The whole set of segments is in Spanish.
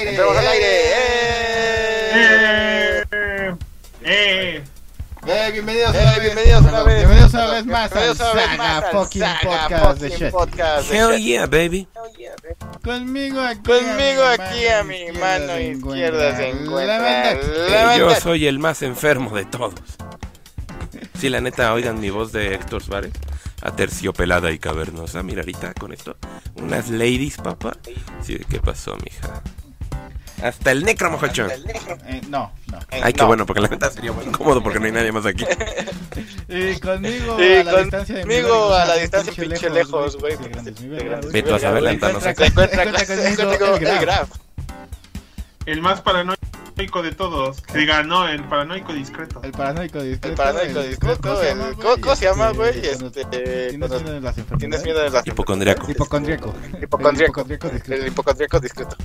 aire. Entramos al aire. ¡Eh! ¡Eh! ¡Eh! Eh, bienvenidos, Eh, bienvenidos una vez. Bienvenidos una vez más Bienvenidos una vez Saga más al fucking Saga podcast de fucking Shit. podcast de Hell Shit. yeah, baby. Conmigo aquí. Conmigo a mi aquí a mi mano izquierda se encuentra yo soy el más enfermo de todos. Sí, la neta, oigan mi voz de Héctor Suárez. Aterciopelada y cavernosa. Mira ahorita con esto. Unas ladies, papá. Sí, ¿qué pasó, mija? Hasta el necro, mojochón. Eh, no, no. Eh, Ay, qué no. bueno, porque la neta sería muy incómodo porque no hay nadie más aquí. Y conmigo Sí, a la distancia de mi conmigo a la distancia pinche lejos, güey. Sí, grandes, mi Sí, verga, grandes. güey. Ve tú a saber, la no sé. Conmigo el Graf. Graf. El más paranoico de todos. Que diga, no, el paranoico discreto. El paranoico discreto. El paranoico discreto, el... ¿Cómo se llama, güey? Este... Tienes miedo de las enfermedades. Tienes miedo de las... Hipocondriaco. Hipocondriaco. Hipocondriaco. El hipocondriaco discreto.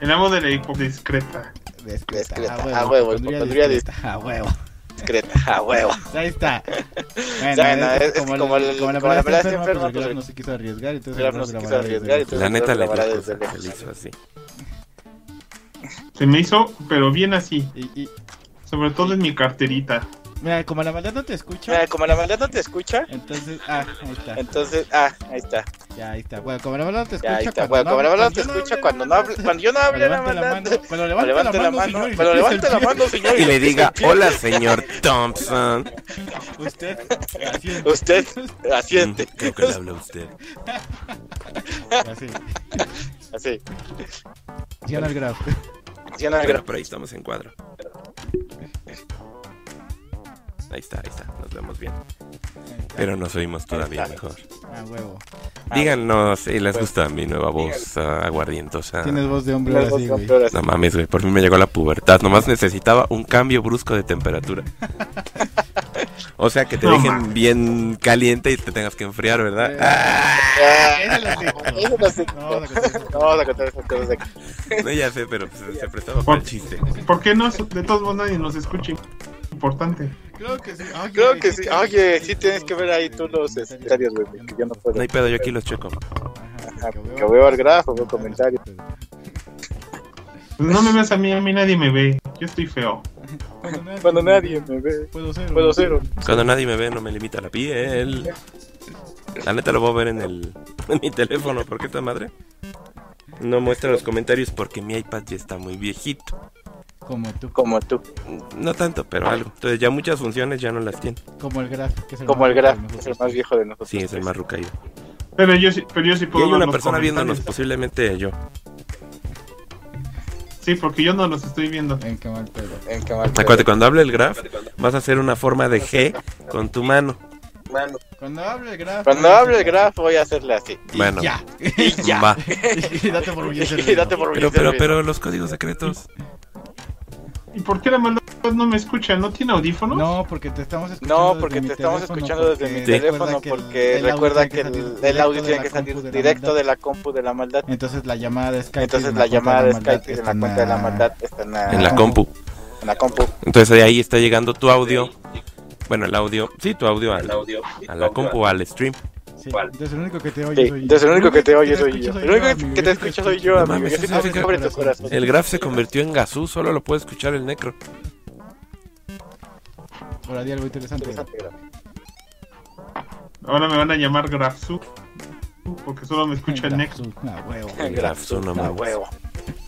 El amo de la discreta. Discreta. Discreta, A a huevo, hipocondría hipocondría discreta, A huevo. Discreta, a huevo. Ahí está. Bueno, Bueno, es, es- es como, como el- el- como la como la verdad está verdad enferma, pues, no se quiso arriesgar, entonces no se quiso arriesgar, La neta desde cosa, lejos. se hizo así. Se me hizo, pero bien así. Sobre todo en mi carterita. Mira, como la maldad no te escucha, Mira, como la maldad no te escucha, entonces, ah, ahí está, entonces, ah, ahí está, ya, ahí está. Bueno, como la maldad no te escucha, ya ahí está. Bueno, como la maldad no te cuando yo escucha, cuando no hable, cuando yo no hable la levante la maldad, mano, cuando levante la mano, cuando levante la el mano, señor, Y le diga, hola, señor Thompson. Usted, asiente. Usted asiente, Creo que le habla a usted. Así. así, Sí, no el Graf. ¿sí o no, Pero Graf? por ahí estamos en cuadro. Ahí está, ahí está. Nos vemos bien. Pero nos oímos todavía mejor. Ah, huevo. Díganos si les gusta mi nueva voz ah, aguardientosa. Tienes voz de hombre ahora sí, güey. No mames, güey, por fin me llegó la pubertad. Nomás necesitaba un cambio brusco de temperatura. O sea, que te No, dejen man. bien caliente y te tengas que enfriar, ¿verdad? Ah, no ya sé, pero pues, se prestaba para el chiste. ¿Por qué no? De todos modos nadie nos escucha. Importante. Creo que sí. Oye, Creo que sí. tienes Oye, sí tienes que ver ahí tú los comentarios, güey, que yo no puedo. No hay pedo, yo aquí los checo. Ajá, Que veo el grafo, veo comentarios. Pues no me ves a mí, a mí nadie me ve. Yo estoy feo. Cuando nadie me ve, Puedo ser. puedo ser. Cuando nadie me ve, no me limita la piel. La neta lo voy a ver en el en mi teléfono, ¿por qué esta madre? No muestra los comentarios porque mi iPad ya está muy viejito. Como tú. Como tú, No tanto, pero algo. Entonces ya muchas funciones ya no las tiene. Como el Graf. Que es el como más el graf, es el más viejo de nosotros. Sí, es el más rucaído. Pero yo sí, pero yo sí Y puedo hay ver una persona viéndonos, posiblemente yo. Sí, porque yo no los estoy viendo. En qué mal pedo. En que mal Acuérdate, cuando hable el graph, vas a hacer una forma de G con tu mano. Cuando hable el Graf. Cuando hable el graf voy a hacerle así. Y Bueno. Ya. Y ya. Va. y date por bien Y date por Pero, pero, pero los códigos secretos. ¿Y por qué la maldad no me escucha? ¿No tiene audífonos? No, porque te estamos escuchando. No, desde porque mi te estamos teléfono, escuchando desde porque mi teléfono porque audio recuerda que el, audio tiene que salir directo de la compu de la maldad. Entonces la llamada de Skype. Entonces la llamada de Skype está la cuenta de la maldad está en la, En la compu. en la compu. Entonces de ahí está llegando tu audio. Bueno, el audio. Sí, tu audio al, a la compu, al stream. Sí, entonces el único que te oye Sí, soy entonces el único que te oye soy yo. El único que te yo escucha soy yo, amigo. Yo. El graph se convirtió en gasú, solo lo puede escuchar el necro. Ahora di algo interesante. Interesante, graf. Ahora me van a llamar Grafsu. Porque solo me escucha el Nex. Huevo. El graph, no Ah, huevo.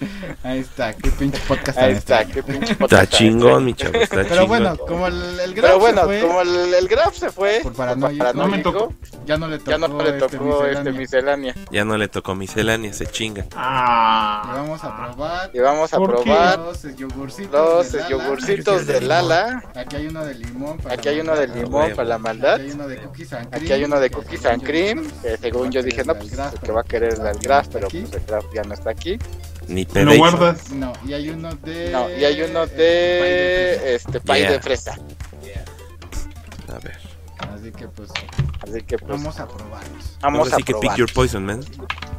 Ahí está, qué pinche podcast Ahí está, qué pinche Está podcast chingón, mi chavo, está Pero chingón. bueno, como el, el Graf Pero bueno, se fue, como el, el graf se fue Por paranoico. No me tocó. ya no le tocó, ya no le este tocó este miscelánea. miscelánea. Ya no le tocó miscelánea, se chinga. Y Ah. vamos a probar Y vamos a ¿Por probar los yogurcitos los de Lala. yogurcitos de Lala. Aquí hay uno de limón. Para Aquí hay uno de limón para la maldad. Aquí hay uno de cookies and cream. Aquí hay uno de que cookies según yo dije, yo no, pues el que va a querer el graf, pero pues el graf ya no está aquí. Ni ¿Lo pedeis. guardas? No, y hay uno de. No, y hay uno eh, de de este Yeah. de fresa. A ver. Así que pues Así que pues vamos a probarlos. vamos a sí que pick your poison, man.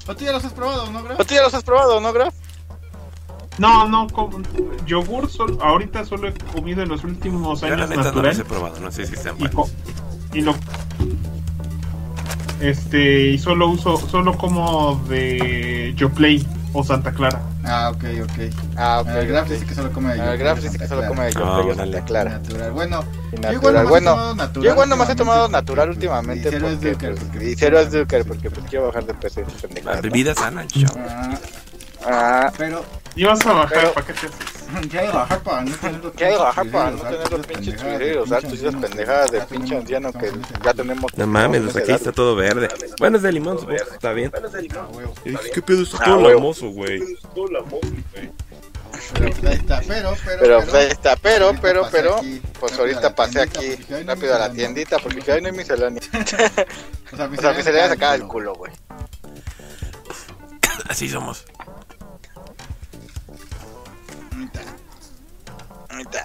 ¿O tú ya los has probado, no, Graf? ¿O tú ya los has probado, no, Graf? No, no, como- yogur solo, ahorita solo he comido en los últimos Yo la años neta no natural. los he probado, no sé si sean y, y lo este y solo uso solo como de Yoplay o Santa Clara. Ah, ok, ok. Ah, ok. el Graf ok. dice que solo come de Ah, El yogur Graf dice que Santa solo come de Clara. Ah, yogur de órale. Santa Clara. Natural. Bueno, Y yo igual natural. nomás he Bueno, tomado natural yo igual nomás he últimamente tomado porque, natural pues, últimamente y cero azúcar, pues, porque, y cero azúcar porque pues quiero bajar de peso La bebida sana. Ah, Ah, pero Y vas a bajar, Pero- ¿para qué te haces? ya de bajar para no tener los ¿Qué hay de bajar para no tener los pinches pinche altos y esas pendejadas de ya pinche anciano que ya tenemos? No mames, pues aquí está todo verde. Bueno, es de limón, supongo que está bien. Ah, ¿qué pedo? Está Ah, todo lamoso, güey. Pero pues, ahí está, pero, pero, Pero pues ahí está, pero, ahorita pero, pasé pero, aquí, pues rápido a ahorita la pasé tiendita, aquí porque hoy no hay rápido a la miscelánea. tiendita porque hoy no hay miscelánea. O sea, O sea, miscelánea sacada del culo, güey. Así somos.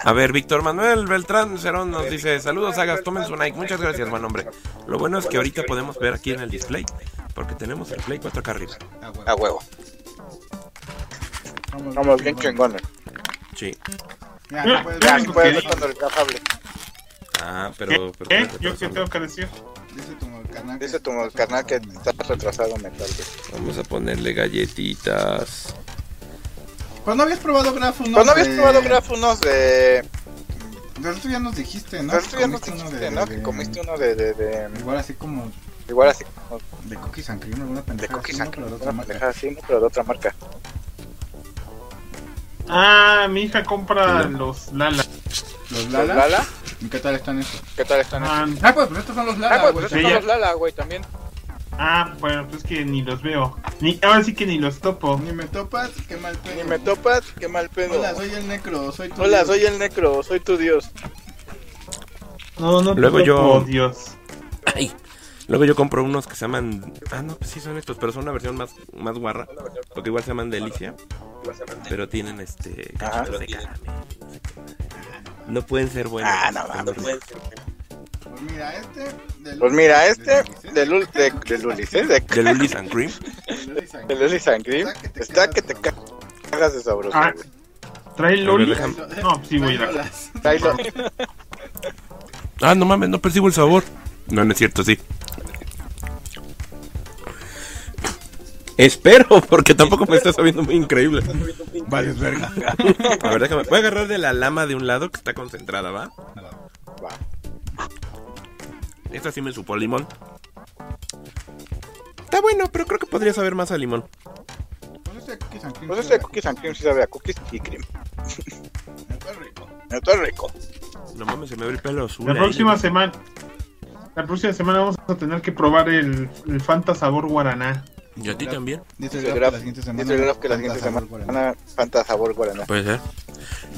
A ver, Víctor Manuel Beltrán Cerón nos dice, saludos, hagas, tomen su Nike. Muchas gracias, buen hombre. Lo bueno es que ahorita podemos ver aquí en el display, porque tenemos el Play 4 acá arriba. A huevo. Vamos, Vamos bien chingones. Sí. Ya, no puedes ver, cuando el Graf hable. Ah, pero... ¿Qué? pero ¿Yo qué tengo que decir? Dice tu carnal que Dice tu carnal que retrasado estás retrasado mental. Vamos a ponerle galletitas. Pues no habías probado Graf uno Pues no habías de- probado Graf unos de... De esto ya nos dijiste, ¿no? Tú ya nos Comiste uno dijiste, de- ¿no? de- Que comiste uno de... de, de Igual así como igual así, como de cookies and cream, alguna de pendejada. cookies así, and. Pero de cream, otra marca. así, ¿no? Pero de otra marca. Ah, mi hija compra los Lala. ¿Los ¿Los Lala? ¿Y qué tal están estos? ¿Qué tal están? Ah, Ah, pues, pues estos son los Lala, Ah, pues, pues estos Sí, son ya. los Lala, güey, también. Ah, bueno, pues que ni los veo. Ni, ahora sí que ni los topo. Ni me topas, qué mal pedo. Ni me topas, qué mal pedo. Hola, soy el necro, soy tu Hola, Dios. soy el necro, soy tu dios. No, no te Luego yo- Dios. Ay. Luego yo compro unos que se llaman... Ah, no, pues sí son estos, pero son una versión más, más guarra. Porque igual se llaman Delicia. Pero tienen este... Cachitos de caramelo. No pueden ser buenos. Ah, no, Son mames. horribles. Pues mira, este. de Pues mira, Lulis, este Lulis, de, Lul, de, de Lulis, ¿eh? De, De Lulis and Cream. de Lulis and Lulis Cream. Está que te cagas de ca- cagas de sabroso, Ah. güey. ¿Trae déjame- No, sí voy a ir a... Lolas. Tráelo. Ah, no mames, no percibo el sabor. No, no es cierto, sí. Espero, porque tampoco me está sabiendo muy increíble. Vale, es verga. A ver, déjame. Voy a agarrar de la lama de un lado que está concentrada, ¿va? Va. Esta sí me supo a limón. Está bueno, pero creo que podría saber más a limón. Pues este de cookies and cream. Pues este de Cookies and Cream sí sabe a Cookies y Cream. Está rico. Esto es rico. No mames, se me ve el pelo azul. La ahí. próxima semana... La próxima semana vamos a tener que probar el, el Fanta sabor guaraná. Y a ti también. Dice el Graf que la siguiente semana. dice el Graf que la siguiente Fanta semana sabor guaraná. Puede ser.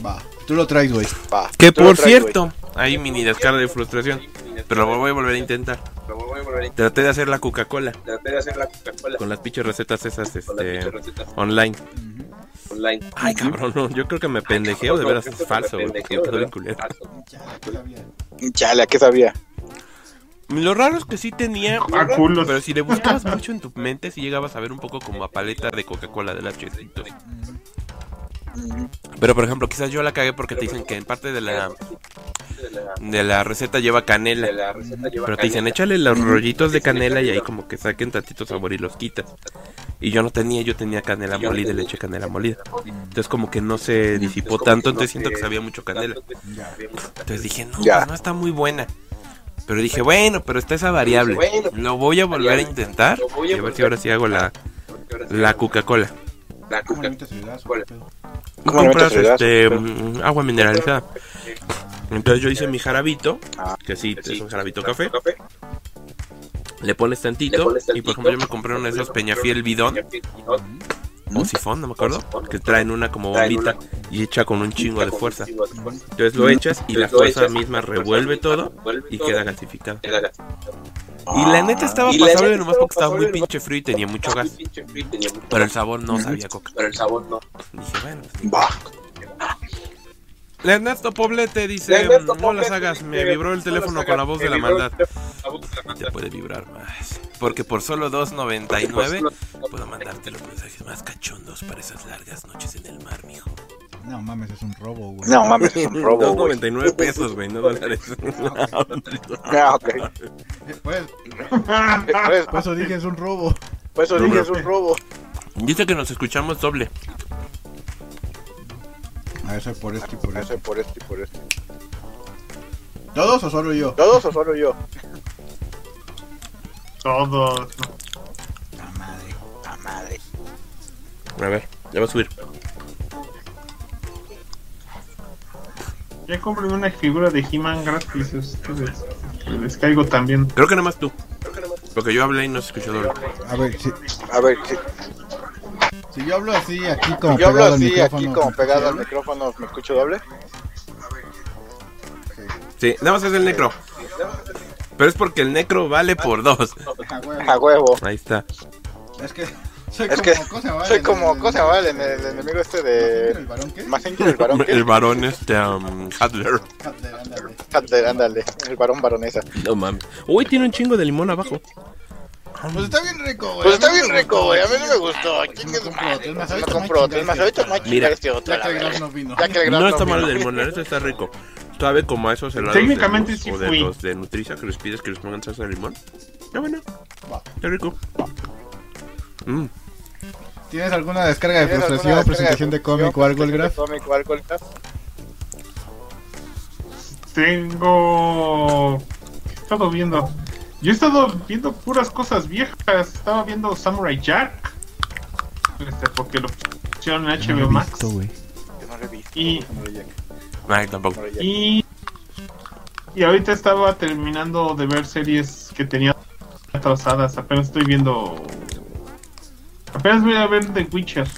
Va. Tú lo traes, güey. Va. Que por cierto, hay mini descarga de frustración. Pero lo voy a volver a intentar. Traté de hacer la Coca-Cola con las pinches recetas esas este, online. Ay, cabrón, no, yo creo que me pendejeo, de veras es falso, la güey. Chale, ¿a qué sabía? Lo raro es que sí tenía, A culos. pero si le buscabas mucho en tu mente, sí llegabas a ver un poco como a paleta de Coca-Cola de las chesitos. Pero por ejemplo, quizás yo la cagué porque te dicen que en parte de la de la receta lleva canela. Pero te dicen, échale los rollitos de canela y ahí como que saquen tantito sabor y los quitas. Y yo no tenía, yo tenía canela molida y le eché canela molida. Entonces como que no se disipó tanto, entonces siento que sabía mucho canela. Entonces dije, no, pues no está muy buena. Pero dije, bueno, pero está esa variable. Lo voy a volver a intentar y a ver si ahora sí hago la, la Coca-Cola. Le Compras este, mm, agua mineralizada. Entonces yo hice mi jarabito, Ah. que sí, es un jarabito café. Le pones tantito y por ejemplo yo me compré uno de esos Peñafiel bidón o sifón, no me acuerdo, que traen una como bombita y echa con un chingo de fuerza. Entonces lo echas y la fuerza misma revuelve todo y queda gasificado. Y la neta estaba pasable nomás porque estaba muy pinche frío y tenía mucho gas. Pero el sabor no sabía coca. Pero el sabor no. Dije, bueno, pues. Ernesto Poblete dice, no las hagas, me vibró el teléfono con la voz de la maldad. Ya puede vibrar más. Porque por solo 2.99 puedo mandarte los mensajes más cachondos para esas largas noches en el mar, mijo. No mames, es un robo, güey. No mames, es un robo, güey. 2.99 pesos, güey, no dólares. Ah, ok. Pues, Pues, por eso dije es un robo. pues eso dije, es un robo. Dice que nos escuchamos doble. A soy por esto y por Eso esto. es por esto y por esto. ¿Todos o solo yo? ¿Todos o solo yo? Todos. La madre. La madre. A ver, ya va a subir. Ya compren una figura de He-Man gratis. Ustedes. Les caigo también. Creo que nada más tú. Porque yo hablé y no se escuchó. A ver, si, A ver, si si yo hablo así aquí como yo hablo pegado al así micrófono. aquí como ¿se pegado al micrófono, ¿me escucho doble? Sí, nada más es el necro. Pero es porque el necro vale por dos. A huevo. Ahí está. Es que soy Es como que cosa vale, soy el- como el- cosa vale en el enemigo este ¿El de varón qué? Mazinger, el varón El varón este um, Hadler. Ándale, ándale. Ándale, ándale, el varón baronesa. No mames. Uy, tiene un chingo de limón abajo. Pues está bien rico, güey. Pues está bien rico, güey, a mí no me gustó. No Chingue su compró, madre. tres más No no tres más ahorita no hay Mira. este otro. Ya que el. Graf no vino. Ya que el Graf No está malo el limón, neta está rico. Sabe como a esos helados Técnicamente de los, sí o de fui. los de Nutricia que les pides que les pongan salsa de limón. Está bueno. Está rico. Mm. ¿Tienes alguna descarga de ¿Tienes alguna frustración, descarga presentación de cómic o algo el Graf? Cómic o algo el Graf. Tengo. ¿Qué he estado viendo? Yo he estado viendo puras cosas viejas. Estaba viendo Samurai Jack. Este, porque lo pusieron en HBO Max. Yo no lo he visto. Y, No Ay, tampoco. y. Y ahorita estaba terminando de ver series que tenía atrasadas. Apenas estoy viendo. Apenas voy a ver The Witcher.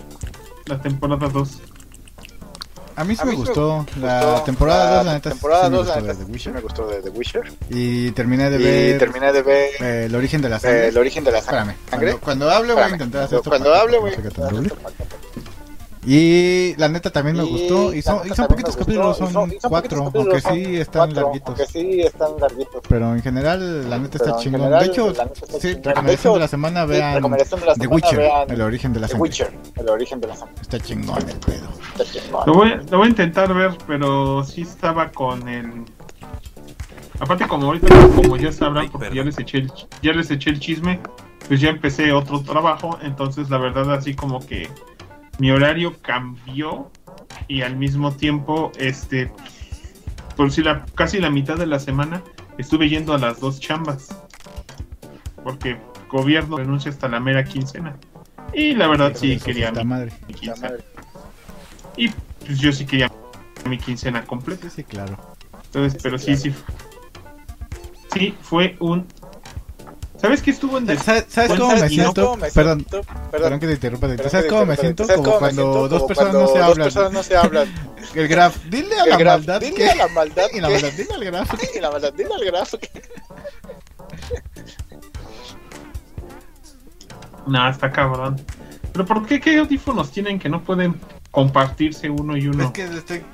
La temporada 2. A mí sí A me mí sí me gustó. La gustó temporada 2, la neta, sí temporada me 2, la gustó neta, de The sí Witcher. me gustó de The Witcher. Y terminé de Y ver terminé de ver eh, El origen de la eh, sangre. el origen de la Espérame, sangre. cuando, cuando hable voy a Espérame. intentar hacer esto. Cuando para que hable, güey. se quede tan doble. Y la neta también me Y gustó. Y son, y poquitos capítulos, son, y son cuatro, aunque sí están cuatro, larguitos. Aunque sí están larguitos. Pero en general, la neta está chingón. general, de hecho, la neta está sí, chingón. recomendación De hecho, de la semana, vean recomendación de la The semana, Witcher, vean el origen de la The sangre. Witcher, el origen de la sangre. Está chingón el pedo. Está chingón. Lo voy, lo voy a intentar ver, pero sí estaba con el. Aparte, como ahorita, como ya sabrán, porque ya les, eché el, ya les eché el chisme, pues ya empecé otro trabajo. Entonces, la verdad, así como que mi horario cambió y al mismo tiempo, este, por si la casi la mitad de la semana estuve yendo a las dos chambas, porque gobierno renuncia hasta la mera quincena. Y la verdad, sí quería mi, madre. mi La quincena. madre. Y pues yo sí quería mi quincena completa. Sí, sí, claro. Entonces, pero sí, sí. Sí, fue un. ¿Sabes qué estuvo en ¿Sabes, sabes cómo me ¿sabes? Siento? ¿Cómo me Perdón, siento? perdón Perdón. que te interrumpa. ¿Sabes que cómo me siento? ¿Sabes Como cómo me cuando siento? dos personas cuando no se dos hablan. personas no se hablan. El Graf, dile a El la Graf, maldad dile que... a la maldad Y la maldad, dile al Graf. Y la maldad, dile al que... No, está cabrón. ¿Pero por qué qué audífonos tienen que no pueden compartirse uno y uno? Es que estoy...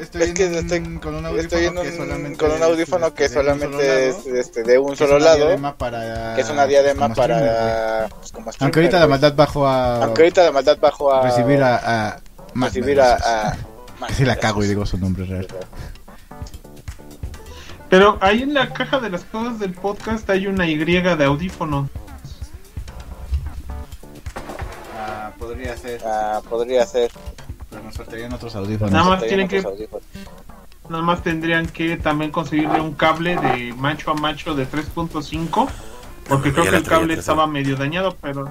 Estoy, Es que en estoy- con un audífono Estoy en que solamente con un es, audífono que este, de un solo solamente es lado, este, de un que es solo una lado, diadema para... que es una diadema como streamer, güey. para... pues, como Aunque ahorita la maldad bajó a... Aunque ahorita la maldad bajó a... recibir a... a más recibir a... a- Que si la cago y digo su nombre real. Pero ahí en la caja de las cosas del podcast hay una Y de audífono. Ah, podría ser, Ah, podría ser. Pero nos faltarían otros audífonos. Nada más tienen que- audífonos. Nada más tendrían que también conseguirle un cable de macho a macho de 3.5. Porque creo que el cable estaba medio dañado, pero.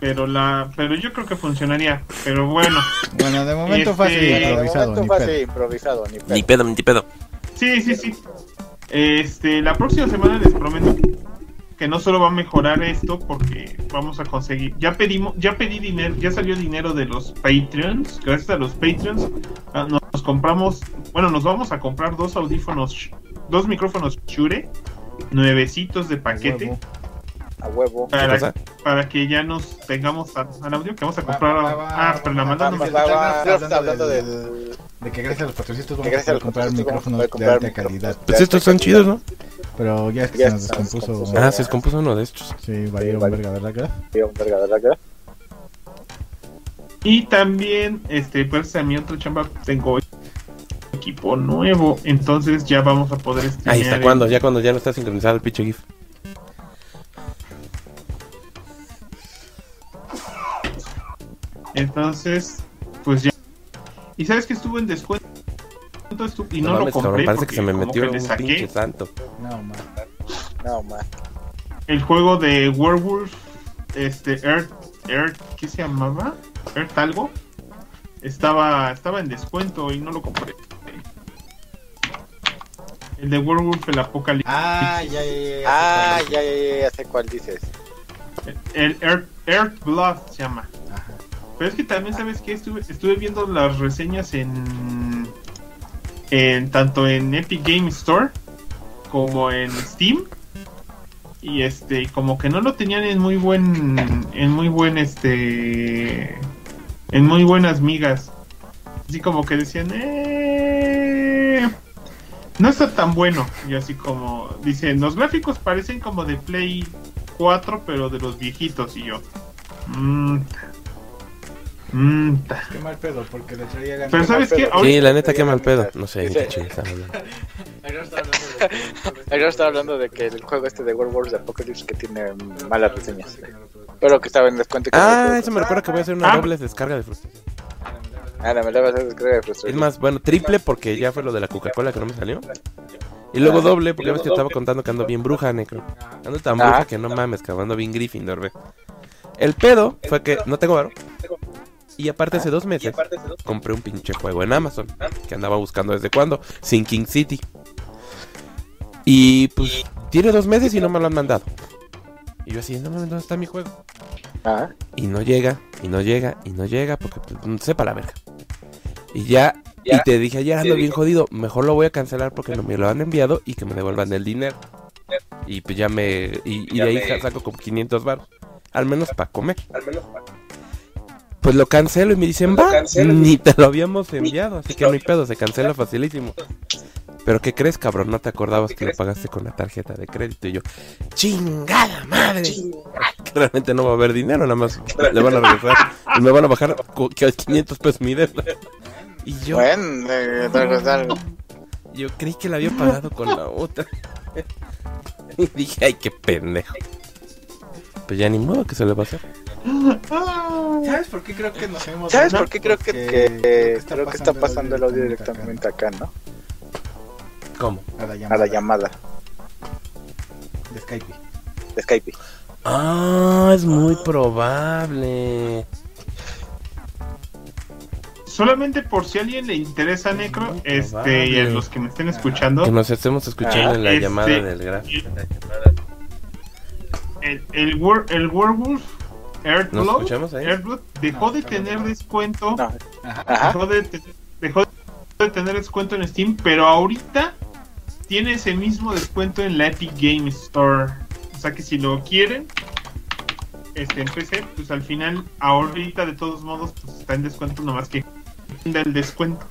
Pero la. Pero yo creo que funcionaría. Pero bueno. Bueno, de momento fue así, Este- De improvisado, momento ni pedo. así, improvisado, ni pedo. Ni pedo, ni pedo. Sí, sí, sí. Este, la próxima semana les prometo que no solo va a mejorar esto porque vamos a conseguir. Ya pedimos, ya pedí dinero, ya salió dinero de los Patreons. Gracias a los Patreons ah, nos, compramos, bueno, nos vamos a comprar dos audífonos, dos micrófonos Shure, nuevecitos de paquete. A huevo. ¿Qué Para, que ya nos tengamos a- al audio que vamos a comprar. va- va- ah, pero la está hablando del- del... De que gracias a los patrocitos vamos a poder comprar micrófonos de alta calidad. Pues estos son chidos, ¿no? Pero ya es que Ya se nos descompuso. descompuso. Ah, se descompuso uno de estos. Sí, valieron vale. verga, ¿verdad, Graf? Tío, verga, ¿verdad? Y también, este, pues a mi otra chamba tengo equipo nuevo, entonces ya vamos a poder Ahí está, cuando Ya cuando ya no está sincronizado el pinche GIF. Entonces, pues ya. Y sabes que estuvo en descuento y no, No lo mames, compré cabrón, parece que se me metió un pinche santo. No, man. No, man. el juego de Werewolf, este Earth, Earth, ¿qué se llamaba? Earth algo. Estaba, estaba en descuento y no lo compré. El de Werewolf, el Apocalipsis. Ah, ya, ya, ya. Ah, ya, ya, ya, ya sé cuál dices. El Earth, Earth Blood se llama. Pero es que también, ¿sabes qué? Estuve, viendo las reseñas en, en. tanto en Epic Game Store como en Steam. Y este, como que no lo tenían en muy buen. En muy buen este. En muy buenas migas. Así como que decían, eh. No está tan bueno. Y así como. Dicen, los gráficos parecen como de Play 4, pero de los viejitos. Y yo. Mmm. Mmm. Qué mal pedo, porque le traía ganas. Pero ¿sabes qué? Ahorita- Sí, la neta, qué mal pedo. No sé, qué chingas están hablando. Ayer estaba hablando de que el juego este de World Wars de Apocalypse que tiene malas reseñas. Pero que estaba en descuento. y que Ah, eso me recuerda que voy a hacer una Ah. doble descarga de frustración. Ah, no, me la vas a descargar de Es frustración. más, bueno, triple porque ya fue lo de la Coca-Cola que no me salió. Y luego doble porque ves que estaba contando que ando bien bruja, necro. Ando tan Ah. bruja que no mames, cabrón, ando bien Gryffindor, ve. El pedo fue que no tengo varo. Y aparte hace dos meses compré un pinche juego en Amazon que andaba buscando desde cuándo, Sinking City. Y pues tiene dos meses y no me lo han mandado. Y yo así, no mames, ¿dónde está mi juego? Ah, Y no llega, y no llega, y no llega, porque pues, no sepa la verga. Y ya, y te dije ayer ando bien jodido, mejor lo voy a cancelar porque no me lo han enviado y que me devuelvan el dinero. Y pues ya me, y, y de ahí sa- saco como 500 baros, al menos para comer. Pues lo cancelo y me dicen, va, ni te lo habíamos enviado, así que no hay pedo, se cancela facilísimo. Pero ¿qué crees, cabrón? No te acordabas que lo pagaste con la tarjeta de crédito y yo, chingada madre. Realmente no va a haber dinero, nada más le van a regresar y me van a bajar cu- que 500 pesos mi deuda. Y yo, bueno, yo creí que la había pagado con la otra. Y dije, ay, qué pendejo. Pues ya ni modo que se le va a hacer. ¿Sabes por qué creo que nos hemos ¿Sabes por qué creo que, porque que- creo que está pasando el audio directamente acá, no? ¿Cómo? A la A llamada, la llamada de Skype. de Skype. Ah, es muy probable. Solamente por si a alguien le interesa Necro, este, y a los que me estén escuchando, Que nos estemos escuchando en la Este- llamada del gráfico. el, el, el Werewolf ¿Nos Earthblood, dejó de tener descuento, dejó de, te- dejó de tener descuento en Steam, pero ahorita tiene ese mismo descuento en la Epic Game Store. O sea que si lo quieren, este, en PC, pues al final, ahorita de todos modos, pues está en descuento, nomás que del descuento.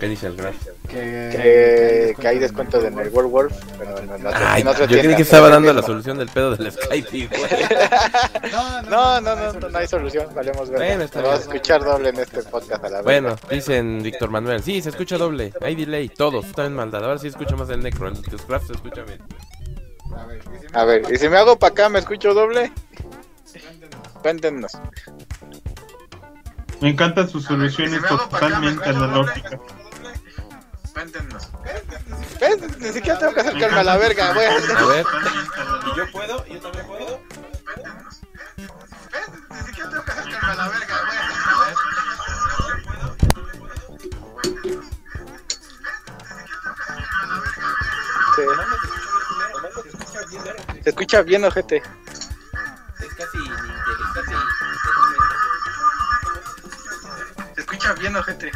¿Qué dice el gráfico? Que, Que, que hay descuento en el World Wolf, pero en, en Ay, en yo creí que estaba dando la solución del pedo del Skype, güey. No, No, no, no, no, no hay solución, valemos ver. Bueno, está vamos a escuchar doble en este podcast a la vez. Bueno, dicen Víctor Manuel, sí, se escucha doble, hay delay, todos, tú también maldad, ahora sí escucha más el necro, el Discraft se escucha bien. A ver, ¿y si me- A ver, ¿y si me hago para acá, me escucho doble? Cuéntenos. Me encantan sus soluciones totalmente analógicas. Cuéntenos. ¿Ves? Ni siquiera tengo que acercarme a la verga, güey. A ver, ¿Y yo puedo? ¿Yo también puedo? Ni siquiera tengo que acercarme a la verga, güey. Sí. Se escucha bien, ojete. Se escucha bien, ojete.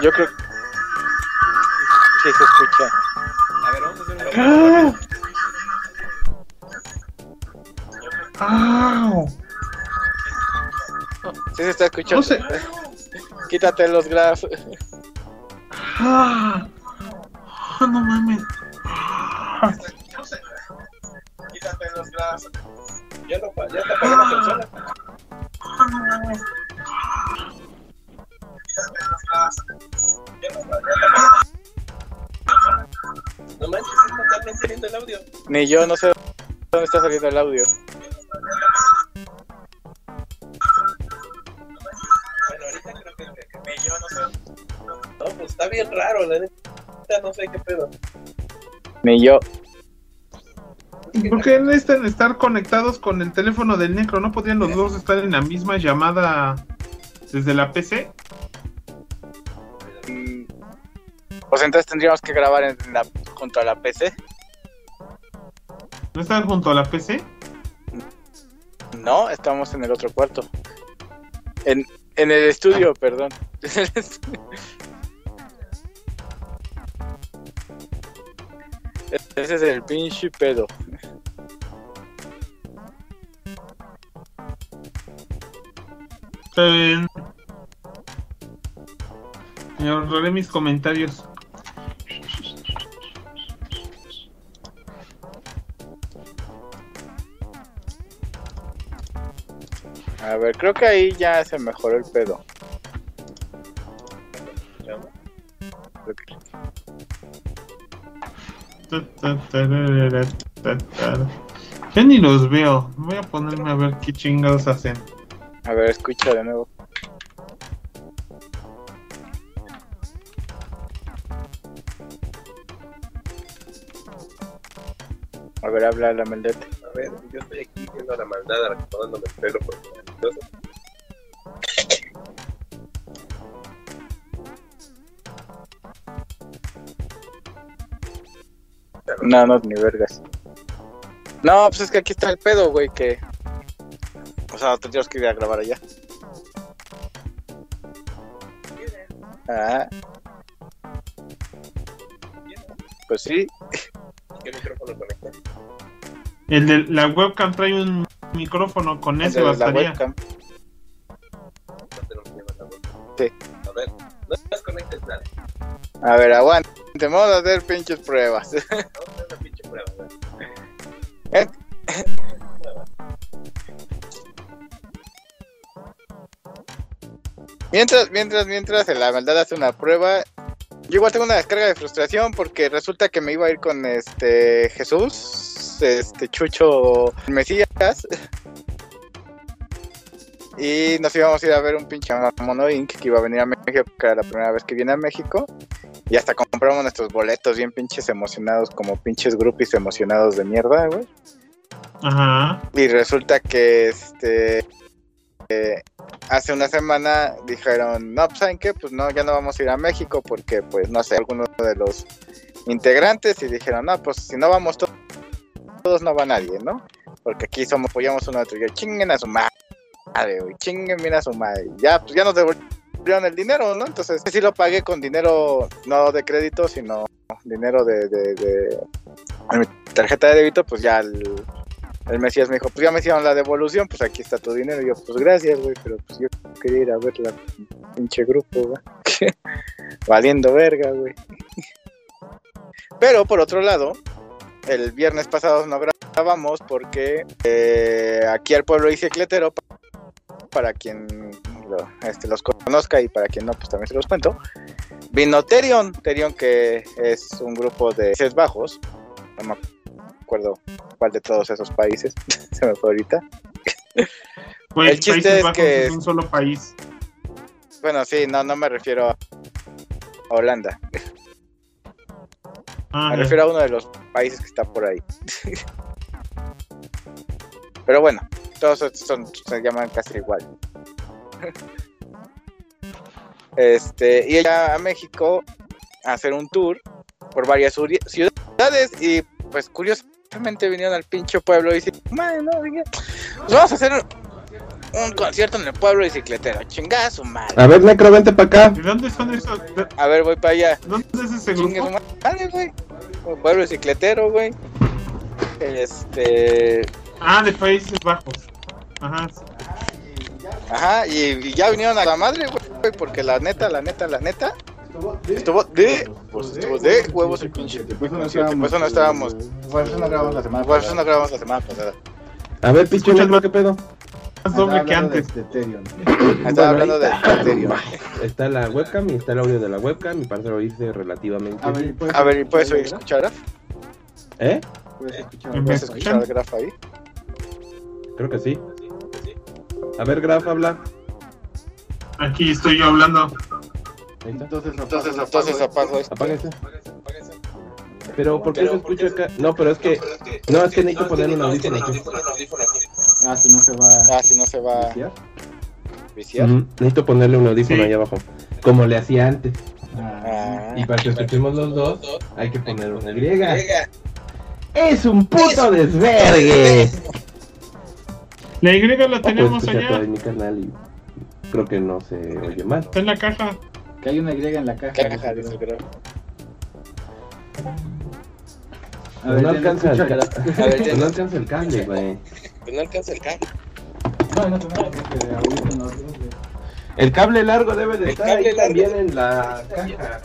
Yo creo. Sí, se escucha. A ver, vamos a hacer una... ¡Au! Sí, se está escuchando. No sé. Quítate los grafs. ¡Ah! ¡Ah, no Ni yo no sé dónde está saliendo el audio. Bueno, ahorita creo que, que- que- ni yo no sé. No, pues está bien raro, la neta. No sé qué pedo. Ni yo. ¿Por qué necesitan estar conectados con el teléfono del Necro? ¿No podrían los dos estar en la misma llamada desde la PC? Pues entonces tendríamos que grabar en la, junto a la PC. ¿No están junto a la PC? No, estamos en el otro cuarto. En, en el estudio, perdón. Ese es el pinche pedo. Está bien. Me ahorraré mis comentarios. Ver, creo que ahí ya se mejoró el pedo. Ya ni los veo. Voy a ponerme a ver qué chingados hacen. A ver, escucha de nuevo. A ver, habla la maldete. A ver, yo estoy aquí viendo a la maldad, acomodándome el pelo por No, no, ni vergas. No, pues es que aquí está el pedo, güey, que... O sea, tendríamos que ir a grabar allá. Ah. Pues sí. ¿Qué micrófono conecta? El de la webcam trae un micrófono, con ese bastaría. la. Sí. A ver, no desconectes nada. A ver, aguante. Vamos a hacer pinches pruebas. Mientras, mientras, mientras la maldad hace una prueba, yo igual tengo una descarga de frustración porque resulta que me iba a ir con este Jesús, este Chucho Mesías, y nos íbamos a ir a ver un pinche Mono Inc. que iba a venir a México, que era la primera vez que viene a México, y hasta compramos nuestros boletos bien pinches emocionados, como pinches groupies emocionados de mierda, güey. Ajá. Y resulta que este eh, hace una semana dijeron, no, pues saben qué, pues no, ya no vamos a ir a México porque pues no sé, alguno de los integrantes y dijeron, no, pues si no vamos to- todos no va nadie, ¿no? Porque aquí somos, apoyamos uno a otro, y yo chinguen a su madre, güey, chinguen bien a su madre. Ya, pues ya nos devolvieron el dinero, ¿no? Entonces sí lo pagué con dinero, no de crédito, sino dinero de, de, mi tarjeta de débito, pues ya el, el Mesías me dijo, pues ya me hicieron la devolución, pues aquí está tu dinero. Y yo, pues gracias, güey, pero pues yo quería ir a ver la pinche grupo, güey. Valiendo verga, güey. Pero por otro lado, el viernes pasado no grabamos porque eh, aquí al pueblo bicicletero, pa- para quien este, los conozca y para quien no, pues también se los cuento, vino Terion, Terion que es un grupo de Bajos, no acuerdo cuál de todos esos países, se me fue ahorita. Pues El chiste Países es que- es un solo país. Bueno, sí, no, no me refiero a Holanda, Ah, me refiero a uno de los países que está por ahí. Pero bueno, todos son, se llaman casi igual. Este, y ella a México a hacer un tour por varias ciudades y pues curiosamente vinieron al pinche pueblo y dicen, "Madre, no, pues vamos a hacer un concierto en el pueblo bicicletero, chingada su madre. A ver, Necro, vente para acá. ¿De dónde son esos? ¿De A ver, voy para allá. ¿Dónde es ese grupo? madre, güey. Un pueblo bicicletero, güey. Este. Ah, de Países Bajos. Ajá. Ajá, y, y ya vinieron a la madre, güey. Porque la neta, la neta, la neta. Estuvo de. Pues estuvo de huevos el pinche. Por eso no concierto, Por eso no estábamos. Por eso no grabamos la semana Por eso no grabamos la semana pasada. A ver, pinche ¿qué pedo? Más doble que antes. Estaba hablando de Ethereum. está, la webcam y está el audio de la webcam y parece oírse relativamente. A ver, ¿puedes- A ver, ¿y puedes oír escuchar? ¿Eh? ¿Puedes escuchar ¿Me algo ¿Puedes ahí? escuchar el grafo ahí? Creo que sí. A ver, Graf, habla. Aquí estoy yo hablando. Entonces, Entonces, apago entonces apago esto. Apáguese. Pero, ¿por qué se escucha acá? No, pero es que. No, es que necesito ponerle un audífono aquí. Ah, si no se va Ah, si no se va viciar. Necesito ponerle un audífono Sí. ahí abajo. Como le hacía antes. Ah, Ah, Y para que escuchemos los dos, hay que poner una Y. ¡Es un puto desvergue! La Y la Pues tenemos escucha todo allá. en mi canal y creo que no se oye mal. Está en la caja. Que hay una Y en la caja. ¿Qué caja dice el grafo? A ver, no alcanza el escucha. ca- A ver, ya no alcanza el cable, güey. no alcanza el cable. No, no audífonos. El cable largo debe de El estar cable ahí también en la caja.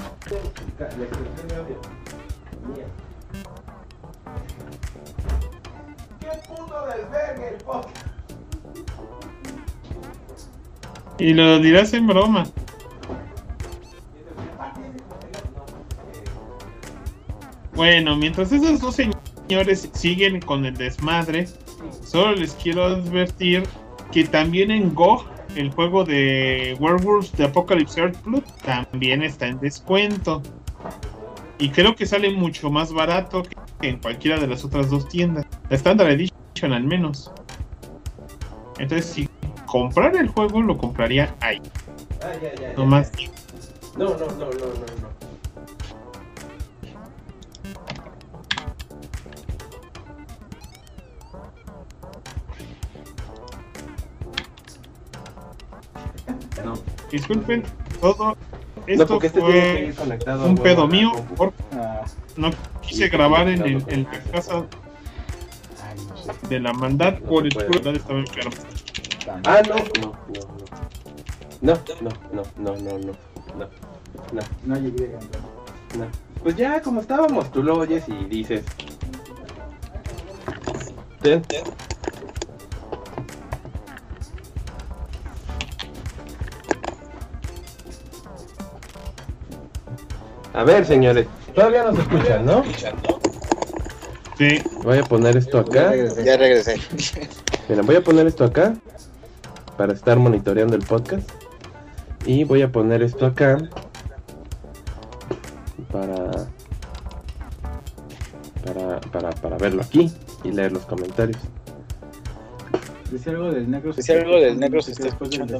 ¡Qué puto desvergue el podcast! Y lo dirás en broma. Bueno, mientras esos dos señores siguen con el desmadre, solo les quiero advertir que también en GOG, el juego de Werewolves de Apocalypse Earthblood, también está en descuento. Y creo que sale mucho más barato que en cualquiera de las otras dos tiendas. La Standard Edition al menos. Entonces, si comprar el juego, lo compraría ahí. No más. No, no, no, no, no, no. Disculpen, todo no esto porque este fue un pedo la mío porque Ah, no quise grabar en, el, en la casa ay, no sé. de la maldad No por el puede. culo estaba enfermo. Ah, no, no, no, no. No, no, no, no, no, no. No, no, No no. Pues ya, como estábamos, tú lo oyes y dices. Ten. A ver, señores, todavía nos escuchan, ¿no? Sí, Voy a poner esto acá. Ya regresé. Miren, voy a poner esto acá para estar monitoreando el podcast. Y voy a poner esto acá para para, para, para verlo aquí y leer los comentarios. Dice algo del negro. Dice algo del negro se está de escuchando.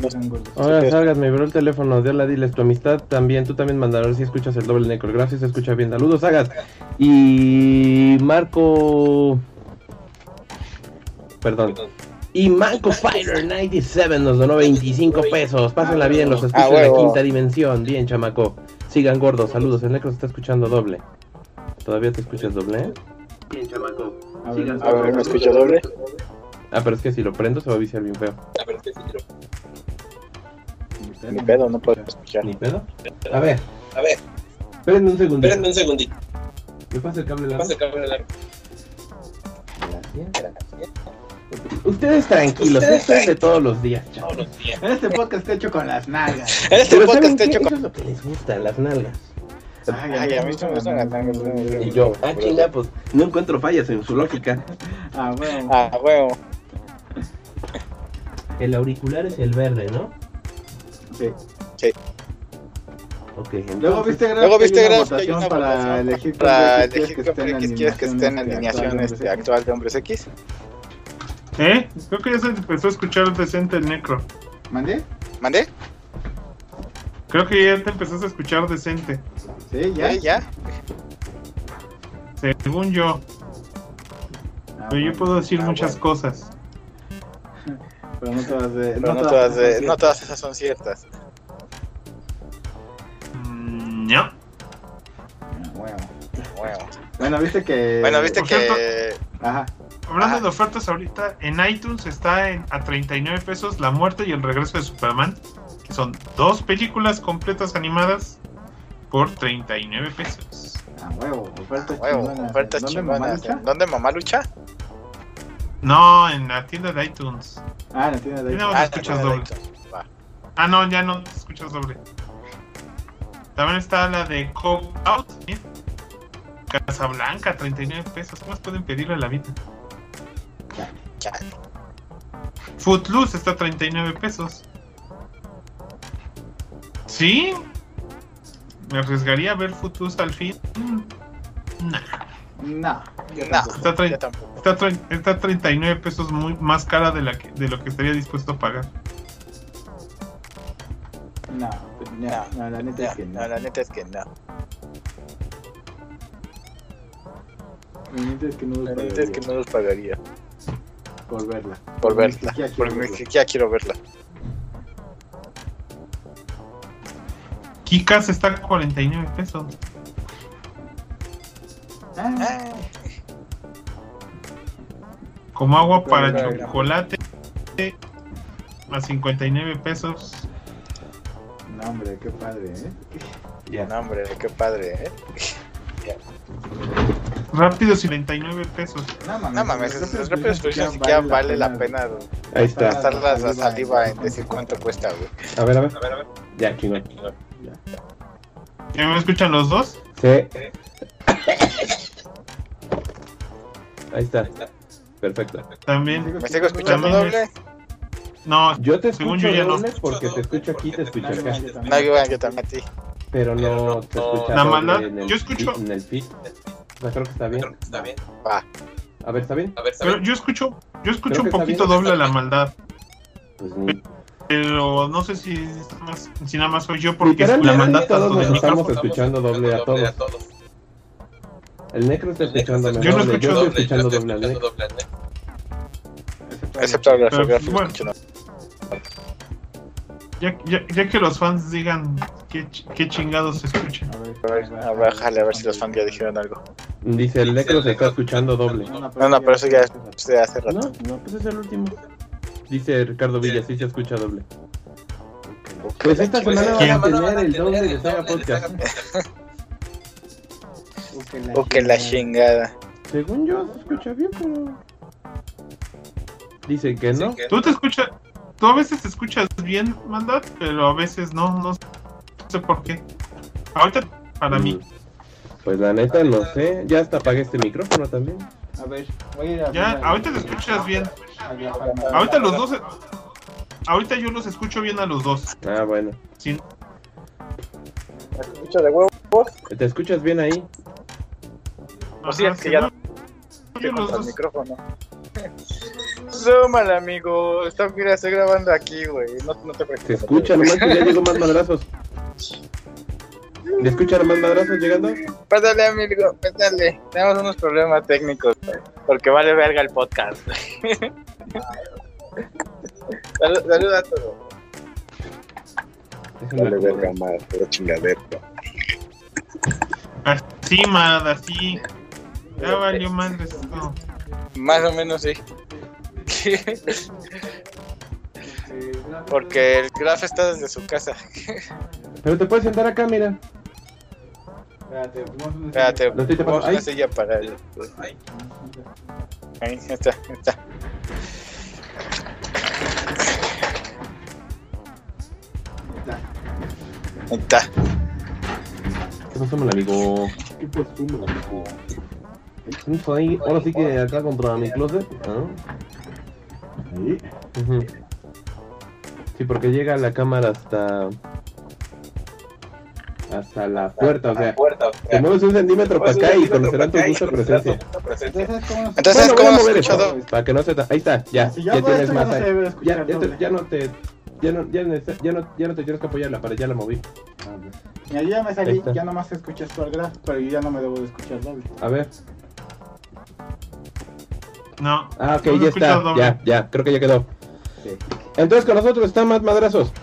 Ahora salgas, me vibró el teléfono, Dios diles tu amistad también, tú también mandarás si escuchas el doble necro, gracias, se escucha bien, saludos, Sagas. Y Marco... Perdón. Y Manco Fighter 97 nos donó 25 pesos, pásenla bien, los escucho Ah, en la quinta dimensión, bien chamaco. Sigan gordos, saludos, el necro se está escuchando doble. ¿Todavía te escuchas doble? Bien chamaco. A ver, Sigan A ver, ¿me escucho doble? Ah, pero es que si lo prendo se va a viciar bien feo. Ni pedo, no puedo escuchar. ¿Ni pedo? A ver, A ver, espérenme un segundo. espérenme un segundito. ¿Me pasa el cable largo? Pasa el cable largo. Ustedes tranquilos, Ustedes esto es de todos los días, chavos. Todos los días. Este podcast está hecho con las nalgas. En este Pero podcast ¿saben está qué? hecho Eso con... es lo que les gusta, las nalgas. Ay, a mí se me gustan las nalgas. Y yo, ah, chinga, pues no encuentro fallas en su lógica. Ah, bueno. Ah, huevo. El auricular es el verde, ¿no? Sí. Ok, Luego entonces- viste, Graf, Luego que viste, Graf, que hay votación una para votación elegir Para elegir X qué X quieres que esté en alineación este, actual de Hombres X. ¿eh? Creo que ya se empezó a escuchar decente el necro. ¿Mandé? ¿Mandé? Creo que ya te empezaste a escuchar decente. Sí, ya. ¿Ya? ¿Ya? Según yo. Ah, Pero yo puedo decir Ah, muchas bueno. cosas. Pero no todas, de, Pero no todas, de- no todas esas son ciertas. Mm, no. Ah, bueno. Bueno, Bueno, viste que. bueno viste por cierto- que... Ajá. Hablando Ah. de ofertas ahorita, en iTunes está en, a 39 pesos La muerte y el regreso de Superman, que son dos películas completas animadas por 39 pesos. Ah, huevo. Ofertas Huevo, chingonas. ofertas ¿Dónde, chingonas. mamalucha? ¿Dónde mamá lucha? No, en la tienda de iTunes. Ah, la tienda de No, Ah, escuchas doble. iTunes. Ah, no, ya no te escuchas doble. También está la de Code Out. ¿sí? Casablanca, 39 pesos. ¿Qué más pueden pedirle a la vida? Footloose está a 39 pesos. ¿Sí? ¿Me arriesgaría a ver Footloose al fin? Mm, nah. No. No, Está, tre- yo tampoco. está, tre- está a 39 pesos muy más cara de, la que- de lo que estaría dispuesto a pagar. No, no, no, la neta es que no. No, la neta es que no. La neta es que no La los neta es que pagaría no los pagaría por verla. por verla. Porque siquiera quiero verla. Kikas está a 49 pesos. Como agua para chocolate a 59 pesos. no, hombre, qué padre, ¿eh? no, hombre, qué padre, ¿eh? Rápido 59 pesos. No mames, No mames, los esos Rápidos ni siquiera vale la pena Ahí está. gastar la la saliva en decir cuánto cuesta, güey. A ver, a ver. Ya, chingón. ¿Ya me escuchan los dos? Sí. Ahí está. Perfecto. También. ¿Me sigo escuchando También doble? No, Yo te Según escucho yo ya no. doble porque te escucho aquí, te escucho No, acá. No, yo, yo también a ti. Pero no te maldad, en el yo escucho- feed- en el feed. O sea, creo que está bien. Está bien. Va. A ver, ¿está bien? A ver, está pero bien. yo escucho, yo escucho un poquito doble a la maldad. Pues Pero no sé si, es más- si nada más soy yo porque la maldad todos tanto nos estamos escuchando doble a todos. El necro está escuchándome Yo no doble. escucho Yo estoy doble, escuchando doble al necro. Excepto bueno. no. Ya, ya, ya que los fans digan qué, qué chingados se escuchan. A ver, A ver, a ver, jale, a ver si los fans ya dijeron algo. Dice, el necro se está escuchando doble. No, no, pero eso ya se hace rato. No, no, pues es el último. Dice Ricardo Villa, sí se escucha doble. Pues esta Pues semana van a tener el doble de Saga doble O que la chingada. Según yo, se escucha bien, pero... Dicen que no. Tú te escuchas, tú a veces te escuchas bien, maldad, pero a veces no, no sé por qué. Ahorita para mí. Mm, Pues la neta, no sé. Ya hasta apagué este micrófono también. A ver, voy a ir a Ya, a- ahorita te escuchas bien. Ahorita los dos, ahorita yo los escucho bien a los dos. Ah, bueno. Escucho de huevo. ¿Te escuchas bien ahí? O sí, es que ya no contra el micrófono. Súmale, amigo. Está, mira, estoy grabando aquí, güey. No, no te preocupes. Se escucha, nomás que ya llegó más madrazos. ¿Le escuchan más madrazos llegando? Pásale, amigo, pásale. Tenemos unos problemas técnicos. Porque vale verga el podcast. Salud- Saluda a todos. Déjenme acomodar. madre, pero chingadera. Así, mad, así. Ya valió madres esto. Más o menos sí. Porque el Graf está desde su casa. Pero te puedes sentar acá, mira. Espérate, Espérate, a una silla para él. Ahí está, ahí está. Ahí está. ¿Qué pasó, mal amigo? ¿Qué costumbre, amigo? Ahí, ahora sí que acá contra mi closet. ¿ah? Ahí. Sí, porque llega la cámara hasta. hasta la puerta, o sea. Puerta. Te mueves un centímetro para acá y conocerán tu gusto presencia. Entonces, ¿cómo nos- Entonces, Bueno, ¿cómo voy a nos mover escucha esto, doble? Para que no se. ta- Ahí está, ya. Si Ya tienes más. no ahí. Ya, ya, te- ya no te. Ya no, ya, no, ya, no, ya no te tienes que apoyar la pared, ya la moví. Mira, yo ya me salí, ya nomás escuchas tu graf, pero yo ya no me debo de escuchar doble. A ver. No. Ah, ok, no ya está. doble. Ya, ya, creo que ya quedó. Sí. Entonces con nosotros están más madrazos.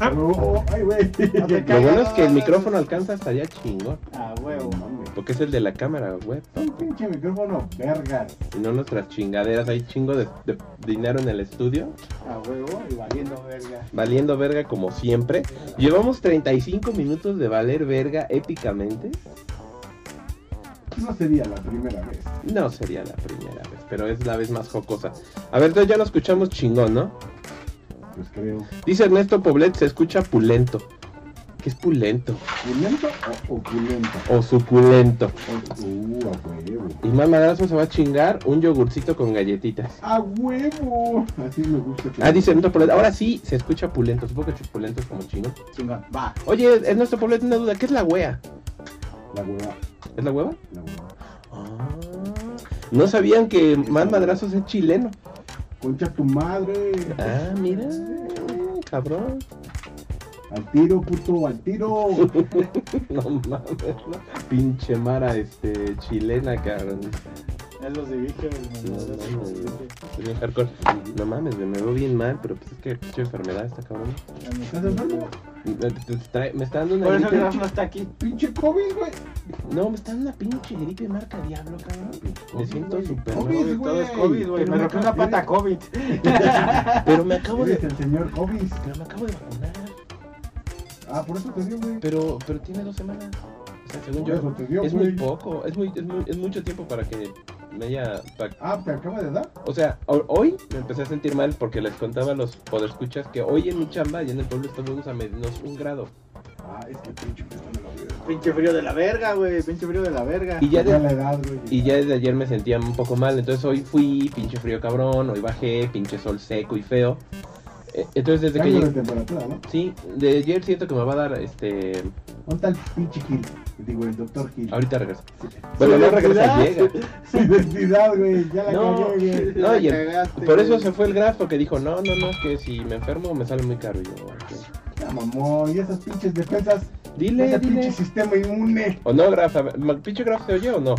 ¿Ah? Oh, ay, güey. Lo bueno es que el no, micrófono alcanza hasta allá chingón. Ah, huevo, mami. Porque es el de la cámara web. Un pinche micrófono, vergas. Y no nuestras chingaderas. Hay chingo de, de dinero en el estudio. A huevo y valiendo verga. Valiendo verga como siempre. Llevamos 35 minutos de valer verga épicamente. No sería la primera vez. No sería la primera vez, pero es la vez más jocosa. A ver, entonces ya lo escuchamos chingón, ¿no? Pues creo. Dice Ernesto Poblet, se escucha pulento. que es pulento. ¿Pulento o opulento? O suculento. O- Uh, a huevo. Y más madrazo se va a chingar un yogurcito con galletitas. A huevo. Así me gusta. que- Ah, dice Ernesto Poblete. Ahora sí se escucha pulento. Supongo que pulento es como chino. Chingón. Va. Oye, Ernesto Poblete, una duda. ¿Qué es la wea? La hueva. ¿Es la hueva? La hueva. Ah, no sabían que más madrazos es chileno. Concha tu madre. Ah, mira. Cabrón. Al tiro, puto, al tiro. No mames, ¿no? Pinche Mara, este, chilena, cabrón. Es los de Vicky, No mames, es bien hardcore. No mames, me veo bien mal, pero pues es que pinche enfermedad está cabrón. ¿Estás enfermo? Me, te- te trae- me está dando una Por eso gripe. No está aquí. Pinche COVID, güey. No, me está dando una pinche gripe marca diablo, cabrón. Me siento súper mal. COVID, Todo es. COVID, güey. Pero Me rompió una pata COVID. Pero me acabo de. El señor COVID. Pero me acabo de vacunar. Ah, por eso te dio, güey. Pero, pero tiene dos semanas. O sea, según yo, es muy poco. Es muy, es muy, es mucho tiempo para que me haya. pa- Ah, ¿te acaba de dar? O sea, ho- hoy me empecé a sentir mal porque les contaba a los podescuchas que hoy en mi chamba y en el pueblo estamos a menos un grado. Ah, es que pinche frío me lo dio. Pinche frío de la verga, güey. Pinche frío de la verga. Y ya de, la edad, güey. y ya desde ayer me sentía un poco mal. Entonces hoy fui, pinche frío cabrón. Hoy bajé, pinche sol seco y feo. Eh, Entonces desde que Cambio de llegué. temperatura, ¿no? Sí, de ayer siento que me va a dar este. ¿Dónde está el pinche Gil? Digo, el doctor Gil. Ahorita regreso. Bueno, no regresa, llega. Su identidad, güey. Ya la No, cagué, güey. no, cagaste, por eso güey. se fue el graf porque dijo, no, no, no, es que si me enfermo me sale muy caro. Y yo. Ya, mamón. Y esas pinches defensas. Dile, ese dile. pinche sistema inmune. ¿O no, graf? A ver, ¿El pinche graf se oye o no?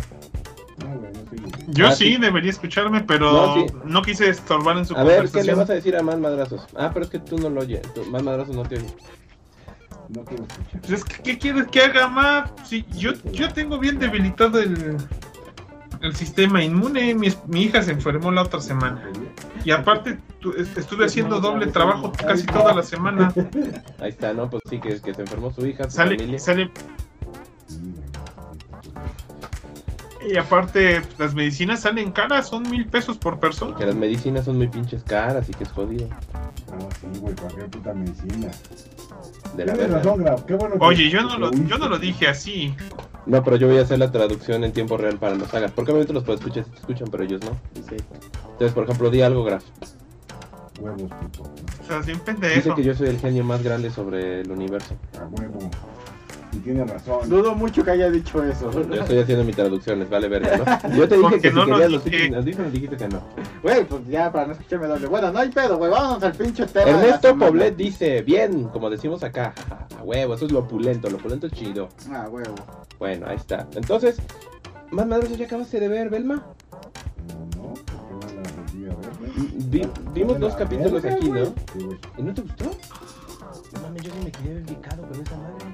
No, güey, no soy güey. Yo Ah, sí, sí. debería escucharme, pero No, sí. no quise estorbar en su A ver, ¿qué le conversación. vas a decir a más madrazos? Ah, pero es que tú no lo oyes. Más madrazos no te oye. No quiero escuchar. Pues es que, ¿qué quieres que haga más? Sí, yo, yo tengo bien debilitado el, el sistema inmune. Mi, mi hija se enfermó la otra semana. Y aparte, tu- est- estuve haciendo doble trabajo casi toda la semana. Ahí está, ¿no? Pues sí, que, que se enfermó su hija, su Sale, familia. sale. Y aparte, las medicinas salen caras, son mil pesos por persona. Que las medicinas son muy pinches caras y que es jodido. No, sí, güey, cualquier puta medicina. De la Tienes verga. razón, Graf. Qué bueno que- Oye, yo no lo, yo no lo dije así. No, pero yo voy a hacer la traducción en tiempo real para los sagas. Porque obviamente los puedo escuchar si te escuchan, pero ellos no. Sí. Entonces, por ejemplo, di algo, Graf. Huevos, puto. O sea, sin Dice pendejo. que yo soy el genio más grande sobre el universo. A huevo. Y tiene razón. Dudo mucho que haya dicho eso. Yo estoy haciendo mis traducciones, vale verga, ¿no? Yo te dije que no si querías los pinches audífonos, dijiste que no. Güey, pues ya para no escucharme doble. Bueno, no hay pedo, güey. Vámonos al pinche tema. Ernesto. Poblet dice, bien, como decimos acá, a huevo, eso es lo opulento, lo opulento es chido. Ah, huevo. Bueno, ahí está. Entonces, más madres, ¿ya acabaste de ver, Belma? No, porque no la volví a ver. Vi- vimos ¿Dónde dos capítulos aquí? ¿no? ¿Y no te gustó? No mames, yo sí me quedé ubicado con esa madre.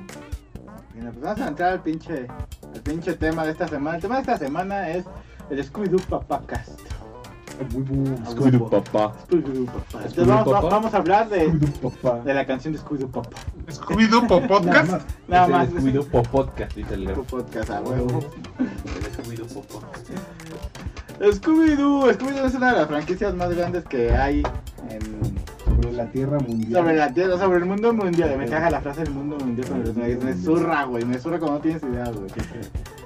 Pues vamos a entrar al pinche, al pinche tema de esta semana. El tema de esta semana es el Scooby-Doo Papacast. Scooby-Doo, papá. Scooby-Doo Papá. Entonces ¿Scooby-Doo vamos, va- Papá? vamos a hablar de, Scooby-Doo, la canción de Scooby-Doo Papá. Scooby-Doo po- Nada podcast. más. Es el Scooby-Doo po- podcast, dice el podcast, a huevo. El Scooby-Doo po- podcast. Scooby-Doo. Scooby-Doo es una de las franquicias más grandes que hay en, Sobre la tierra mundial. sobre la tierra, sobre el mundo mundial. Me caga la frase del mundo mundial, me, me zurra, güey. Me zurra como no tienes idea, güey.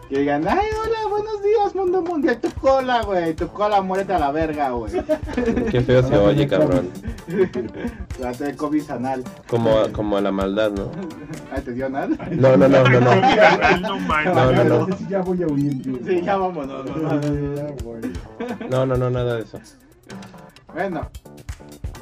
Que digan, ay, hola, buenos días, mundo mundial. Tu cola, güey. Tu cola, muérete a la verga, güey. Qué feo se oye, cabrón. Trate de COVID anal. Como, como a la maldad, ¿no? Ay, ¿te dio anal? No, no, no, no, no. No. No, no, no. sé si ya voy a huir, tío. Sí, ya vámonos. No, no, no, nada de eso. Bueno,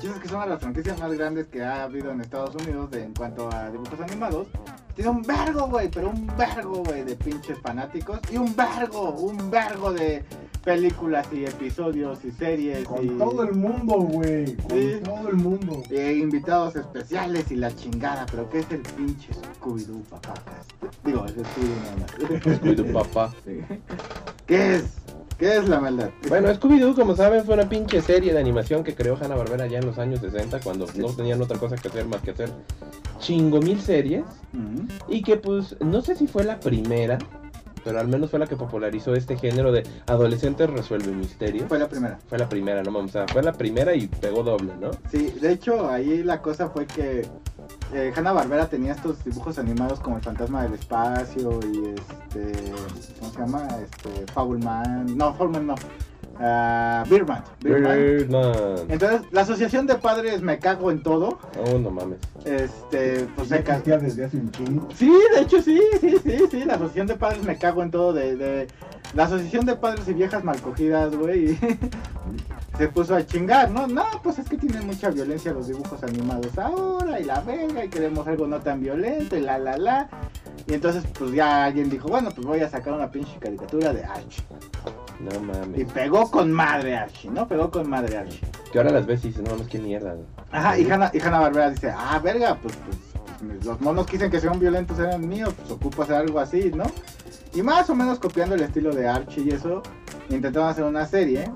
que son de las franquicias más grandes que ha habido en Estados Unidos de- en cuanto a dibujos animados. Tiene un vergo, güey, pero un vergo, güey, de pinches fanáticos. Y un vergo, un vergo de películas y episodios y series. y, Con todo el mundo, güey. Con Sí. todo el mundo. invitados especiales y la chingada. Pero ¿qué es el pinche Scooby-Doo, papacas? Digo, es Scooby-Doo nada más. Scooby-Doo, papá. Sí. ¿Qué es? ¿Qué es la maldad? Bueno, Scooby-Doo, como saben, fue una pinche serie de animación que creó Hanna-Barbera ya en los años 60, cuando no tenían otra cosa que hacer más que hacer chingo mil series. Y que, pues, no sé si fue la primera, pero al menos fue la que popularizó este género de adolescentes resuelven misterios. Fue la primera. Fue la primera, no mames, o sea, fue la primera y pegó doble, ¿no? Sí, de hecho, ahí la cosa fue que eh, Hanna Barbera tenía estos dibujos animados como el fantasma del espacio y este. ¿Cómo se llama? Este. Fableman. No, Fableman no. Ah, Birdman. Birdman. Birdman. Entonces, la asociación de padres Me Cago en Todo. Oh, no mames. Este. Pues se ca- existía desde hace un chingo. Sí, de hecho sí, sí, sí, sí, la asociación de padres me cago en todo de, de- la asociación de padres y viejas malcogidas, güey, se puso a chingar, ¿no? No, pues es que tienen mucha violencia los dibujos animados ahora y la verga y queremos algo no tan violento y la la la. Y entonces pues ya alguien dijo, bueno, pues voy a sacar una pinche caricatura de Archie. No Y mames. pegó con madre Archie, ¿no? Pegó con madre Archie. Que ahora las ves y dices, no mames, qué mierda. güey. Ajá, y Hanna, y Hanna Barbera dice, ah, verga, pues, pues, pues, los monos que dicen que sean violentos eran míos, pues ocupo hacer algo así, ¿no? Y más o menos copiando el estilo de Archie y eso, intentaron hacer una serie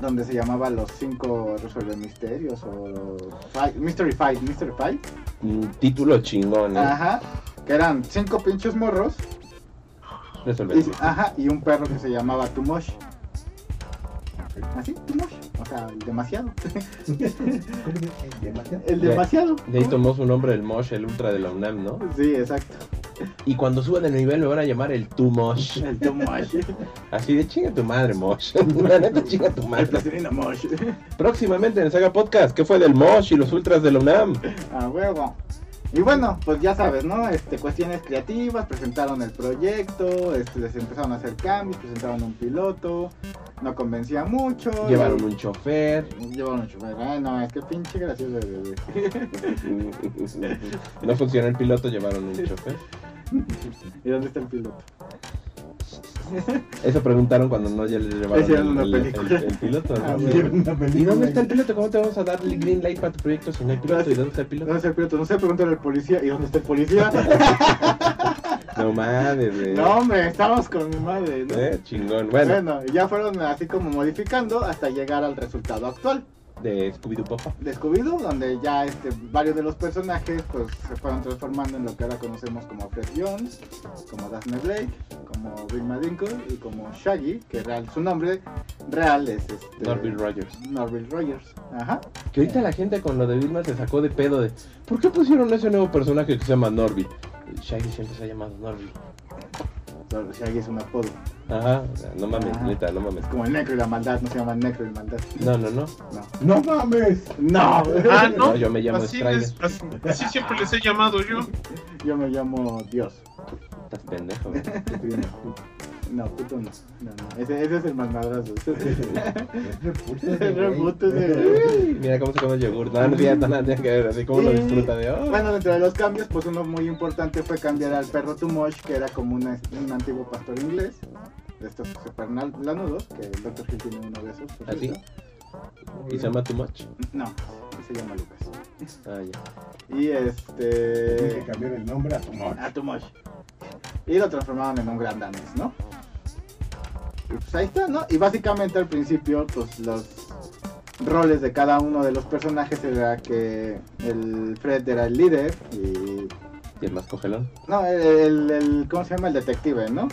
donde se llamaba Los Cinco Resuelve Misterios o Five- Mystery Fight, Mystery Fight, Un título chingón, ¿eh? ajá, que eran cinco pinches morros, Y, ajá, y un perro que se llamaba Tumosh. Así, Tumosh, o sea, el demasiado, ¿Cómo se- Demasiado. el De- demasiado. De ahí tomó su nombre el Mosh, el Ultra de la UNAM, ¿no? Sí, exacto, Y cuando suban de nivel me van a llamar el Tu Mosh. el Tumosh. Así de chinga tu madre, Mosh. La neta chinga tu El madre. plastilina Mosh. Próximamente en Saga Podcast, ¿qué fue del Mosh y los Ultras de la UNAM? A huevo. Y bueno, pues ya sabes, ¿no? Este, cuestiones creativas, presentaron el proyecto, este, les empezaron a hacer cambios, presentaron un piloto, no convencía mucho. Llevaron un chofer. Llevaron un chofer. Ay, no, es que pinche gracioso, bebé. No funcionó el piloto, llevaron un chofer. ¿Y dónde está el piloto? Eso preguntaron cuando no ya le llevaron el, una el- película. el- el piloto. ¿no? Ah, una película. ¿Y dónde está el piloto? ¿Cómo te vamos a dar el green light para tu proyecto si no hay piloto? ¿Y dónde está el piloto? ¿Dónde está el piloto? No sé, pregúntale al policía. ¿Y dónde está el policía? No mames, güey. no, hombre, estamos con mi madre, ¿no? Eh, chingón. Bueno, Bueno, ya fueron así como modificando hasta llegar al resultado actual. De Scooby-Doo Papa. de Scooby-Doo, donde ya este, varios de los personajes pues se fueron transformando en lo que ahora conocemos como Fred Jones, como Daphne Blake, como Bill Madinkle y como Shaggy, que real, su nombre real es este, Norville Rogers. Norville Rogers. Ajá. Que ahorita la gente con lo de Vilma se sacó de pedo de ¿Por qué pusieron ese nuevo personaje que se llama Norville? Shaggy siempre se ha llamado Norville. Nor- Shaggy es un apodo. Ajá, o sea, no mames, Ajá. neta, no mames. Es como el Necro y la Maldad, no se llama Necro y Maldad. No, no, no. No. ¡No mames! No. Ah, No, no. yo me llamo Así, les- así, así siempre les he llamado yo. Yo me llamo Dios. Estás pendejo, güey. No, puto no. no, no. Ese, ese es el más madrazo. Ese es el- Mira cómo se come el yogur. No, no nada que ver. Así como lo disfruta de. "Oh". Bueno, dentro de los cambios, pues uno muy importante fue cambiar al perro Tumosh, que era como una- un antiguo pastor inglés, de estos super lanudos, que el Dr. Hill tiene uno de esos. por ¿Ah, sí? cierto. Y se llama Too Much. No, se llama Lucas. Ah, ya. Y Tienes que este... cambiar el nombre a tu mono. A Tumosh. Y lo transformaron en un gran danés, ¿no? Pues ahí está, ¿no? Y básicamente al principio, pues los roles de cada uno de los personajes era que el Fred era el líder y Y el más cogelón. No, el, el- ¿cómo se llama? El detective, ¿no?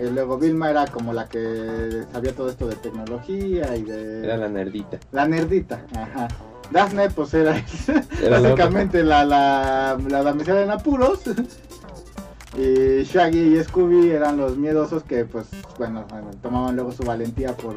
Y luego Vilma era como la que sabía todo esto de tecnología y de... Era la nerdita. La nerdita, ajá. Daphne, pues era, Era la básicamente la, la, la damisela en apuros. Y Shaggy y Scooby eran los miedosos que, pues, bueno, tomaban luego su valentía por,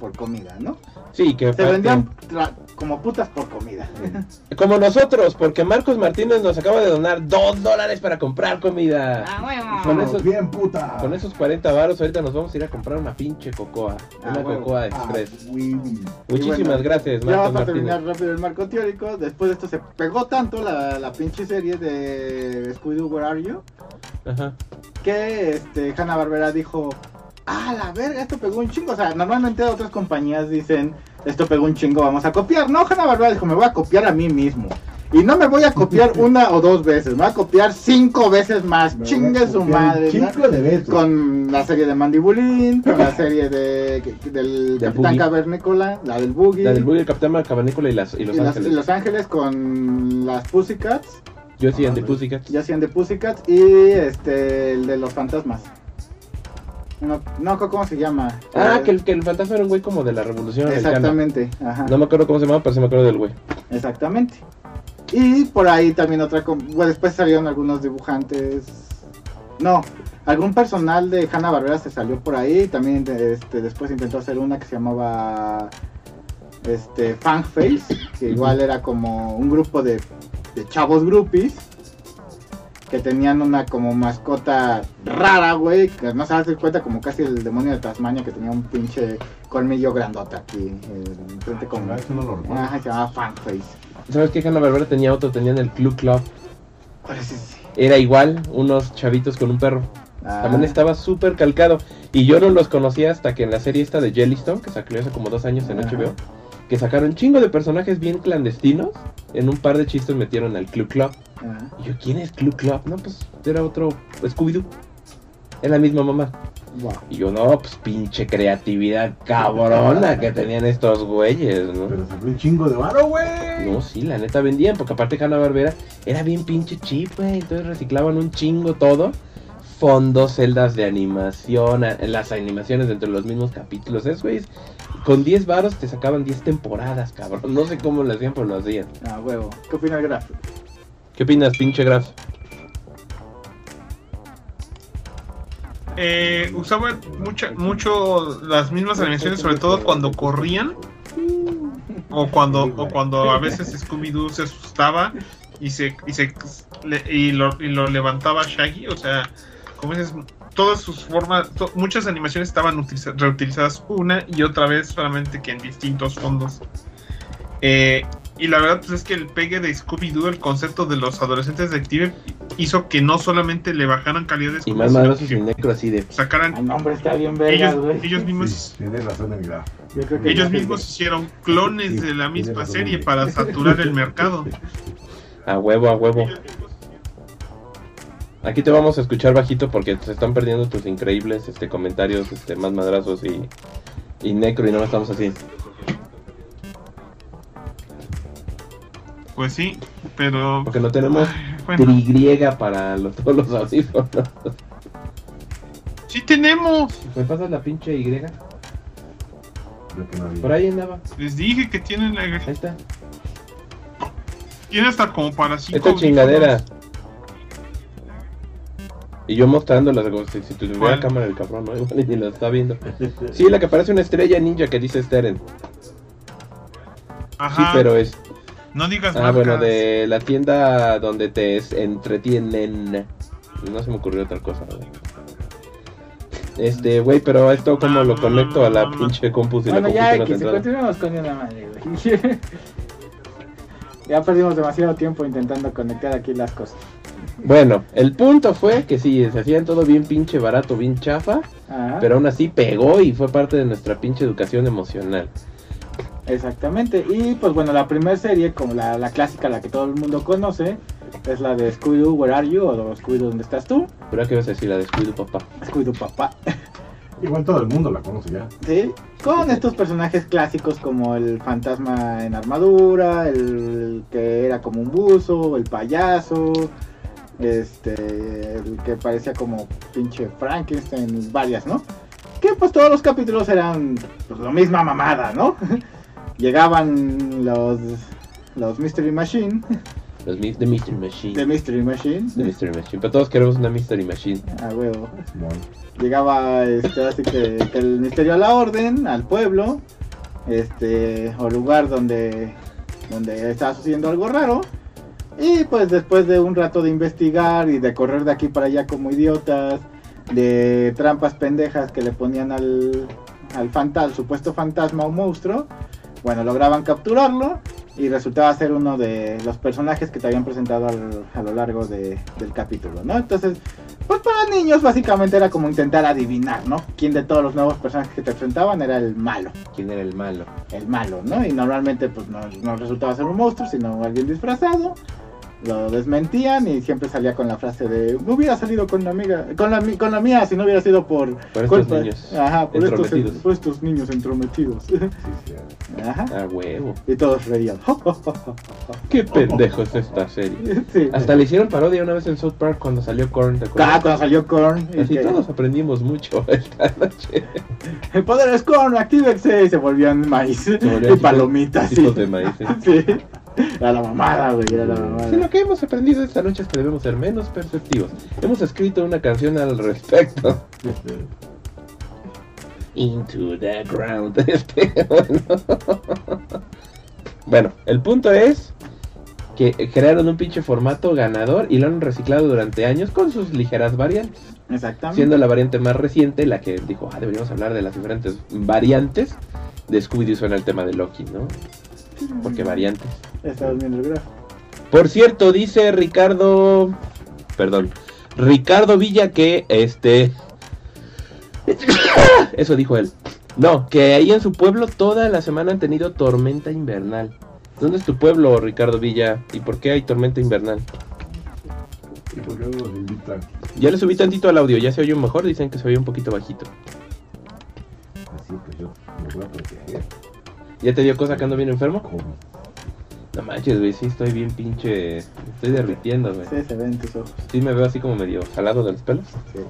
por comida, ¿no? Sí, que Se vendían tra- como putas por comida. Como nosotros, porque Marcos Martínez nos acaba de donar dos dólares para comprar comida. Ah, Con Somos esos, bien puta. con esos 40 varos, ahorita nos vamos a ir a comprar una pinche cocoa. Ah, Una huevo. cocoa Ah, express. Muchísimas bueno, gracias, Ya Marcos para Martínez. terminar rápido el marco teórico, después de esto se pegó tanto la, la pinche serie de Scooby-Doo Where Are You Ajá. que este, Hanna Barbera dijo, ah, la verga, esto pegó un chingo. O sea, normalmente otras compañías dicen, esto pegó un chingo, vamos a copiar. No, Hanna Barbera dijo, me voy a copiar a mí mismo. Y no me voy a copiar una o dos veces, me voy a copiar cinco veces más. Me Chingue su madre. chingo de veces. Con la serie de Mandibulín, con la serie de, del Del Capitán. Cavernícola, la del Boogie. La del Boogie, el Capitán Cavernícola y, las, y y Los las- Ángeles. y Los Ángeles con las Pussycats. Yo sí, Ah, de sí. Pussycats. Ya hacían de Pussycats y este el de los fantasmas. No, no ¿cómo se llama? Ah, Eh, que el, que el fantasma era un güey como de la revolución. Exactamente, ajá. No me acuerdo cómo se llama, pero sí me acuerdo del güey. Exactamente. Y por ahí también otra... Bueno, después salieron algunos dibujantes... No, algún personal de Hanna-Barbera se salió por ahí. También este, después intentó hacer una que se llamaba... Este, Fang Face, que igual era como un grupo de, de chavos groupies que tenían una como mascota rara, güey, que no se das cuenta como casi el demonio de Tasmania que tenía un pinche colmillo grandote aquí en frente como... Ah, eso no. Ajá, se llamaba Fanface. ¿Sabes qué Hanna Barbera tenía otro? Tenían el Club Club. ¿Cuál es ese? Era igual, unos chavitos con un perro. Ah, También estaba súper calcado. Y yo no los conocía hasta que en la serie esta de Jellystone, que salió hace como dos años en Ajá. HBO, que sacaron chingo de personajes bien clandestinos. En un par de chistes metieron al Club Club. ah, Y yo, ¿quién es Club Club? No, pues era otro Scooby-Doo. Es la misma mamá. wow. Y yo, no, pues pinche creatividad cabrona que tenían estos güeyes, ¿no? Pero se fue un chingo de varo, güey. No, sí, la neta vendían, porque aparte Hanna Barbera era bien pinche cheap, güey. Entonces reciclaban un chingo todo. Fondos, celdas de animación, las animaciones dentro de los mismos capítulos. Es, güey, con 10 varos te sacaban 10 temporadas, cabrón. No sé cómo lo hacían, pero lo hacían. Ah, huevo. ¿Qué opina el Graf? ¿Qué opinas, pinche Graf? Eh, usaba mucha, mucho las mismas animaciones, sobre todo cuando corrían. O cuando, o cuando a veces Scooby-Doo se asustaba y se, y se le- y lo, y lo levantaba Shaggy. O sea, como dices, todas sus formas, to- muchas animaciones estaban utiliza- reutilizadas una y otra vez, solamente que en distintos fondos. Eh, y la verdad pues, es que el pegue de Scooby-Doo, el concepto de los adolescentes detectives, hizo que no solamente le bajaran calidad de Y Scooby, más sino madrazos que y necro así de. sacaran El nombre está bien vergas, ellos, güey. ellos mismos Sí, razón ellos mismos hicieron clones Sí, de la misma razón, serie para saturar el mercado. A huevo, a huevo. Aquí te vamos a escuchar bajito porque se están perdiendo tus increíbles este, comentarios, este, más madrazos y, y necro y no estamos así. Pues sí, pero Porque no tenemos bueno, trigriega para los, todos los audífonos. sí tenemos. ¿Me pasas la pinche Y? Que no había. Por ahí andaba. Les dije que tienen la Ahí está. tiene hasta como para cinco Esta chingadera. audífonos. Y yo mostrándolas como si, si tuviera ¿Cuál? cámara el cabrón, ¿no? Igual ni lo está viendo. Sí, la que parece una estrella ninja que dice Steren. Ajá. Sí, pero es. No digas Ah, marcas. bueno, de la tienda donde te entretienen. No se me ocurrió otra cosa. güey. Este, güey, pero esto como lo conecto a la pinche compu si Bueno, la ya, no está continuemos con una madre, güey. ya perdimos demasiado tiempo intentando conectar aquí las cosas. Bueno, el punto fue que sí, se hacían todo bien pinche barato, bien chafa, Ah, pero aún así pegó y fue parte de nuestra pinche educación emocional. Exactamente. Y pues bueno, la primera serie, como la, la clásica, la que todo el mundo conoce, es la de Scooby-Doo, Where Are You? o Scooby-Doo, ¿dónde estás tú? Pero que ibas a decir la descuido, papá. Scooby-Doo, papá. Igual todo el mundo la conoce ya. ¿Sí? Con estos personajes clásicos como el fantasma en armadura, el que era como un buzo, el payaso, este, el que parecía como pinche Frankenstein, varias, ¿no? Que pues todos los capítulos eran pues, la misma mamada, ¿no? Llegaban los los Mystery Machine, Los mi- de Mystery Machine. de Mystery Machine, De Mystery Machine. Pero todos queremos una Mystery Machine. a huevo. Llegaba este así que, que el misterio a la orden al pueblo este o lugar donde donde estaba sucediendo algo raro y pues después de un rato de investigar y de correr de aquí para allá como idiotas de trampas pendejas que le ponían al al fantasma supuesto fantasma o monstruo bueno lograban capturarlo y resultaba ser uno de los personajes que te habían presentado al- a lo largo de- del capítulo no entonces pues para niños básicamente era como intentar adivinar, ¿no? Quién de todos los nuevos personajes que te enfrentaban era el malo, ¿Quién era el malo? el malo, ¿no? Y normalmente pues no, no resultaba ser un monstruo, sino alguien disfrazado. Lo desmentían y siempre salía con la frase de no hubiera salido con la amiga, con la, con la mía si no hubiera sido por, Por estos culpa- niños Ajá, por estos, entrometidos. por estos niños entrometidos. Sí, sí. Ajá. A huevo. Y todos reían. Qué pendejo es esta serie. Sí. Hasta le hicieron parodia una vez en South Park cuando salió Korn. ¿te Ah, cuando salió Korn. Así que- todos aprendimos mucho esta noche. El poder es Korn, actívense. Y se volvían maíz. Se volvían y palomitas. sí. tipos de maíz, ¿eh? Sí. Era la mamada, güey, era la mamada. Sí, lo que hemos aprendido esta noche es que debemos ser menos perceptivos. Hemos escrito una canción al respecto. Into the ground. Este, bueno. Bueno, el punto es que crearon un pinche formato ganador y lo han reciclado durante años con sus ligeras variantes. Exactamente. Siendo la variante más reciente la que dijo, ah, deberíamos hablar de las diferentes variantes de Scooby-Doo suena el tema de Loki, ¿no? Porque variantes. Estabas viendo el grafo. Por cierto, dice Ricardo. Perdón. Ricardo Villa que este. Eso dijo él. No, que ahí en su pueblo toda la semana han tenido tormenta invernal. ¿Dónde es tu pueblo, Ricardo Villa? ¿Y por qué hay tormenta invernal? ¿Y por qué no nos invitan? Ya le subí tantito al audio, ya se oye mejor, dicen que se oye un poquito bajito. Así pues yo me voy a proteger. ¿Ya te dio cosa que ando bien enfermo? No manches, güey, sí estoy bien pinche. Estoy derritiendo, güey. Sí, se ve en tus ojos. Sí me veo así como medio jalado de los pelos. Sí.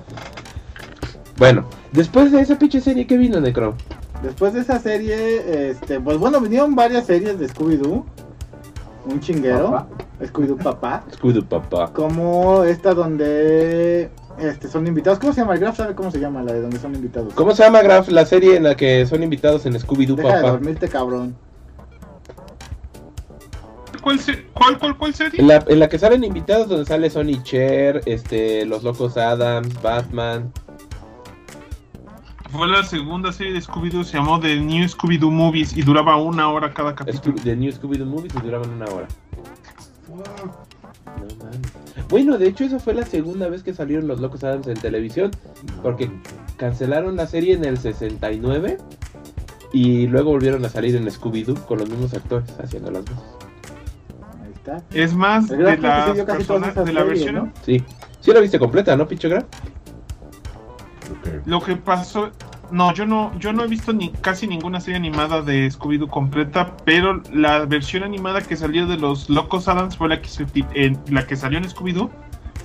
Bueno, después de esa pinche serie, ¿qué vino, Necro? Después de esa serie, este, pues bueno, vinieron varias series de Scooby-Doo. Un chinguero. Scooby-Doo papá. Scooby papá. Como esta donde este, son invitados. ¿Cómo se llama? El Graf sabe cómo se llama la de donde son invitados. ¿Cómo se llama, Graf, la serie en la que son invitados en Scooby-Doo Deja de papá? dormirte, cabrón. ¿Cuál, se- cuál, cuál, cuál serie? En la, en la que salen invitados donde sale Sonny Cher, este, los locos Adams, Batman. Fue la segunda serie de Scooby-Doo, se llamó The New Scooby-Doo Movies y duraba una hora cada capítulo. The New Scooby-Doo Movies y duraban una hora. No mames. Bueno, de hecho, esa fue la segunda vez que salieron los locos Adams en televisión. Porque cancelaron la serie en el 69 y luego volvieron a salir en Scooby-Doo con los mismos actores haciendo las voces. Ahí está. Es más, de, las personas, la series, versión... ¿no? Sí. ¿Sí la viste completa, no, pinche Graf? Ok. Lo que pasó... No, yo no, yo no he visto ni casi ninguna serie animada de Scooby-Doo completa, pero la versión animada que salió de los Locos Adams fue la que, se, la que salió en Scooby-Doo.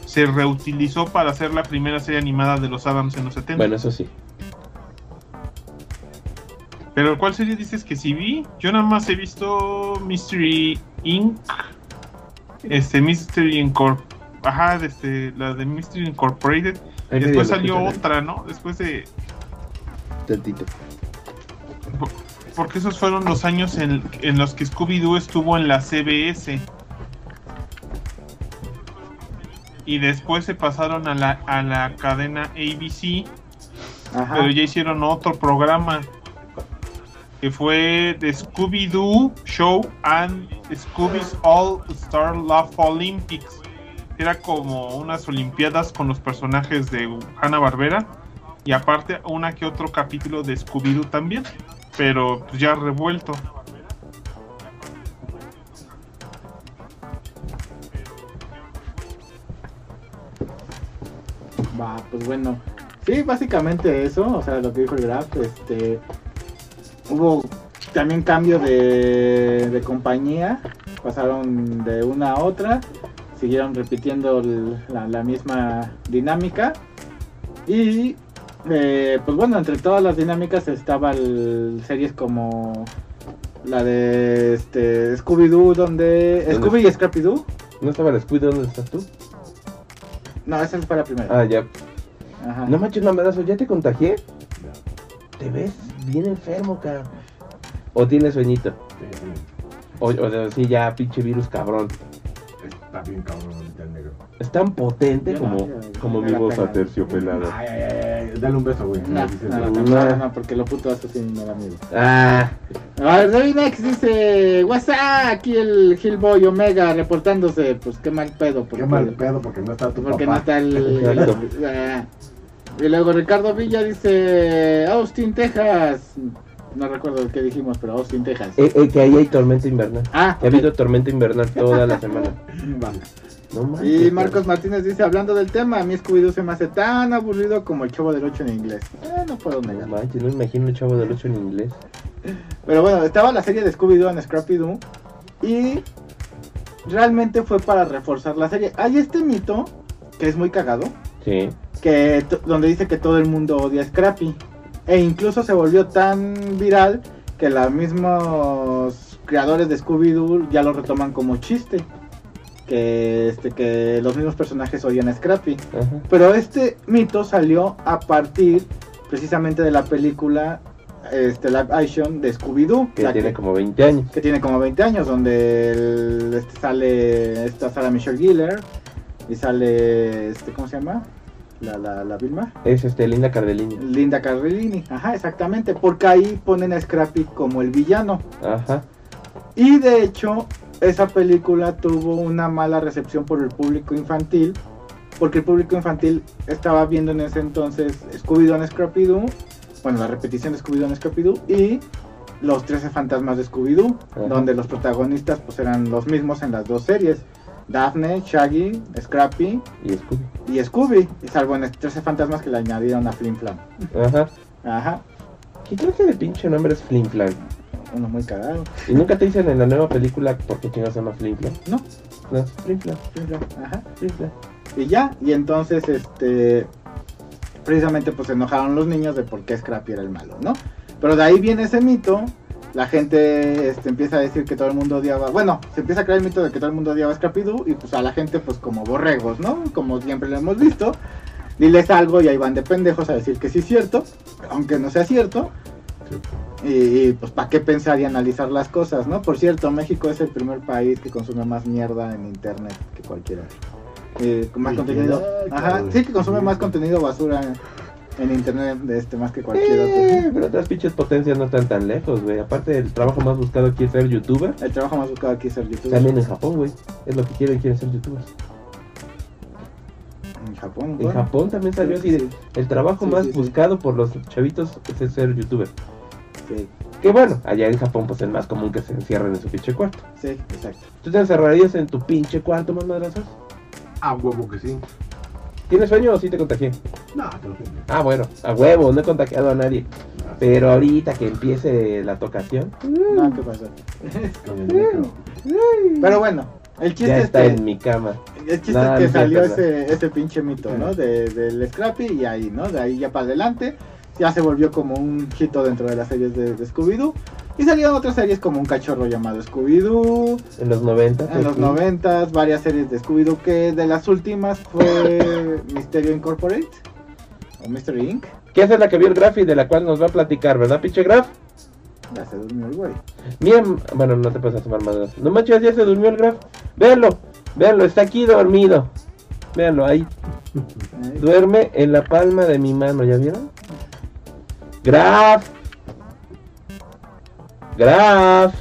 Se reutilizó para hacer la primera serie animada de los Adams en los 70. Bueno, eso sí. Pero ¿cuál serie dices que sí vi? Yo nada más he visto Mystery Inc. Este, Mystery Incorporated. Ajá, este, la de Mystery Incorporated. Después salió otra, ¿no? Después de... Tantito. Porque esos fueron los años en, en los que Scooby-Doo estuvo en la CBS. Y después se pasaron a la, a la cadena ABC, Ajá. pero ya hicieron otro programa que fue de Scooby-Doo Show and Scooby's All Star Love Olympics. Era como unas olimpiadas con los personajes de Hanna-Barbera y aparte una que otro capítulo de Scooby-Doo también, pero pues ya revuelto. Va, pues bueno. Sí, básicamente eso, o sea, lo que dijo el Graf, este hubo también cambio de, de compañía, pasaron de una a otra, siguieron repitiendo la misma dinámica y eh, pues bueno, entre todas las dinámicas estaban series como la de este Scooby-Doo, donde... ¿Dónde? Scooby y Scrappy-Doo. ¿No estaba el Scooby? ¿Dónde estás tú? No, esa fue la primera. Ah, ya. Ajá. No manches, mamadazo, ¿ya te contagié? Te ves bien enfermo, cara. ¿O tienes sueñito? Sí, sí. O, o de- sí, ya, pinche virus cabrón. Está bien cabrón ahorita el negro. Es tan potente como, no, yo- como mi voz pela. aterciopelada. Ay, ay, ay, ay, dale un beso, güey. No, no, no, porque lo puto hace sin me da miedo. Ah, A ver, David X dice, WhatsApp, aquí el Hillboy Omega reportándose, pues qué mal pedo, porque, Qué mal pedo porque no está tu porque papá. no está el... Ah. y luego Ricardo Villa dice, Austin, Texas. No recuerdo qué dijimos, pero Austin, Texas. eh, eh, que ahí hay tormenta invernal. Ah, Ha habido tormenta invernal toda la semana. va. No manches. Y Marcos Martínez dice, hablando del tema, a mí Scooby-Doo se me hace tan aburrido como el Chavo del 8 en inglés. Eh, no puedo No negar. manches, no me imagino el chavo del 8 en inglés. Pero bueno, estaba la serie de Scooby-Doo en Scrappy-Doo. Y realmente fue para reforzar la serie. Hay este mito, que es muy cagado, Sí. que donde dice que todo el mundo odia a Scrappy. E incluso se volvió tan viral que los mismos creadores de Scooby-Doo ya lo retoman como chiste. Que, este, que los mismos personajes odian a Scrappy. Ajá. Pero este mito salió a partir precisamente de la película este, live action de Scooby-Doo. Que tiene como 20 años. que tiene como 20 años, donde el- este, sale esta Sarah Michelle Gellar y sale, este, ¿cómo se llama? La, la, la Vilma. Es este Linda Cardellini. Linda Cardellini, ajá, exactamente, porque ahí ponen a Scrappy como el villano. Ajá. Y de hecho, esa película tuvo una mala recepción por el público infantil, porque el público infantil estaba viendo en ese entonces Scooby-Doo and Scrappy-Doo, bueno, la repetición de Scooby-Doo and Scrappy-Doo, y los 13 fantasmas de Scooby-Doo, donde los protagonistas pues eran los mismos en las dos series, Daphne, Shaggy, Scrappy Y Scooby. y Scooby, y salvo en 13 fantasmas que le añadieron a Flim Flam. Ajá. Ajá, ¿Qué clase de pinche nombre es Flim Flam? Uno muy cagado. ¿Y nunca te dicen en la nueva película por qué chingados se llama Flim Flam? No, No, Flim Flam, Flim Flam, ajá. Flim Flam. Y ya, y entonces, este, precisamente pues se enojaron los niños de por qué Scrappy era el malo, ¿no? Pero de ahí viene ese mito, la gente este, empieza a decir que todo el mundo odiaba, bueno, se empieza a crear el mito de que todo el mundo odiaba a Scrappy Doo y pues a la gente pues como borregos, ¿no? Como siempre lo hemos visto, diles algo y ahí van de pendejos a decir que sí es cierto, aunque no sea cierto. Y, y, pues para qué pensar y analizar las cosas, ¿no? Por cierto, México es el primer país que consume más mierda en internet que cualquiera. Eh, con más contenido. Ajá, sí que consume más contenido basura en, en internet de este más que cualquier Eh, otro. pero otras pinches potencias no están tan lejos, güey. Aparte, el trabajo más buscado aquí es ser youtuber. El trabajo más buscado aquí es ser youtuber. También en Japón, güey. Es lo que quieren, quieren ser youtubers. En Japón, En bueno. Japón también salió así Sí, el trabajo Sí, más buscado por los chavitos es ser youtuber. Sí, Que bueno, allá en Japón pues es más común que se encierren en su pinche cuarto. sí, exacto. ¿Tú te encerrarías en tu pinche cuarto, más madrazos? Ah, huevo que sí. ¿Tienes sueño o sí te contagié? No, te lo juro. Ah, bueno, a huevo, no he contagiado a nadie. Pero ahorita que empiece la tocación, No, ¿qué pasó? Con el micro. Pero bueno, el chiste ya es está que, en mi cama. el chiste No, es no que salió ese, ese pinche mito, ¿no? De, del Scrappy y ahí, ¿no? De ahí ya para adelante. Ya se volvió como un hito dentro de las series de, de Scooby-Doo. Y salieron otras series como un cachorro llamado Scooby-Doo. En los 90. En los noventas, varias series de Scooby-Doo que de las últimas fue Misterio Incorporate o Mystery Inc. Que esa es la que vio el Graf y de la cual nos va a platicar, ¿verdad, pinche Graf? Ya se durmió el güey. Bien, bueno, no te puedes tomar más. No manches, ya se durmió el Graf. Véanlo, véanlo, está aquí dormido. Véanlo, ahí. Ahí. Duerme en la palma de mi mano, ¿ya vieron? Graf. Graf.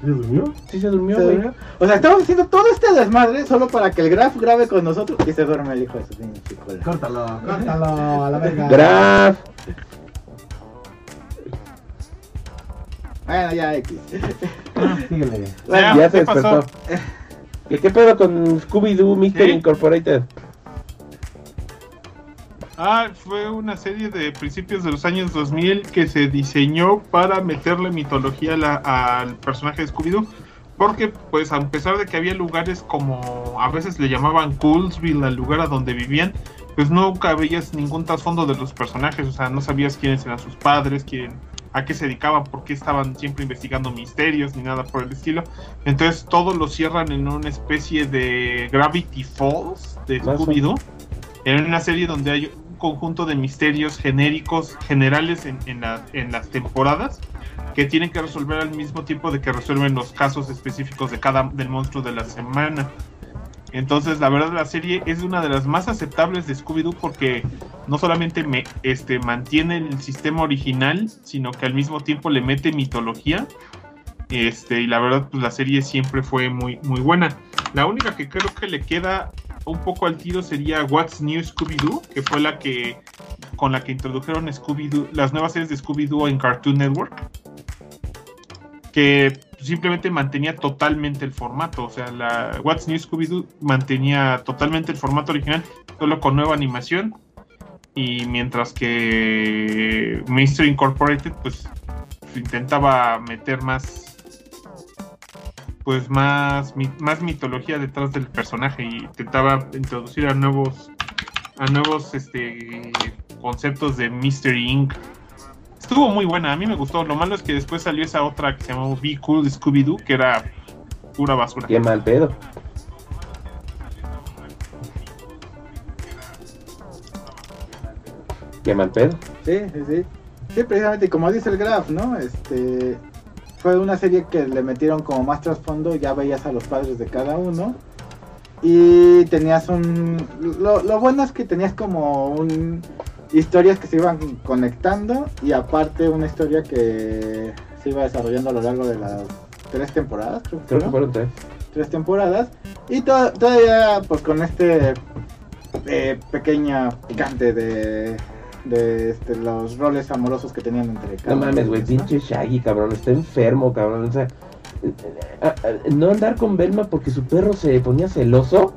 ¿Se durmió? Sí se durmió, Se güey. durmió. O sea, estamos haciendo todo este desmadre solo para que el Graf grabe con nosotros y se duerme el hijo de su pinche. Córtalo, córtalo, a la verga. Graf. Bueno, ya X. Síguele. Bueno, ya se ¿qué pasó? despertó. ¿Qué, qué pedo con Scooby-Doo Mystery. Incorporated? Ah, fue una serie de principios de los años 2000 que se diseñó para meterle mitología al personaje de Scooby-Doo. Porque, pues, a pesar de que había lugares como a veces le llamaban Coolsville, al lugar a donde vivían, pues nunca veías ningún trasfondo de los personajes. O sea, no sabías quiénes eran sus padres, quién, a qué se dedicaban, por qué estaban siempre investigando misterios, ni nada por el estilo. Entonces, todo lo cierran en una especie de Gravity Falls de Scooby-Doo. En una serie donde hay conjunto de misterios genéricos, generales en, en la- en las temporadas, que tienen que resolver al mismo tiempo de que resuelven los casos específicos de cada del monstruo de la semana. Entonces, la verdad, la serie es una de las más aceptables de Scooby-Doo porque no solamente me, este, mantiene el sistema original, sino que al mismo tiempo le mete mitología. Este, y la verdad, pues la serie siempre fue muy, muy buena. La única que creo que le queda un poco al tiro sería What's New Scooby-Doo, que fue la que con la que introdujeron Scooby-Doo, las nuevas series de Scooby-Doo en Cartoon Network, que simplemente mantenía totalmente el formato, o sea, la What's New Scooby-Doo mantenía totalmente el formato original, solo con nueva animación, y mientras que Mystery Incorporated, pues intentaba meter más pues más mi- más mitología detrás del personaje y intentaba introducir a nuevos a nuevos este conceptos de Mystery Inc. estuvo muy buena, a mí me gustó. Lo malo es que después salió esa otra que se llamó Be Cool Scooby-Doo, que era pura basura. Qué mal pedo. Qué mal pedo. Sí, sí, sí. Sí, precisamente, como dice el Graf, ¿no? Este fue una serie que le metieron como más trasfondo, ya veías a los padres de cada uno. Y tenías un... Lo, lo bueno es que tenías como un... Historias que se iban conectando y aparte una historia que se iba desarrollando a lo largo de las tres temporadas, creo que Creo que fueron. fueron tres. tres temporadas y to- todavía pues con este eh, pequeña picante de, de este, los roles amorosos que tenían entre cada No mames, güey, pinche Shaggy, cabrón, está enfermo, cabrón. O sea, eh, eh, eh, no andar con Belma porque su perro se ponía celoso.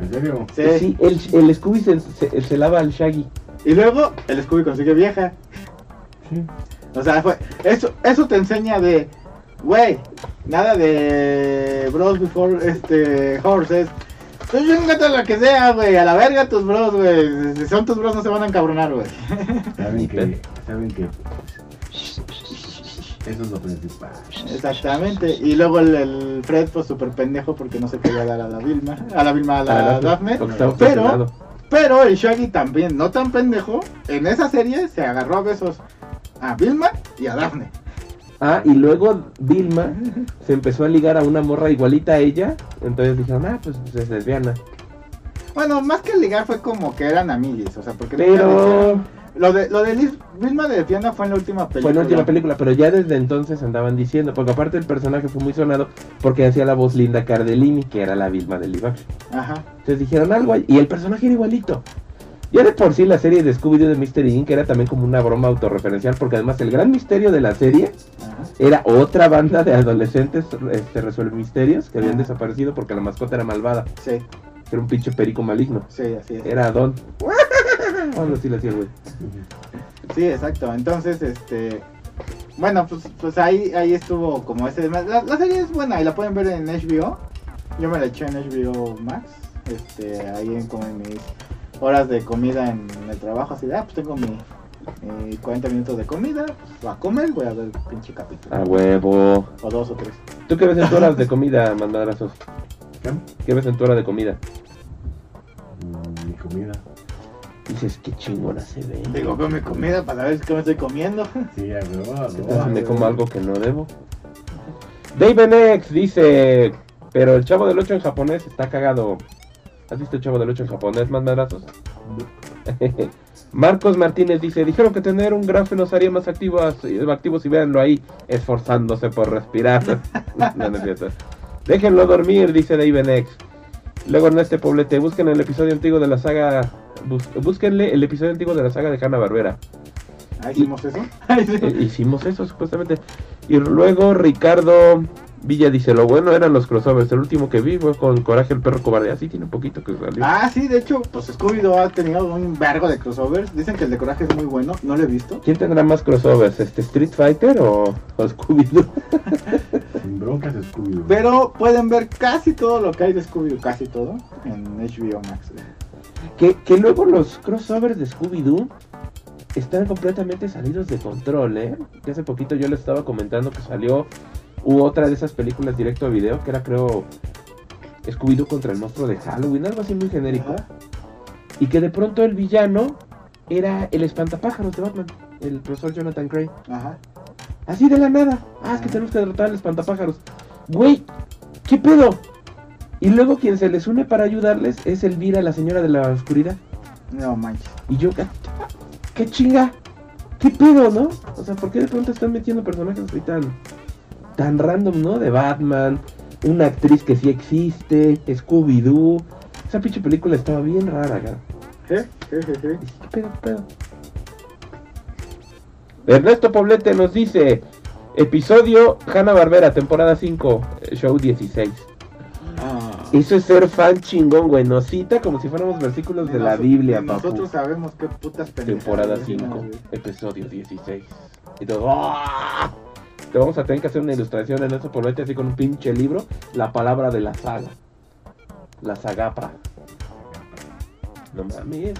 ¿En serio? Sí. Sí, el, el Scooby se, se, se lava al Shaggy. Y luego el Scooby consigue vieja. O sea, fue, eso, eso te enseña de, güey, nada de bros before este horses. Tú chingate la que sea, güey, a la verga tus bros, güey. Si son tus bros no se van a encabronar, güey. Saben que, saben que eso es lo principal. Exactamente. Y luego el, el Fred, pues súper pendejo porque no se quería dar a la Vilma. A la Vilma, a la, Ah, Daphne. estaba Pero, pero el Shaggy también, no tan pendejo, en esa serie se agarró a besos a Vilma y a Daphne. Ah, y luego Vilma se empezó a ligar a una morra igualita a ella. Entonces dijeron, ah, pues, pues es lesbiana. Bueno, más que ligar fue como que eran amiguis, o sea, porque Pero lo de lo de Liz- Vilma de Fiona fue en la última película. fue la última película, pero ya desde entonces andaban diciendo, porque aparte el personaje fue muy sonado porque hacía la voz Linda Cardellini, que era la Vilma de live action. Ajá. Entonces dijeron algo y el personaje era igualito. Ya de por sí la serie de Scooby-Doo de Mystery Inc. era también como una broma autorreferencial, porque además el gran misterio de la serie Ajá. era otra banda de adolescentes este, resuelve misterios que habían Ajá. desaparecido porque la mascota era malvada, Sí, era un pinche perico maligno. sí, así es. Era Don. Cuando sí le hacía el güey. Sí, exacto. Entonces, este. Bueno, pues, pues ahí, ahí estuvo como ese. La, la serie es buena y la pueden ver en HBO. Yo me la eché en HBO Max. Este, ahí en como en mis horas de comida en el trabajo. Así de, ah, pues tengo mi, mi 40 minutos de comida. Pues a comer, voy a ver el pinche capítulo. A huevo. O dos o tres. ¿Tú qué ves en tu hora de comida, mandadrazos? ¿Qué? ¿Qué ves en tu hora de comida? Mm, Mi comida. Dices, qué chingona se ve. Digo, con mi comida para ver qué me estoy comiendo. Sí, a huevo, me como algo que no debo. David X dice, pero el chavo del 8 en japonés está cagado. ¿Has visto el chavo del 8 en japonés, más madrazos? Marcos Martínez dice, dijeron que tener un grafo nos haría más activos, activos y véanlo ahí, esforzándose por respirar. no, no es. Déjenlo dormir, dice David X. Luego en este poblete, busquen el episodio antiguo de la saga, bus- búsquenle el episodio antiguo de la saga de Hanna Barbera. Ahí hicimos eso. Eh, hicimos eso supuestamente. Y luego Ricardo Villa dice, lo bueno eran los crossovers. El último que vi fue con Coraje el perro cobarde. Así tiene poquito que salió. Ah, sí, de hecho, pues Scooby-Doo ha tenido un vergo de crossovers. Dicen que el de Coraje es muy bueno, no lo he visto. ¿Quién tendrá más crossovers? ¿Este Street Fighter o, o Scooby-Doo? Sin broncas, Scooby. Pero pueden ver casi todo lo que hay de Scooby-Doo, casi todo, en HBO Max. que, que luego los crossovers de Scooby-Doo están completamente salidos de control, ¿eh? Que hace poquito yo les estaba comentando que salió u otra de esas películas directo a video, que era creo Scooby-Doo contra el monstruo de Halloween, algo así muy genérico. Ajá. Y que de pronto el villano era el espantapájaros de Batman, el profesor Jonathan Gray. Ajá. Así de la nada. Ah, es que tenemos que derrotar al espantapájaros. Güey, ¿qué pedo? Y luego quien se les une para ayudarles es Elvira, la señora de la oscuridad. No manches. Y yo, ¿qué, qué chinga? ¿Qué pedo, no? O sea, ¿por qué de pronto están metiendo personajes tan, tan random, no? De Batman, una actriz que sí existe, Scooby-Doo. Esa pinche película estaba bien rara, cara. ¿Qué? ¿Qué, qué, qué? Dije, ¿Qué pedo, qué pedo? Ernesto Poblete nos dice, episodio Hanna Barbera, temporada 5, eh, show 16. Ah. Eso es ser fan chingón, güey. Nos cita como si fuéramos versículos de la Biblia, ni papu. Nosotros sabemos qué putas pendejadas Temporada decimos, 5, güey. episodio 16. Y todo, ¡ah! Te vamos a tener que hacer una ilustración en eso por así con un pinche libro, la palabra de la saga. La sagapra. No mames.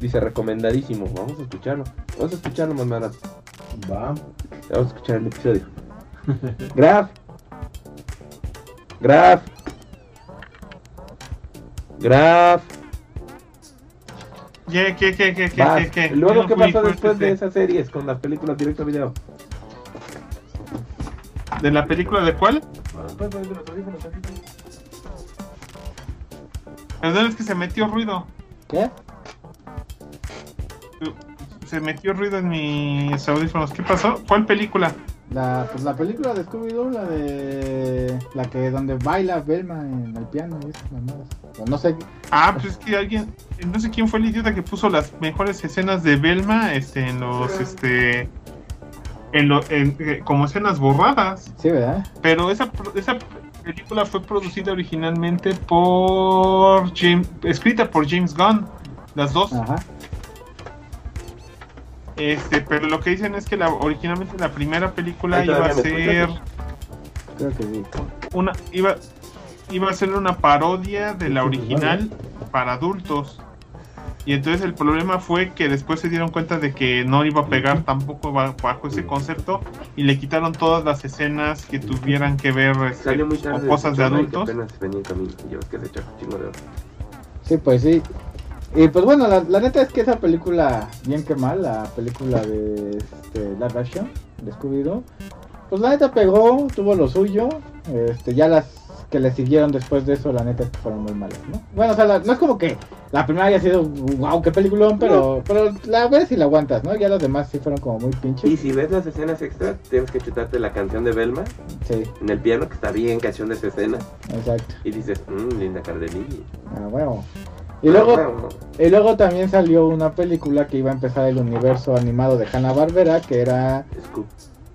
Dice recomendadísimo. Vamos a escucharlo. Vamos a escucharlo, mamadas. Va. Vamos a escuchar el episodio. Graf. Graf. Graf. ¿Qué, qué, qué, qué, qué, qué, qué? Luego, ¿qué pasó después de esas series con las películas directo a video? ¿De la película de cuál? Perdón, es que se metió ruido. ¿Qué? Se metió ruido en mis audífonos. ¿Qué pasó? ¿Cuál película? La, pues la película de Scooby-Doo, la de. La que donde baila Velma en el piano y esas mamadas. No sé. Ah, pues es que alguien, no sé quién fue el idiota que puso las mejores escenas de Velma, este, en los, este, en lo, en, eh, como escenas borradas. Sí, ¿verdad? Pero esa, esa película fue producida originalmente por James, escrita por James Gunn, las dos. Ajá. Este, pero lo que dicen es que la, originalmente la primera película iba a ser escuchas. Creo que sí. una, iba, iba a ser una parodia de la original para adultos. Y entonces el problema fue que después se dieron cuenta de que no iba a pegar tampoco ba- bajo ese concepto y le quitaron todas las escenas que tuvieran que ver este, Salió muy con cosas de adultos. Sí, pues sí. Y pues bueno, la, la neta es que esa película, bien que mal, la película de este, live action de Scooby-Doo, pues la neta pegó, tuvo lo suyo. Este, ya las que le siguieron después de eso, la neta fueron muy malas, ¿no? Bueno, o sea, la- no es como que la primera haya sido, wow, qué peliculón, pero, pero la ves y la aguantas, ¿no? Ya las demás sí fueron como muy Y pinches. si ves las escenas extras, tienes que chutarte la canción de Velma Sí, en el piano, que está bien canción de esa escena. exacto. Y dices, mmm, linda Cardelini. Ah, bueno. Y luego, Y luego también salió una película que iba a empezar el universo animado de Hanna Barbera, que era Scoop.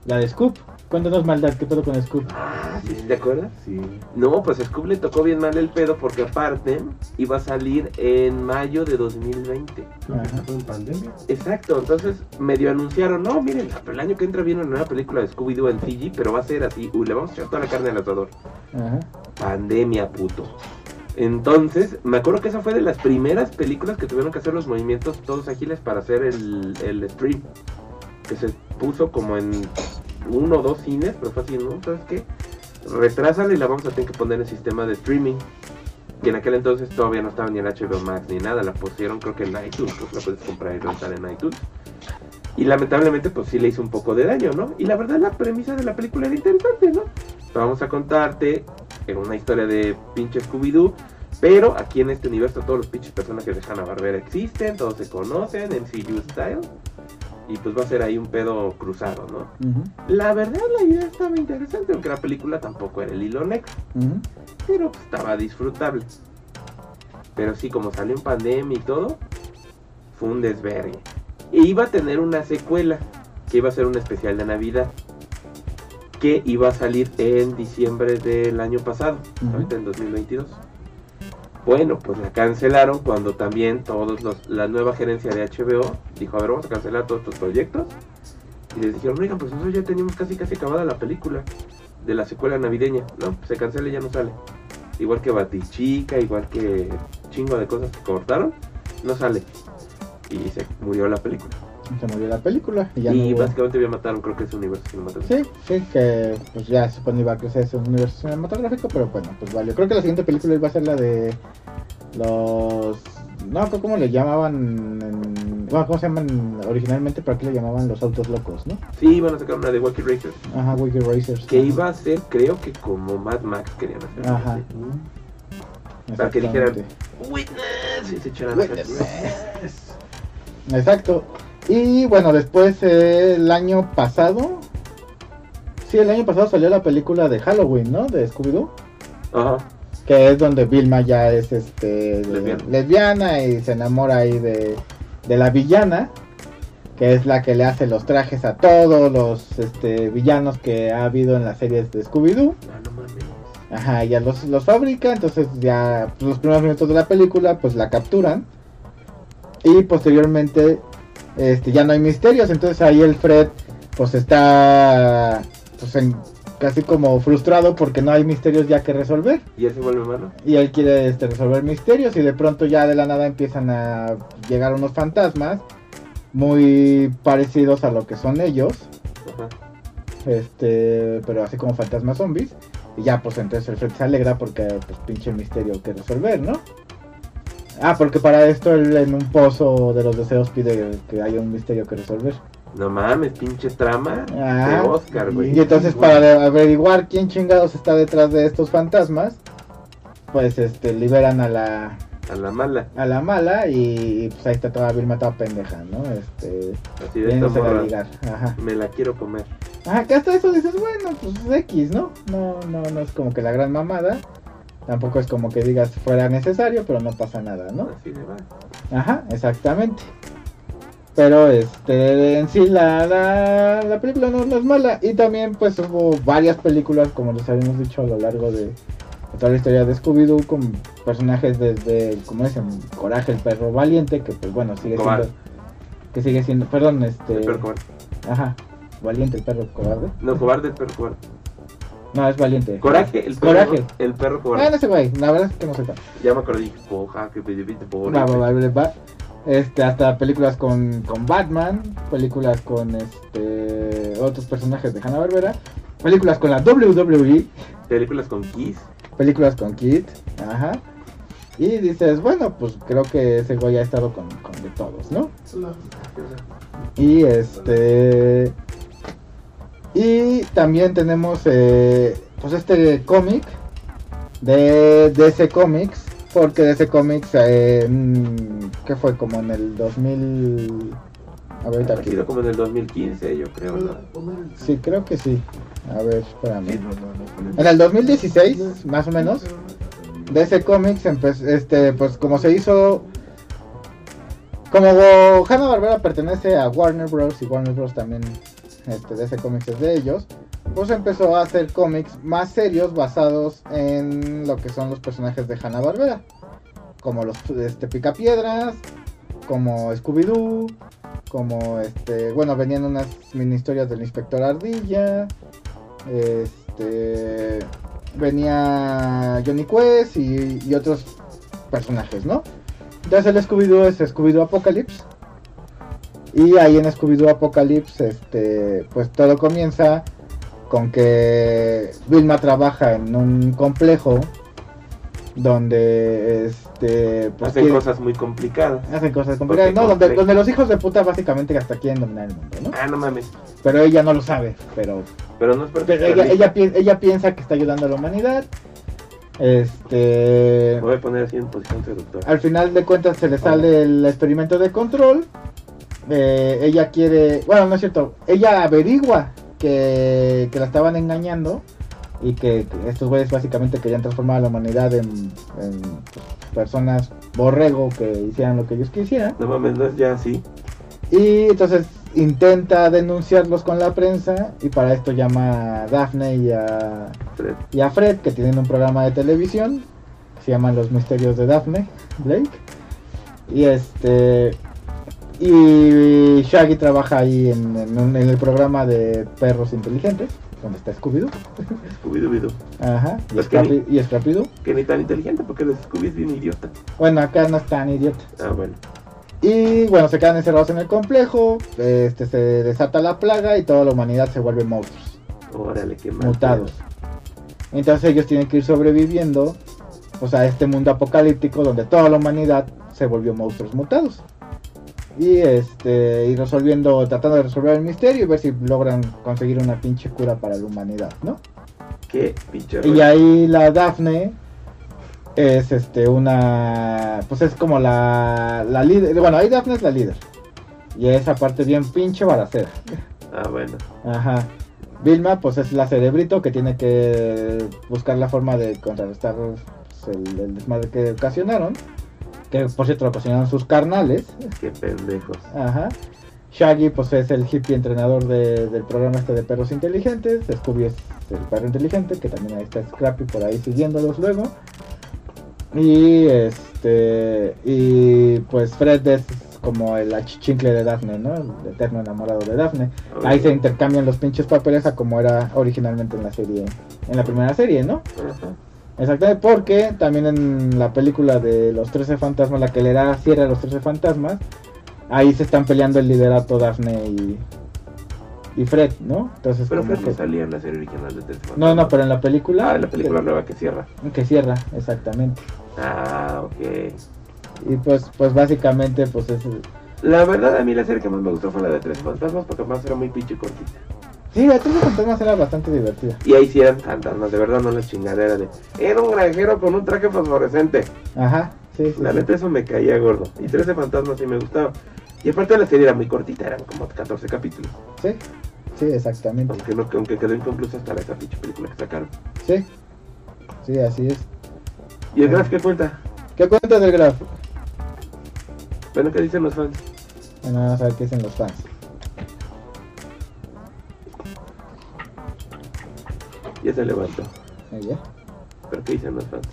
la de Scoop. Cuéntanos maldad, ¿qué pedo con Scoop? Ah, ¿sí, ¿Te acuerdas? Sí. No, pues a Scoop le tocó bien mal el pedo porque aparte iba a salir en mayo de 2020. Creo que Ajá. fue en pandemia. Exacto, entonces medio anunciaron, no, miren, el año que entra viene una nueva película de Scooby-Doo en CG, pero va a ser así, uy, le vamos a echar toda la carne al asador. Ajá. Pandemia, puto. Entonces, me acuerdo que esa fue de las primeras películas que tuvieron que hacer los movimientos todos ágiles para hacer el, el stream. Que se puso como en uno o dos cines, pero fue así, ¿no? ¿Sabes qué? Retrásala y la vamos a tener que poner en sistema de streaming. Y en aquel entonces todavía no estaba ni en HBO Max ni nada, la pusieron creo que en iTunes, pues la puedes comprar y rentar en iTunes. Y lamentablemente pues sí le hizo un poco de daño, ¿no? Y la verdad la premisa de la película era interesante, ¿no? Vamos a contarte en una historia de pinche Scooby-Doo, pero aquí en este universo todos los pinches personajes de Hanna-Barbera existen, todos se conocen, MCU style, y pues va a ser ahí un pedo cruzado, ¿no? La verdad la idea estaba interesante, aunque la película tampoco era el hilo negro pero pues, estaba disfrutable. Pero sí, como salió en pandemia y todo, fue un desvergue. E iba a tener una secuela, que iba a ser un especial de Navidad, que iba a salir en diciembre del año pasado, Ujú. ahorita en 2022. Bueno, pues la cancelaron cuando también todos los, la nueva gerencia de HBO dijo, a ver, vamos a cancelar todos estos proyectos. Y les dijeron, oigan, pues nosotros ya teníamos casi casi acabada la película de la secuela navideña. No, pues se cancela y ya no sale. Igual que Batichica, igual que chingo de cosas que cortaron, no sale. Y se murió la película. Se murió la película y ya y no básicamente ya mataron, creo que ese universo cinematográfico. Sí, sí, que pues ya se supone iba a crecer ese universo cinematográfico, pero bueno, pues vale. Creo que la siguiente película iba a ser la de los... No, ¿cómo le llamaban? en- Bueno, ¿cómo se llaman originalmente? ¿Para qué le llamaban los autos locos, no? Sí, iban a sacar una de Walkie Racers. Ajá, Wiki Racers. Que Ajá. iba a ser, creo que como Mad Max querían hacer. Ajá. Para que dijeran. Witness, y se echaran acá. Exacto. Y bueno, después eh, el año pasado... Sí, el año pasado salió la película de Halloween, ¿no? De Scooby-Doo. Ajá. que es donde Vilma ya es este Lesbiana. lesbiana y se enamora ahí de, de la villana que es la que le hace los trajes a todos los este, villanos que ha habido en las series de Scooby-Doo no ajá ya los, los fabrica entonces ya pues, los primeros minutos de la película pues la capturan y posteriormente este ya no hay misterios entonces ahí el Fred pues está pues en- casi como frustrado porque no hay misterios ya que resolver ¿Y él se vuelve malo? y él quiere este, resolver misterios y de pronto ya de la nada empiezan a llegar unos fantasmas muy parecidos a lo que son ellos, Ajá. este, pero así como fantasmas zombies. Y ya, pues entonces el Fred se alegra porque, pues, pinche misterio que resolver, ¿no? Ah, porque para esto él en un pozo de los deseos pide que haya un misterio que resolver. No mames, pinche trama Ah, de Oscar, güey. Y entonces para averiguar quién chingados está detrás de estos fantasmas, pues este liberan a la A la mala. a la mala y, y, pues ahí está toda Vilma toda pendeja, ¿no? Este, Así de esta morra. Ajá. Me la quiero comer. Ajá, que hasta eso dices, bueno, pues X, ¿no? No, no, no es como que la gran mamada. Tampoco es como que digas fuera necesario, pero no pasa nada, ¿no? Así. Ajá, exactamente. Pero este, en sí la, la, la película no, no es mala. Y también pues hubo varias películas, como les habíamos dicho a lo largo de, de toda la historia de Scooby-Doo, con personajes desde, como dicen, Coraje el perro valiente, que pues bueno, sigue siendo... Que sigue siendo, perdón, este... El perro cobarde. Ajá, valiente el perro cobarde. No, cobarde el perro cobarde. No, es valiente. Coraje, el perro, Coraje. el perro Ah, cobarde. no sé, güey, la verdad es que no sé cuál. Ya me acordé, poja, que pide pide por. Va, va, va, va, va. Este, hasta películas con, con Batman, películas con este otros personajes de Hanna Barbera, películas con la WWE, Películas con Kiss. películas con Kid, ajá. Y dices, bueno, pues creo que ese güey ha estado con, con de todos, ¿no? Y este. Y también tenemos eh, pues este cómic de DC Comics. Porque DC Comics, eh, mm, ¿qué fue? Como en el 2000. A ver, aquí. como en el 2015, yo creo, ¿no? Sí, creo que sí. A ver, espérame. En el 2016, más o menos, DC Comics este, pues como se hizo, como Hanna Barbera pertenece a Warner Bros. y Warner Bros. también, este, DC Comics es de ellos, pues empezó a hacer cómics más serios basados en lo que son los personajes de Hanna Barbera, como los, este, Picapiedras, como Scooby-Doo, como este, bueno, venían unas mini historias del Inspector Ardilla, este venía Johnny Quest y, y otros personajes, ¿no? Entonces el Scooby-Doo es Scooby-Doo Apocalypse. Y ahí en Scooby-Doo Apocalypse, este, pues todo comienza con que Vilma trabaja en un complejo donde este pues Hacen quiere- cosas muy complicadas. hacen cosas complicadas, no, donde, los hijos de puta básicamente hasta quieren dominar el mundo, ¿no? Ah, no mames. Pero ella no lo sabe, pero Pero no es pero ella, ella, pi- ella piensa que está ayudando a la humanidad. Este. Voy a poner así en posición seductora. Al final de cuentas se le sale el experimento de control. Eh, ella quiere. Bueno, no es cierto. Ella averigua que, que la estaban engañando. Y que, que estos güeyes básicamente querían transformar a la humanidad en, en, personas borrego que hicieran lo que ellos quisieran. No mames, no es ya así. Y entonces intenta denunciarlos con la prensa. Y para esto llama a Daphne y a, Fred. y a Fred, que tienen un programa de televisión. Se llaman Los Misterios de Daphne, Blake. Y este. Y Shaggy trabaja ahí en, en un- en el programa de perros inteligentes, donde está Scooby-Doo. Scooby-Doo. Ajá. Y, Es que Scrappy- y Scrappy-Doo. Que ni tan inteligente porque el Scooby es bien idiota. Bueno, acá no es tan idiota. Ah, bueno. Y bueno, se quedan encerrados en el complejo. Este se desata la plaga y toda la humanidad se vuelve monstruos. Órale, qué mal. mutados. Entonces ellos tienen que ir sobreviviendo pues, a este mundo apocalíptico donde toda la humanidad se volvió monstruos mutados. Y este y resolviendo, tratando de resolver el misterio y ver si logran conseguir una pinche cura para la humanidad, ¿no? Qué pinche Y ahí la Daphne es este una pues es como la, la líder, bueno ahí Daphne es la líder. Y esa parte bien pinche baracera. Ah, bueno. Ajá. Vilma, pues es la cerebrito que tiene que buscar la forma de contrarrestar pues, el, el desmadre que ocasionaron. Que por cierto lo ocasionaron sus carnales. Qué pendejos. Ajá. Shaggy, pues es el hippie entrenador de- del programa este de perros inteligentes. Scooby es el perro inteligente, que también ahí está Scrappy por ahí siguiéndolos luego. Y este. Y pues Fred es como el achichincle de Daphne, ¿no? El eterno enamorado de Daphne. Ahí se intercambian los pinches papeles a como era originalmente en la serie, en la primera serie, ¿no? Ajá. Exactamente, porque también en la película de los 13 fantasmas, la que le da cierre a los 13 fantasmas, ahí se están peleando el liderato Daphne y, y Fred, ¿no? Entonces, Pero Fred no que- salía en la serie original de Tres no, no, pero en la película. Ah, en la película nueva que cierra. Que cierra, exactamente. Ah, ok. Y pues, pues básicamente, pues es. La verdad, a mí la serie que más me gustó fue la de Tres Fantasmas, porque más era muy pinche cortita. Sí, la Tres Fantasmas era bastante divertida. Y ahí sí eran fantasmas, de verdad, no la chingadera de. Era un granjero con un traje fosforescente. Ajá, sí, sí. La sí. neta, eso me caía gordo. Y 13 fantasmas sí me gustaba. Y aparte, la serie era muy cortita, eran como 14 capítulos. Sí, sí, exactamente. Aunque, no, aunque quedó inconclusa hasta esa pinche película que sacaron. Sí, sí, así es. ¿Y el Graf qué cuenta? ¿Qué cuenta del graf? Bueno, ¿qué dicen los fans? Bueno, vamos a ver qué dicen los fans. Ya se levantó. Ya. ¿Pero qué dicen los fans?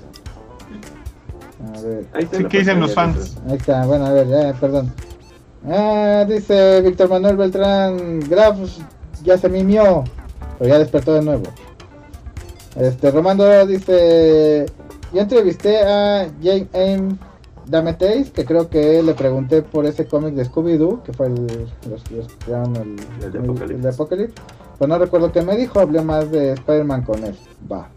A ver. Ahí está Sí, la ¿qué dicen los fans? Ahí está, bueno, a ver, ya, perdón. Ah, dice Víctor Manuel Beltrán, Graf ya se mimió, pero ya despertó de nuevo. Este, Romando dice, yo entrevisté a Jane M. Dameteis, que creo que le pregunté por ese cómic de Scooby-Doo, que fue el, los, los que crearon el, El de el- Apocalypse. Pues no recuerdo qué me dijo, hablé más de Spider-Man con él. Va.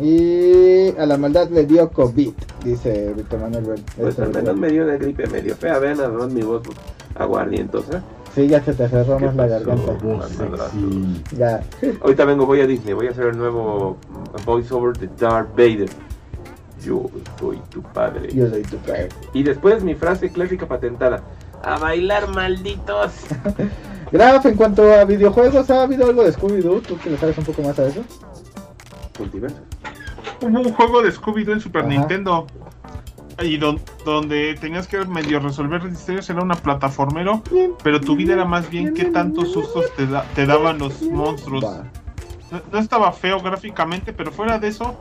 Y a la maldad le dio COVID, dice Víctor Manuel Pues al menos me dio una gripe medio fea. Vean más mi voz aguardientosa. Sí, ya se te cerró ¿Qué más la garganta. Ya. Ahorita vengo, voy a Disney. Voy a hacer el nuevo voiceover de Darth Vader. Yo soy tu padre. Yo soy tu padre. Y después mi frase clásica patentada. A bailar, malditos. Graf, en cuanto a videojuegos, ¿ha habido algo de Scooby-Doo? ¿Tú que le sabes un poco más a eso? Multiverso. Hubo un juego de Scooby-Doo en Super Ajá. Nintendo. Y don- donde tenías que medio resolver misterios, era una plataformero, pero tu vida era más bien qué tantos sustos te, da- te daban los monstruos. No estaba feo gráficamente, pero fuera de eso,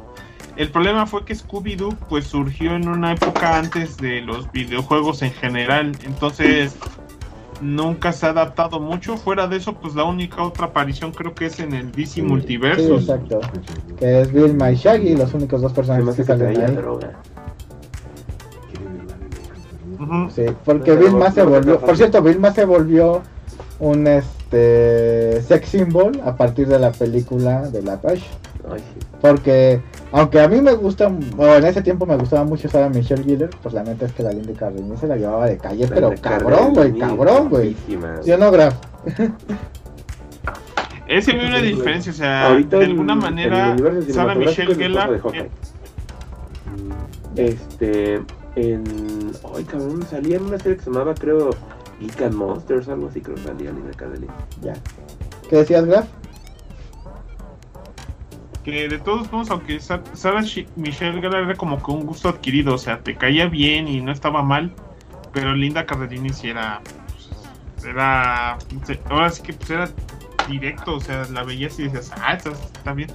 el problema fue que Scooby-Doo pues surgió en una época antes de los videojuegos en general, entonces nunca se ha adaptado mucho. Fuera de eso, pues la única otra aparición creo que es en el DC Sí, Multiversus. exacto. Que es Vilma y Shaggy, los únicos dos personajes que que salen ahí. droga. Sí, porque Vilma se no, volvió, no, por cierto, Vilma se volvió un este sex symbol a partir de la película de la Ash. Ay, sí. Porque, aunque a mí me gusta, o en ese tiempo me gustaba mucho usar a Michelle Giller, pues la neta es que la Linda Cardenal se la llevaba de calle, pero La cabrón, güey, cabrón, güey. guapísima. ¿Sí o no, Graf? Ese ve una diferencia, o sea, Ahorita de en- alguna en manera, universo Sarah Michelle es la de Gellar. Este, en. Ay, cabrón, salía en una serie que se llamaba, creo, Geek and Monsters, algo así, creo que salía Lina Cardelli. Ya. ¿Qué decías, Graf? Que de todos modos, aunque Sa- Sarah Michelle Gellar era como que un gusto adquirido, o sea, te caía bien y no estaba mal, pero Linda Cardellini sí era, pues, era, ahora sí que pues era directo, o sea, la veías y decías, ah, está, está bien.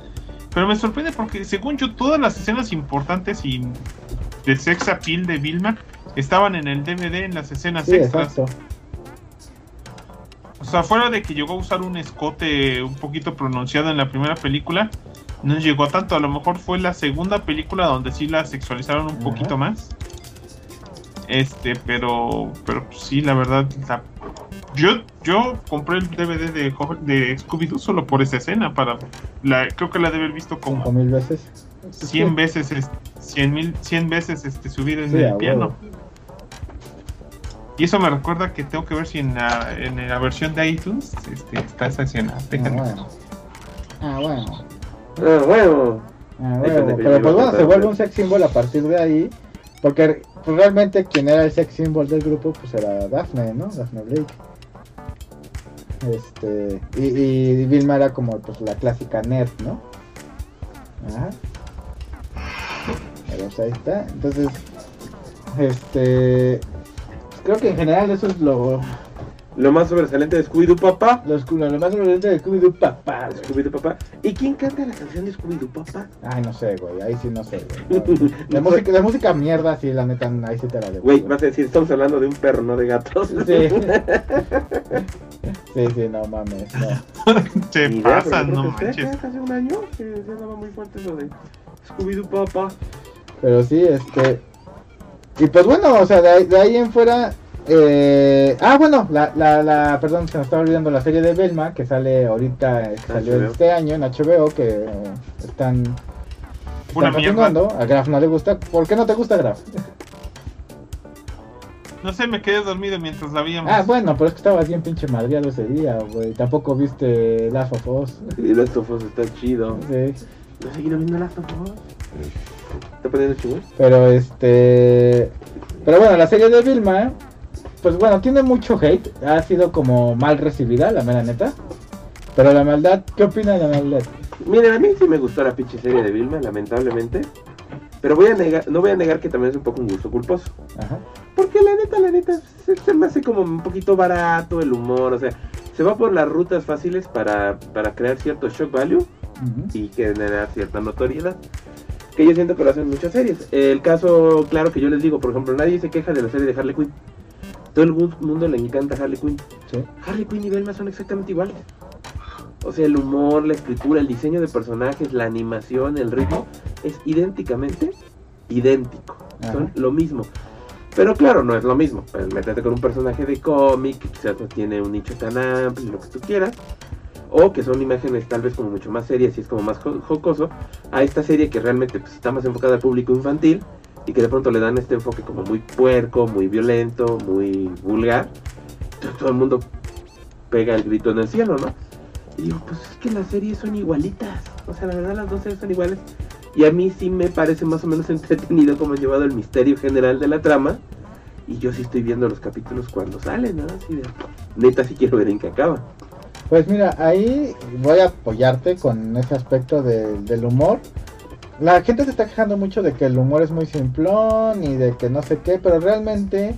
Pero me sorprende porque según yo todas las escenas importantes y de sex appeal de Vilma estaban en el DVD en las escenas Sí, extras. exacto. O sea, fuera de que llegó a usar un escote un poquito pronunciado en la primera película, no llegó a tanto. A lo mejor fue la segunda película donde sí la sexualizaron un poquito más. Este, pero, pero sí, la verdad, la- yo, yo compré el DVD de, de Scooby-Doo solo por esa escena. Para, la, creo que la de haber visto como mil veces. 100 veces, es- 100 mil, 100 veces este, subir en Sí, el piano. huevo. Y eso me recuerda que tengo que ver si en la, en la versión de iTunes este, está esa escena. Ah, bueno. Ah, bueno. Ah, bueno. Ah, huevo. Pero pues bueno, se vuelve un sex symbol a partir de ahí. Porque pues, realmente quien era el sex symbol del grupo pues era Daphne, ¿no? Daphne Blake. Este. Y, y Vilma era como pues la clásica nerd, ¿no? Ajá. Pero pues ahí está. Entonces. Este. creo que en general eso es lo. Lo más sobresaliente de Scooby-Doo, papá. Lo, lo más sorprendente de Scooby-Doo, papá. güey. Scooby-Doo, papá. ¿Y quién canta la canción de Scooby-Doo, papá? Ay, no sé, güey. Ahí sí no sé, güey. No, De música, de música mierda, sí, la neta, ahí sí te la debo. Güey, vas a decir, estamos hablando de un perro, no de gatos. Sí. sí, sí, no mames. No. Pasan, creo no manches. Hace un año que se andaba muy fuerte eso de Scooby-Doo, papá. Pero sí, este. Y pues bueno, o sea, de ahí, de ahí en fuera, Eh, ah, bueno, la, la, la, perdón, se me estaba olvidando la serie de Belma que sale ahorita, que salió HBO. este año en HBO, que eh, están, están mierda. continuando. A Graf no le gusta. ¿Por qué no te gusta Graf? No sé, me quedé dormido mientras la veíamos. Ah, bueno, pero es que estabas bien pinche madreado ese día, güey. Tampoco viste Last of Us. Y Last of Us está chido. Sí. ¿No has seguido viendo Last of Us? ¿Está poniendo chido? Pero este. Pero bueno, la serie de Vilma, pues bueno, tiene mucho hate. Ha sido como mal recibida, la mera neta. Pero la maldad, ¿qué opina de la maldad? Miren, a mí sí me gustó la pinche serie de Vilma, lamentablemente. Pero voy a negar, no voy a negar que también es un poco un gusto culposo. Ajá. Porque la neta, la neta, se, se me hace como un poquito barato el humor. O sea, se va por las rutas fáciles para, para crear cierto shock value y generar cierta notoriedad. Que yo siento que lo hacen muchas series. El caso, claro que yo les digo, por ejemplo, nadie se queja de la serie de Harley Quinn. Todo el mu- mundo le encanta Harley Quinn. Sí. Harley Quinn y Velma son exactamente iguales. O sea, el humor, la escritura, el diseño de personajes, la animación, el ritmo, es idénticamente idéntico. Son lo mismo. Pero claro, no es lo mismo. Pues, métete con un personaje de cómic, que quizás no tiene un nicho tan amplio, lo que tú quieras. O que son imágenes tal vez como mucho más serias y es como más jo- jocoso. A esta serie que realmente pues, está más enfocada al público infantil y que de pronto le dan este enfoque como muy puerco, muy violento, muy vulgar. Entonces, todo el mundo pega el grito en el cielo, ¿no? Y digo, pues es que las series son igualitas. O sea, la verdad las dos series son iguales. Y a mí sí me parece más o menos entretenido como han llevado el misterio general de la trama. Y yo sí estoy viendo los capítulos cuando salen, ¿no? Así de, neta sí quiero ver en qué acaba. Pues mira, ahí voy a apoyarte con ese aspecto de- del humor. La gente se está quejando mucho de que el humor es muy simplón y de que no sé qué, pero realmente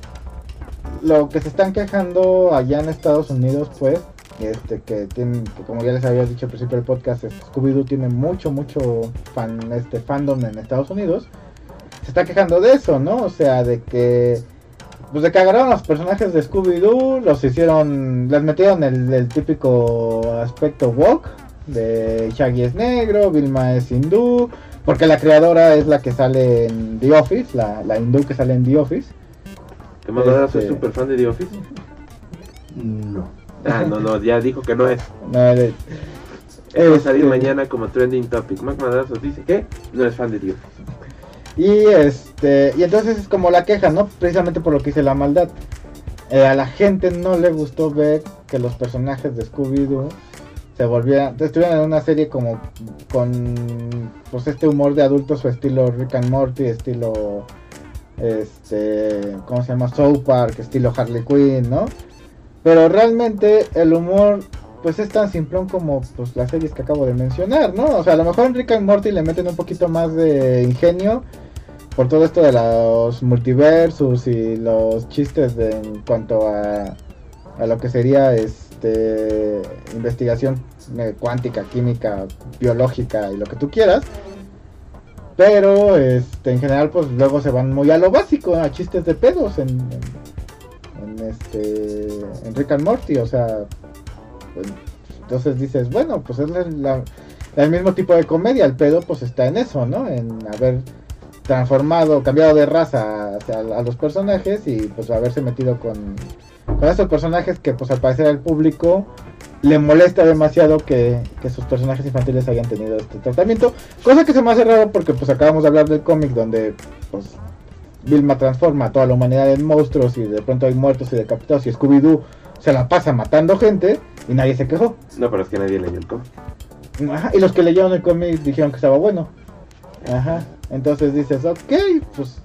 lo que se están quejando allá en Estados Unidos, pues, este que tienen, como ya les había dicho al principio del podcast, este, Scooby-Doo tiene mucho, mucho fan, este fandom en Estados Unidos. Se está quejando de eso, ¿no? O sea, de que pues de que agarraron los personajes de Scooby-Doo, los hicieron, les metieron el, el típico aspecto woke, de Shaggy es negro, Vilma es hindú, porque la creadora es la que sale en The Office, la, la hindú que sale en The Office. ¿Te mandas Este- soy súper fan de The Office? No. Ah, no, no, ya dijo que no es. No, de- Va a salir este, mañana como trending topic. Mac Madrazos dice que no es fan de The Office. Y este, y entonces es como la queja, ¿no? Precisamente por lo que dice la maldad. Eh, a la gente no le gustó ver que los personajes de Scooby-Doo se volvieran, estuvieran en una serie como con pues este humor de adultos o estilo Rick and Morty, estilo este, ¿cómo se llama? South Park, estilo Harley Quinn, ¿no? Pero realmente el humor pues es tan simplón como pues las series que acabo de mencionar, ¿no? O sea, a lo mejor en Rick and Morty le meten un poquito más de ingenio por todo esto de los multiversus y los chistes de, en cuanto a, a lo que sería este investigación eh, cuántica, química, biológica y lo que tú quieras. Pero este en general pues luego se van muy a lo básico, a chistes de pedos en, en, en, este en Rick and Morty, o sea, pues, entonces dices, bueno, pues es el mismo tipo de comedia, el pedo pues está en eso, ¿no? En haber transformado, cambiado de raza hacia- a los personajes y pues haberse metido con, con esos personajes que pues al parecer al público le molesta demasiado que, que sus personajes infantiles hayan tenido este tratamiento, cosa que se me hace raro porque pues acabamos de hablar del cómic donde pues Vilma transforma a toda la humanidad en monstruos y de pronto hay muertos y decapitados y Scooby-Doo se la pasa matando gente y nadie se quejó. No, pero es que nadie leyó el cómic. Ajá, y los que leyeron el cómic dijeron que estaba bueno. Ajá. Entonces dices, ok, pues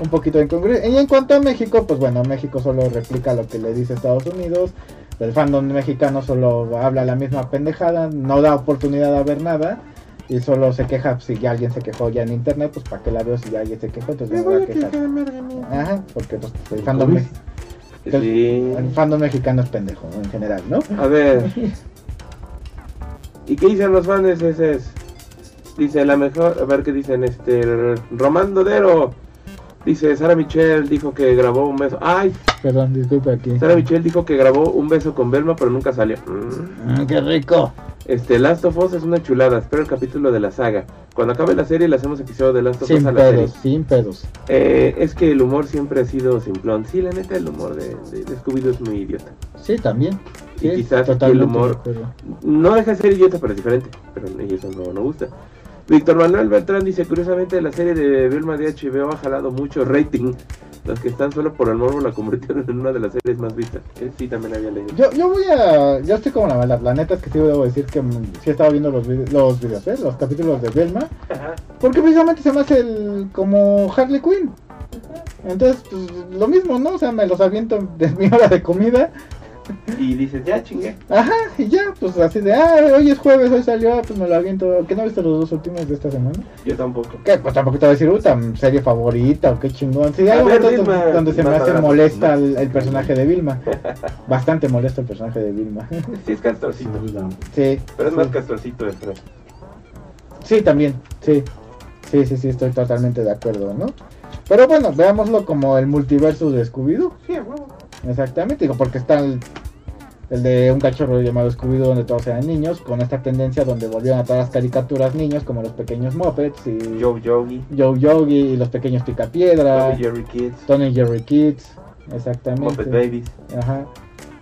un poquito de incongruencia. Y en cuanto a México, pues bueno, México solo replica lo que le dice Estados Unidos. El fandom mexicano solo habla la misma pendejada, no da oportunidad a ver nada. Y solo se queja si ya alguien se quejó ya en internet, pues para qué la veo si ya alguien se quejó, entonces me voy a quejar. Ajá, porque pues, el fandom, me- Sí. el fandom mexicano es pendejo en general, ¿no? A ver. ¿Y qué dicen los fans ese es? Dice la mejor, a ver qué dicen este Román Dodero. Dice Sara Michelle dijo que grabó un beso. Ay, Perdón, disculpe aquí. Sara Michelle dijo que grabó un beso con Belma pero nunca salió. Mm. Mm, qué rico. Este, Last of Us es una chulada. Espero el capítulo de la saga. Cuando acabe la serie, le hacemos episodio de Last of Us Sin a la serie. pedos, sin pedos. Eh, es que el humor siempre ha sido simplón. Sí, la neta, el humor de, de, de Scooby-Doo es muy idiota. Sí, también. Sí, Y quizás el humor-. No deja de ser idiota, pero es diferente. Pero eso no, no gusta. Víctor Manuel Beltrán dice, curiosamente la serie de Vilma de HBO ha jalado mucho rating. Los que están solo por el morbo la convirtieron en una de las series más vistas. Que sí, también había leído. Yo, yo voy a. Yo estoy como la maldad. La neta es que sí debo decir que mm, sí he estado viendo los, los videos, ¿eh? los capítulos de Velma. Porque precisamente se me hace el, como Harley Quinn. Entonces, pues lo mismo, ¿no? O sea, me los aviento de mi hora de comida. Y dices, ya chingué. Ajá, y ya, pues así de, ah, hoy es jueves, hoy salió, pues me lo aviento. ¿Qué no viste los dos últimos de esta semana? Yo tampoco. ¿Qué? Pues tampoco te voy a decir, puta, serie favorita o qué chingón. Sí, hay momentos donde, se me hace molesta el, el personaje de Vilma. Bastante molesto el personaje de Vilma. Sí, es castorcito. sí. Pero es sí. más castorcito de Fred. Sí, también, sí. Sí, sí, sí, estoy totalmente de acuerdo, ¿no? Pero bueno, veámoslo como el multiverso de Scooby-Doo. Sí. Exactamente, digo, porque está el, el de un cachorro llamado Scooby-Doo donde todos eran niños, con esta tendencia donde volvieron a todas las caricaturas niños, como los pequeños Muppets y Joe Yogi. Joe Yogi y los pequeños Picapiedra, Tommy Jerry Kids. Tony Jerry Kids, exactamente. Muppet Babies. Ajá.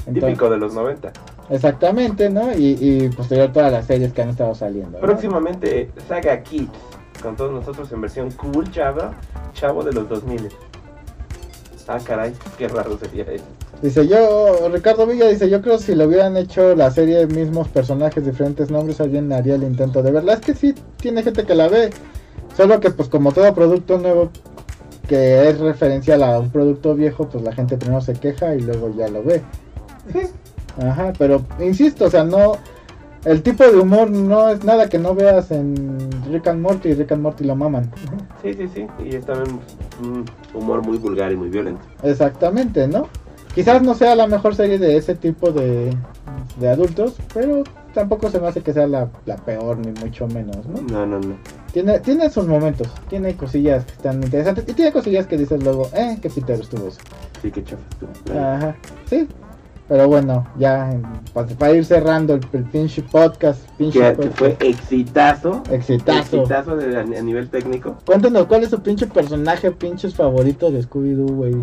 Entonces- Típico de los 90. Exactamente, ¿no? Y, y posterior todas las series que han estado saliendo. Próximamente, Saga Kids. Con todos nosotros en versión cool, chavo. Chavo de los 2000. Ah, caray, qué raro sería eso. Dice yo, Ricardo Villa dice, yo creo si lo hubieran hecho la serie mismos personajes, diferentes nombres, alguien haría el intento de verla. Es que sí, tiene gente que la ve. Solo que pues como todo producto nuevo que es referencial a un producto viejo, pues la gente primero se queja y luego ya lo ve. Ajá, pero insisto, o sea, no... El tipo de humor no es nada que no veas en Rick and Morty y Rick and Morty lo maman. Sí, sí, sí. Y es también un humor muy vulgar y muy violento. Exactamente, ¿no? Quizás no sea la mejor serie de ese tipo de, de adultos, pero tampoco se me hace que sea la, la peor, ni mucho menos, ¿no? No, no, no. Tiene, tiene sus momentos, tiene cosillas que están interesantes y tiene cosillas que dices luego, eh, qué pitero estuvo eso. Sí, qué chafa estuvo. Ajá, sí. Pero bueno, ya para, ir cerrando el, el pinche podcast, pinche Que, que podcast, fue exitazo. exitazo. Exitazo de- a, a nivel técnico. Cuéntanos cuál es su pinche personaje, pinches favorito de Scooby-Doo, güey.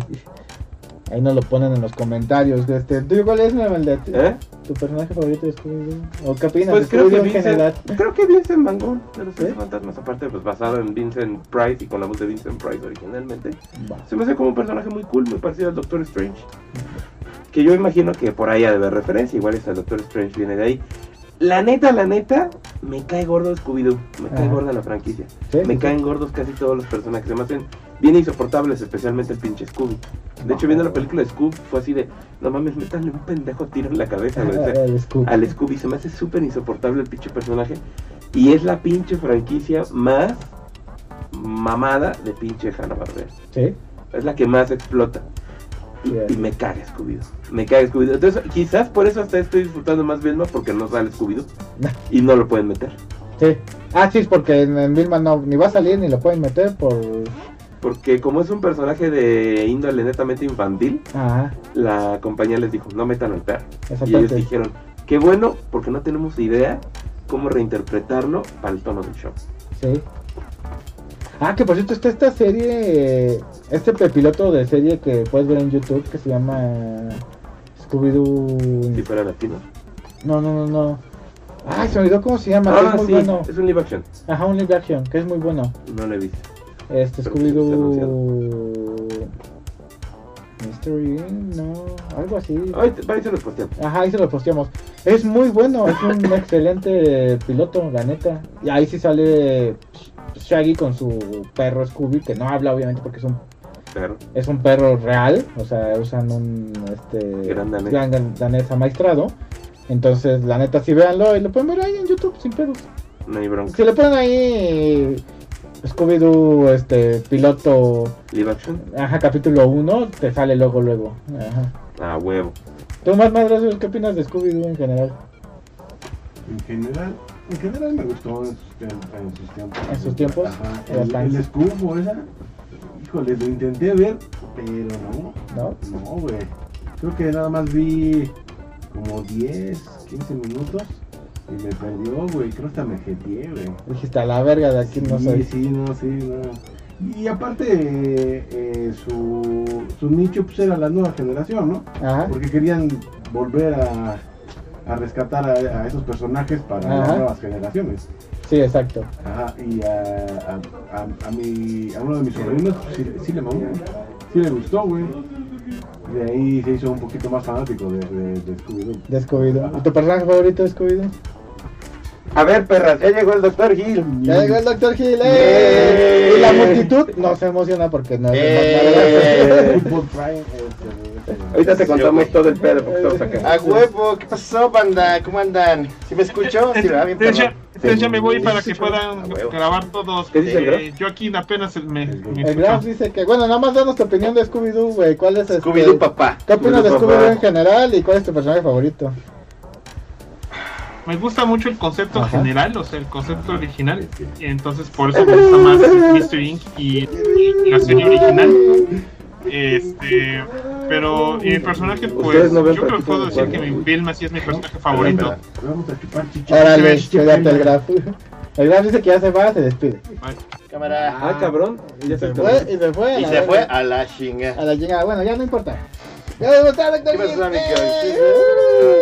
Ahí nos lo ponen en los comentarios. Este, ¿tú cuál es la maldad? ¿Eh? ¿Tu personaje favorito de Scooby-Doo? ¿O qué opinas Pues de creo que en general? Vincent, creo que Vincent Van Gogh de los fantasmas, aparte pues basado en Vincent Price y con la voz de Vincent Price originalmente. Se me hace como un personaje muy cool, muy parecido al Doctor Strange. Que yo imagino que por ahí ha de haber referencia, igual es el Doctor Strange viene de ahí. La neta, la neta, me cae gordo Scooby-Doo, me cae Ajá. gorda la franquicia. Sí, Me sí, caen sí. gordos casi todos los personajes, se me hacen bien insoportables, especialmente el pinche Scooby. De hecho, viendo la película de Scoob, fue así de, no mames, métanle un pendejo tiro en la cabeza. O sea, El Scooby. al Scooby se me hace súper insoportable el pinche personaje. Y es la pinche franquicia más mamada de pinche Hanna-Barbera. Sí. Es la que más explota. Y, me caga Scooby-Doo. Me caga Scooby-Doo. Entonces, quizás por eso hasta estoy disfrutando más Vilma porque no sale Scooby-Doo. Y no lo pueden meter. Sí. Ah, sí, es porque en, en Vilma no, ni va a salir ni lo pueden meter por... Porque como es un personaje de índole netamente infantil, Ajá, la compañía les dijo, no metan al perro. Y ellos dijeron, qué bueno, porque no tenemos idea cómo reinterpretarlo para el tono del show. Sí. Ah, que por cierto está esta serie, este piloto de serie que puedes ver en YouTube que se llama Scooby-Doo... Si fuera latino. No, no, no, no. Ay, se me olvidó cómo se llama, Ah, es muy sí, bueno. es un live action. Ajá, un live action, que es muy bueno. No lo he visto. Este sí, Scooby-Doo... Mystery, no, algo así. Ahí, se los posteamos. Ajá, ahí se lo posteamos. Es muy bueno, es un excelente piloto, la neta. Y ahí sí sale Shaggy con su perro Scooby, que no habla obviamente porque es un Pero, es un perro real, o sea, usan un este Gran danés. gran danés amaestrado. Entonces, la neta, sí véanlo y lo pueden ver ahí en YouTube sin pedos. no hay bronca. Si le ponen ahí Scooby-Doo, este, piloto, Live action. ajá, capítulo 1, te sale luego, luego. Ajá. Ah, huevo. ¿Tú más madres, qué opinas de Scooby-Doo en general? En general, en general me gustó en sus, tiempos- en sus tiempos. El, el escufo esa. Híjole, lo intenté ver, pero no. ¿No? No, güey. Creo que nada más vi como 10, 15 minutos. Y me perdió, güey. Creo que hasta me jeteé, güey. Dijiste a la verga de aquí no sí, soy. Sí, no, sí, no. Y aparte, eh, eh, su, su nicho pues era la nueva generación, ¿no? Ajá. Porque querían volver a, a rescatar a, a esos personajes para las nuevas generaciones. Sí, exacto. Ajá, y a, a, a, a mi, a uno de mis sobrinos sí, sí le mamó, sí le gustó, güey. De ahí se hizo un poquito más fanático de, de, de Scooby-Doo. De Scooby-Doo. ¿Y tu personaje favorito de Scooby-Doo? A ver, perras, ya llegó el Dr. Gil. Ya llegó el Dr. Hill. ¡eh! ¡Eh! Y la multitud no se emociona porque no es ¡Eh! Ahorita te contamos todo el pedo porque estamos acá. A huevo, ¿qué pasó, banda? ¿Cómo andan? ¿Sí me escuchó? Sí, ¿verdad? Bien, Entonces ya, me voy para que puedan grabar todos. ¿Qué dice el Eh, yo aquí apenas me, me El Graf escucho. dice que, bueno, nada más danos tu opinión de Scooby-Doo, güey. ¿Cuál es este? Scooby-Doo, papá. ¿Qué opinas de Scooby-Doo, en general y cuál es tu personaje favorito? Me gusta mucho el concepto Ajá. general, o sea, el concepto original. Y entonces por eso me gusta más Mr. Inc. y, y la serie original. Este, pero y mi personaje, pues, Ustedes no ven yo creo que puedo de decir que mi Vilma sí es mi personaje favorito. Órale, quédate el Graf. El Graf dice que ya se va, se despide. Cámara. Ah, cabrón. Ya Se se fue y se fue. Y se fue a la chinga. A la llegada. Bueno, ya no importa. Ya debe estar Dr. ¿Qué pasó, Hill. amigo?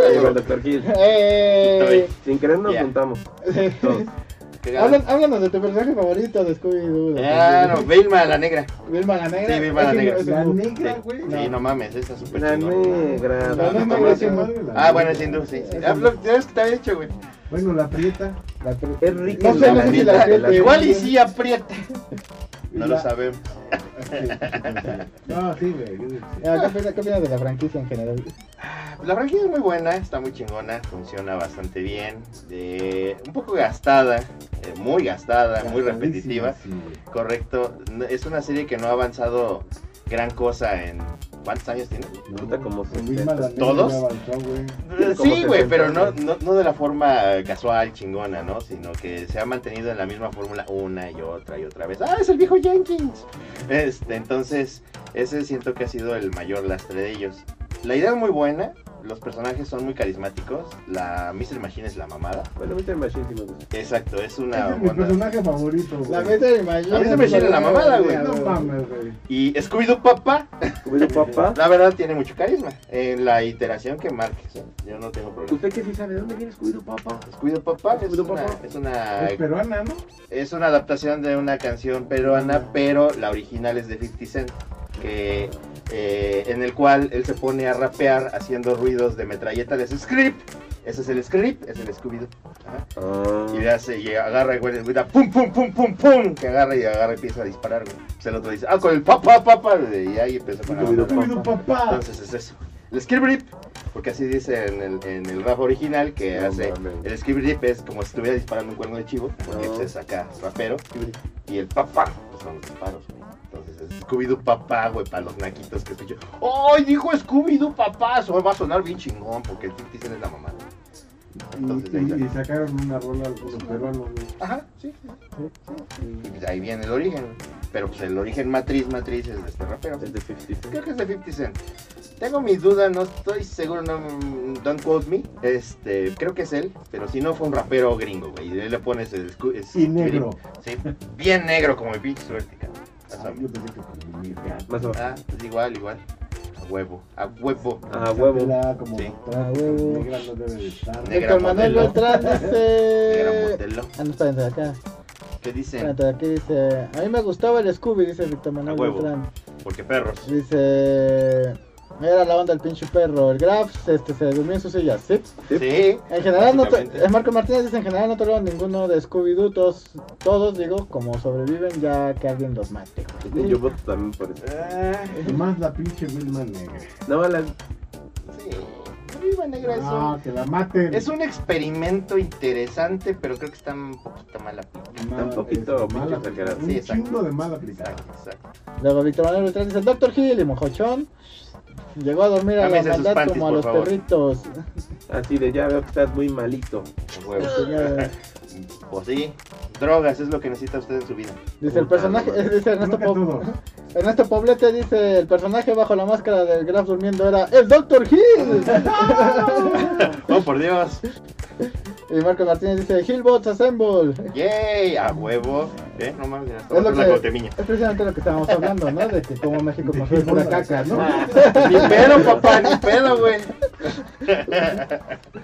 Ya llegó el Dr. Gil. ¡Eh! Sin querer nos juntamos. Hablan- Háblanos de tu personaje favorito de Scooby-Doo. Ah, no, Scooby-Doo. Vilma, la negra. Vilma la negra. Sí, Vilma la negra. La negra, güey. Sí, no mames, esa es súper La negra. La negra Ah, bueno, es hindú, sí. sí. Ah, tienes que te había dicho, güey. Bueno, la prieta. la pri- Es rica No sé, la apriete. Igual y sí aprieta. No La- lo sabemos. No, sí, güey. Ah, ¿Qué opinas, qué opinas de la franquicia en general? La franquicia es muy buena, está muy chingona, funciona bastante bien. eh, un poco gastada, eh, muy gastada, muy repetitiva. Sí. Correcto. Es una serie que no ha avanzado gran cosa en. ¿Cuántos años tiene? Puta, como ¿Todos? Sí, güey, 60 pero no, no, no de la forma casual, chingona, ¿no? Sino que se ha mantenido en la misma fórmula una y otra y otra vez. ¡Ah, es el viejo Jenkins! Este, entonces, ese siento que ha sido el mayor lastre de ellos. La idea es muy buena, los personajes son muy carismáticos, la Mr. Machine es la mamada. Bueno, Mr. Machine sí me gusta. Exacto, es Ese una es mi onda. personaje favorito, güey. La Mystery Machine. La Mystery Machine es la mamada, güey. No mames, güey. Y Scooby-Doo Papá, Scooby-Doo, papá. la verdad, tiene mucho carisma. En la iteración que marques, ¿eh? yo no tengo problema. ¿Usted qué sí sabe de dónde viene Scooby-Doo, papá? Scooby-Doo Papá es Scooby-Doo una, Papá. es una Es peruana, ¿no? Es una adaptación de una canción peruana, pero la original es de 50 Cent, que, eh, en el cual él se pone a rapear haciendo ruidos de metralleta de script. Ese es el script, es el Scooby-Doo. Ajá. Ah. Y le hace, y agarra y güey, grita pum pum pum pum pum, que agarra y agarra y empieza a disparar, güey. Pues el otro dice, ah, con el papá, papá, y ahí empieza mamada. Scooby-Doo, papá. Entonces es eso. El script, porque así dice en el, en el rap original, que No hace mames. el script es como si estuviera disparando un cuerno de chivo, porque No. pues, es acá rapero, y el papá, pues son los disparos, güey. Entonces es Scooby-Doo papá, güey, para los naquitos que escuchan. ¡Ay, dijo Scooby-Doo papá! Eso va a sonar bien chingón, porque el 50 Cent es la mamá. Entonces, ahí Y, y sacaron una rola algunos peruanos, güey. Ajá, sí, sí, sí. Y pues ahí viene el origen. Pero pues el origen matriz, matriz es de este rapero. Es de 50 Creo que es de 50 Cent. Tengo mis dudas, no estoy seguro, no, don't quote me. Este, creo que es él, pero si no fue un rapero gringo, güey. Y ahí le pones el es- Y negro. Sí, bien negro como mi pinche suerte, cabrón. Vas a Ah. Más o menos. Ah, pues igual, igual. A huevo, a huevo. Ah, huevo. Como Sí. Ah, huevo. negra no debe de estar. Negra Manuel. Beltrán Negra dice. modelo. Ah, no, espérate, acá. ¿Qué? Espérate, aquí dice. A mí me gustaba el Scooby, dice Víctor Manuel A huevo. Beltrán. Porque perros. Dice. Era la onda del pinche perro. El Graf este, se durmió en su silla. Sí. Sí. En general, no eh, Marco Martínez dice: En general, no tolero ninguno de Scooby-Doo. Todos, todos, digo, como sobreviven, ya que alguien los mate. Sí, Yo voto también por eso. Ah, Más la pinche Vilma negra. No, la... sí. Viva negra es No, un, que la maten. es un experimento interesante, pero creo que está un poquito mal aplicado. Mala- un poquito es pinche mal aplicado. Un Sí, exacto. chingo de mal aplicado. Exacto, exacto. Luego Víctor Manuel Beltrán dice: El Dr. Hill y Mojochón. Llegó a dormir a la maldad panties, como a los favor. perritos. Así de ya veo que estás muy malito. Pues sí, drogas es lo que necesita usted en su vida. Dice el personaje, madre. dice Ernesto, Creo que Po- todo. Ernesto Poblete dice el personaje bajo la máscara del Graf durmiendo era el Dr. Hill. Oh, por Dios. Y Marco Martínez dice, Hillbots Assemble. ¡Yay! A huevo. ¿Eh? No mames, Es, lo que, es precisamente lo que estábamos hablando, ¿no? De que como México construye pura caca, ¿no? Ni pedo, papá, ni pedo, güey.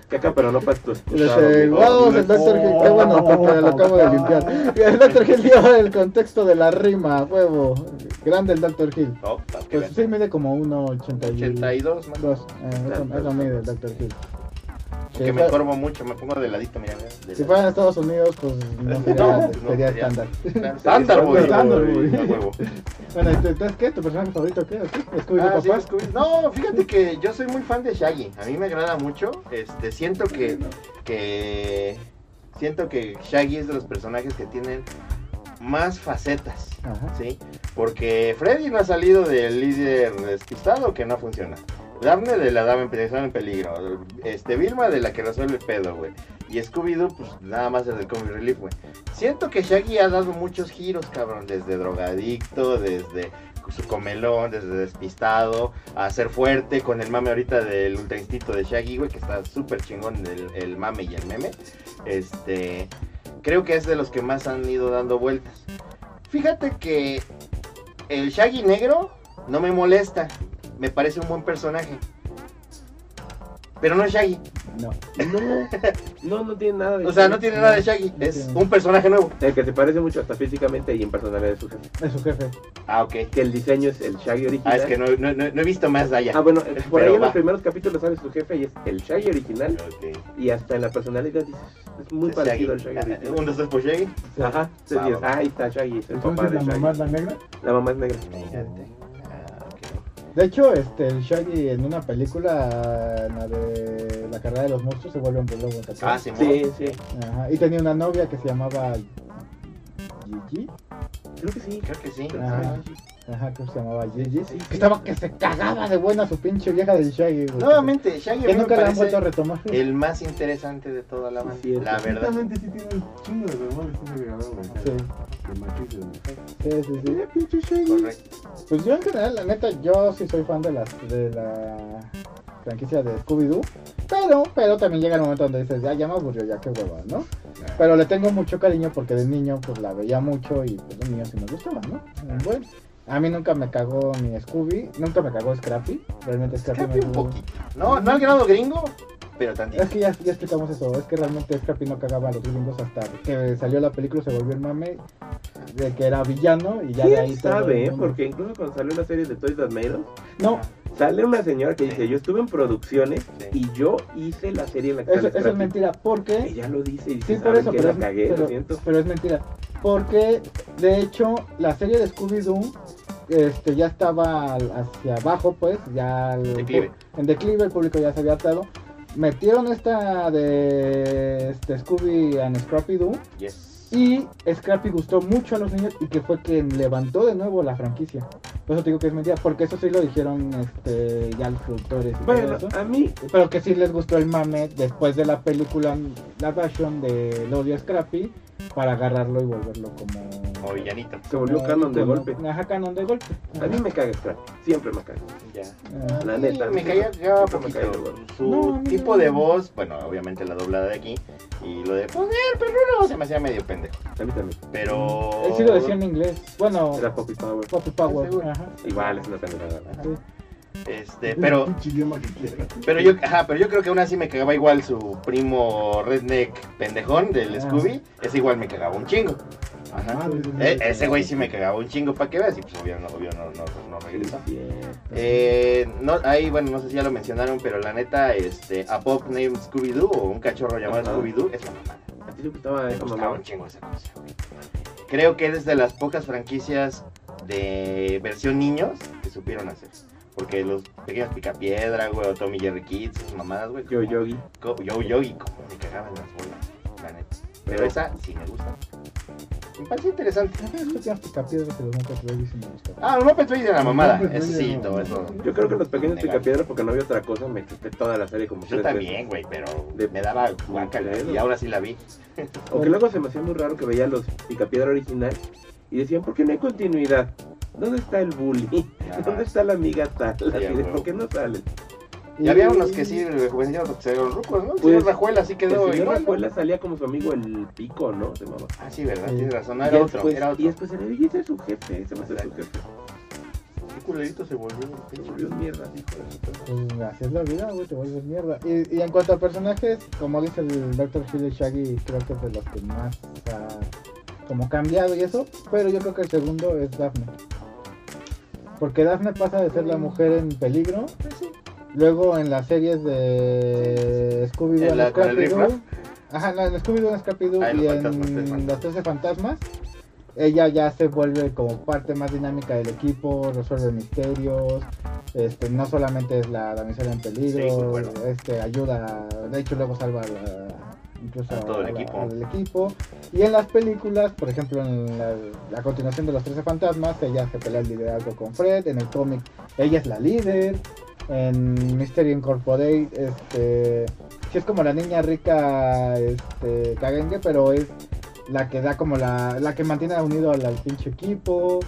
Caca, pero no para tu dice, wow, el Dr. Gil, qué bueno, porque lo acabo de limpiar. El Dr. Gil dio el contexto de la rima, huevo. Grande el Dr. Gil. Que Pues sí mide como 1,82. 82, man. Dos, eh, eso, eso mide el Dr. Gil. Que me corvo mucho, me pongo de ladito, mira. de Si fuera en Estados Unidos, pues no sería, No, no, sería sería- estándar. Estándar, güey. Estándar, güey. Bueno, ¿y tú- entonces qué? ¿Tu personaje favorito qué? ¿Scooby Ah, sí? Scooby- No, fíjate que yo soy muy fan de Shaggy. A mí me agrada mucho. Este, siento que, que siento que Shaggy es de los personajes que tienen más facetas, Ajá. ¿sí? Porque Freddy no ha salido del líder despistado que no funciona. Daphne de la dama peligro, en peligro. Este, Vilma de la que resuelve el pedo, güey. Y Scooby-Doo, pues nada más el Comic Relief, güey. Siento que Shaggy ha dado muchos giros, cabrón. Desde drogadicto, desde su comelón, desde despistado, a ser fuerte, con el mame ahorita del ultra instinto de Shaggy, güey, que está súper chingón el, el mame y el meme. Este, creo que es de los que más han ido dando vueltas. Fíjate que el Shaggy negro no me molesta, me parece un buen personaje. Pero no es Shaggy. No. No, no, no tiene nada de O sea, no tiene nada de Shaggy, No es un personaje nuevo. El que se parece mucho hasta físicamente y en personalidad de su jefe. Es su jefe. Ah, ok. Que el diseño es el Shaggy original. Ah, es que no, no, no- no he visto más de allá. Ah, bueno, por Pero ahí en va. los primeros capítulos sale su jefe y es el Shaggy original. Ok. Y hasta en la personalidad dices, es muy Es parecido al Shaggy. Shaggy original. Un, dos, por Shaggy. Ajá, entonces dices, ah, ahí está Shaggy, es el papá Entonces de la Shaggy. mamá es la negra. La mamá es negra. Fíjate. De hecho, este, el Shaggy en una película, en la de la carrera de los monstruos, se vuelve hombre lobo. Ah, sí, Sí, sí, Ajá. Y tenía una novia que se llamaba Gigi. creo que sí. Creo que sí. Ajá. Ajá, que se llamaba Gigi. Que estaba que se cagaba de buena su pinche vieja del Shaggy, güey. Nuevamente, Shaggy Que nunca la han vuelto a retomar. el más interesante de toda la banda. La verdad. Exactamente, sí tiene un chingo de güey. Sí. Sí, sí, sí. pinche Shaggy. Correcto. Pues yo en general, la neta, yo sí soy fan de la, de la franquicia de Scooby-Doo. Pero, pero también llega el momento donde dices, ya, ya me aburrió, ya qué hueva, ¿no? Pero le tengo mucho cariño porque de niño pues la veía mucho y pues de niño sí me gustaba, ¿no? Bueno, a mí nunca me cagó ni Scooby, nunca me cagó Scrappy. Realmente Scrappy, Scrappy me un poquito. No, no al grado gringo, pero tantito. Es que ya, ya explicamos eso, es que realmente Scrappy no cagaba a los gringos hasta que salió la película, se volvió el mame de que era villano y ya de ahí ¿Quién todo sabe? eh? Porque incluso cuando salió la serie de Toys That Made Us, No, sale una señora que dice, yo estuve en producciones Sí. y yo hice la serie en la que eso, eso es Scrappy". mentira, porque... Ella lo dice y dice, Sí, por "¿Saben eso, qué? pero la es, cagué, lo siento. pero es mentira. Porque, de hecho, la serie de Scooby-Doo este, ya estaba al- hacia abajo, pues, ya... el- Declive. En declive, el público ya se había hartado. Metieron esta de este, Scooby and Scrappy-Doo Yes. y Scrappy gustó mucho a los niños y que fue quien levantó de nuevo la franquicia. Por eso te digo que es mentira, porque eso sí lo dijeron este, ya los productores y todo Bueno, eso. a mí, Pero que sí les gustó el mame después de la película, la version de Lodi Scrappy, para agarrarlo y volverlo como. Como villanito. se volvió canon de golpe. Ajá, canon de golpe. A mí me caga Scrappy, siempre me caga. Ya. Ajá. La neta. me caía gordo. Su No, tipo no. de voz, bueno, obviamente la doblada de aquí, y lo de poner perruno se me hacía medio pendejo. A mí también. Pero. Él sí lo decía en inglés. Bueno, Era Poppy Power. Poppy Power. Ajá. Igual es una pendejada. Este, pero. Pero yo, ajá, pero yo creo que aún así me cagaba igual su primo redneck pendejón del Ah. Scooby. Ese igual me cagaba un chingo. Ajá. Madre, Eh, ese güey sí me cagaba un chingo para que veas y pues obvio no, obvio no, no, no regresó. Eh, no, ahí, bueno, no sé si ya lo mencionaron, pero la neta, este, a Pop named Scooby-Doo o un cachorro llamado. Scooby-Doo es una mamada. ¿A ti te gustaba Me esa mamá? un chingo esa cosa, güey. Creo que es de las pocas franquicias de versión niños que supieron hacer. Porque los pequeños picapiedra, güey, o Tommy Jerry Kids, esas mamadas, güey. Yo, Yogi. Yo Yogi, como me cagaban las bolas, la neta. Pero Pero- esa sí me gusta. Me parece interesante. Que picapiedras los Muppet Babies sí me gustan. Ah, los Muppet Babies de la mamada. Eso sí, todo eso. Yo creo que los pequeños Innegable. picapiedra, porque no había otra cosa, me chuté toda la serie como Yo también, güey, pero me daba pedo. y ahora sí la vi. Aunque luego se me hacía muy raro que veía los picapiedra original y decían, ¿por qué no hay continuidad? ¿Dónde está el bully? Ajá. ¿Dónde está la amiga tal? Así de, huevo. ¿Por qué no salen? Y había unos que sí rejuvenecieron porque se vieron rucos, ¿no? Pues, Pues, Rajuela sí quedó El señor igual, ¿no? Rajuela salía como su amigo el Pico, ¿no? Se llamaba. Ah, sí, ¿verdad? Sí. Tienes razón, no Y era otro, después- era Y otro. después era, y ese es su jefe, ese va a ser su jefe. Qué culerito se volvió. Se volvió mierda, hijo de. Pues así es la vida, güey, te vuelves mierda. Y, y en cuanto a personajes, como dice el Dr. Phil y Shaggy, creo que es de los que más ha como cambiado y eso, pero yo creo que el segundo es Daphne. Porque Daphne pasa de ser la mujer en peligro, luego en las series de Scooby-Doo ¿En la- and con el riff ajá, no, en Scooby-Doo en y en los 13 fantasmas, ella ya se vuelve como parte más dinámica del equipo, resuelve misterios, este, no solamente es la damisela en peligro, este, ayuda, de hecho luego salva a la- incluso A todo el equipo. al equipo. Y en las películas, por ejemplo, en la, la continuación de los 13 fantasmas, ella se pelea el liderazgo con Fred, en el cómic ella es la líder, en Mystery Incorporated, este, sí es como la niña rica, este, cagengue, pero es la que da como la, la que mantiene unido al, al pinche equipo.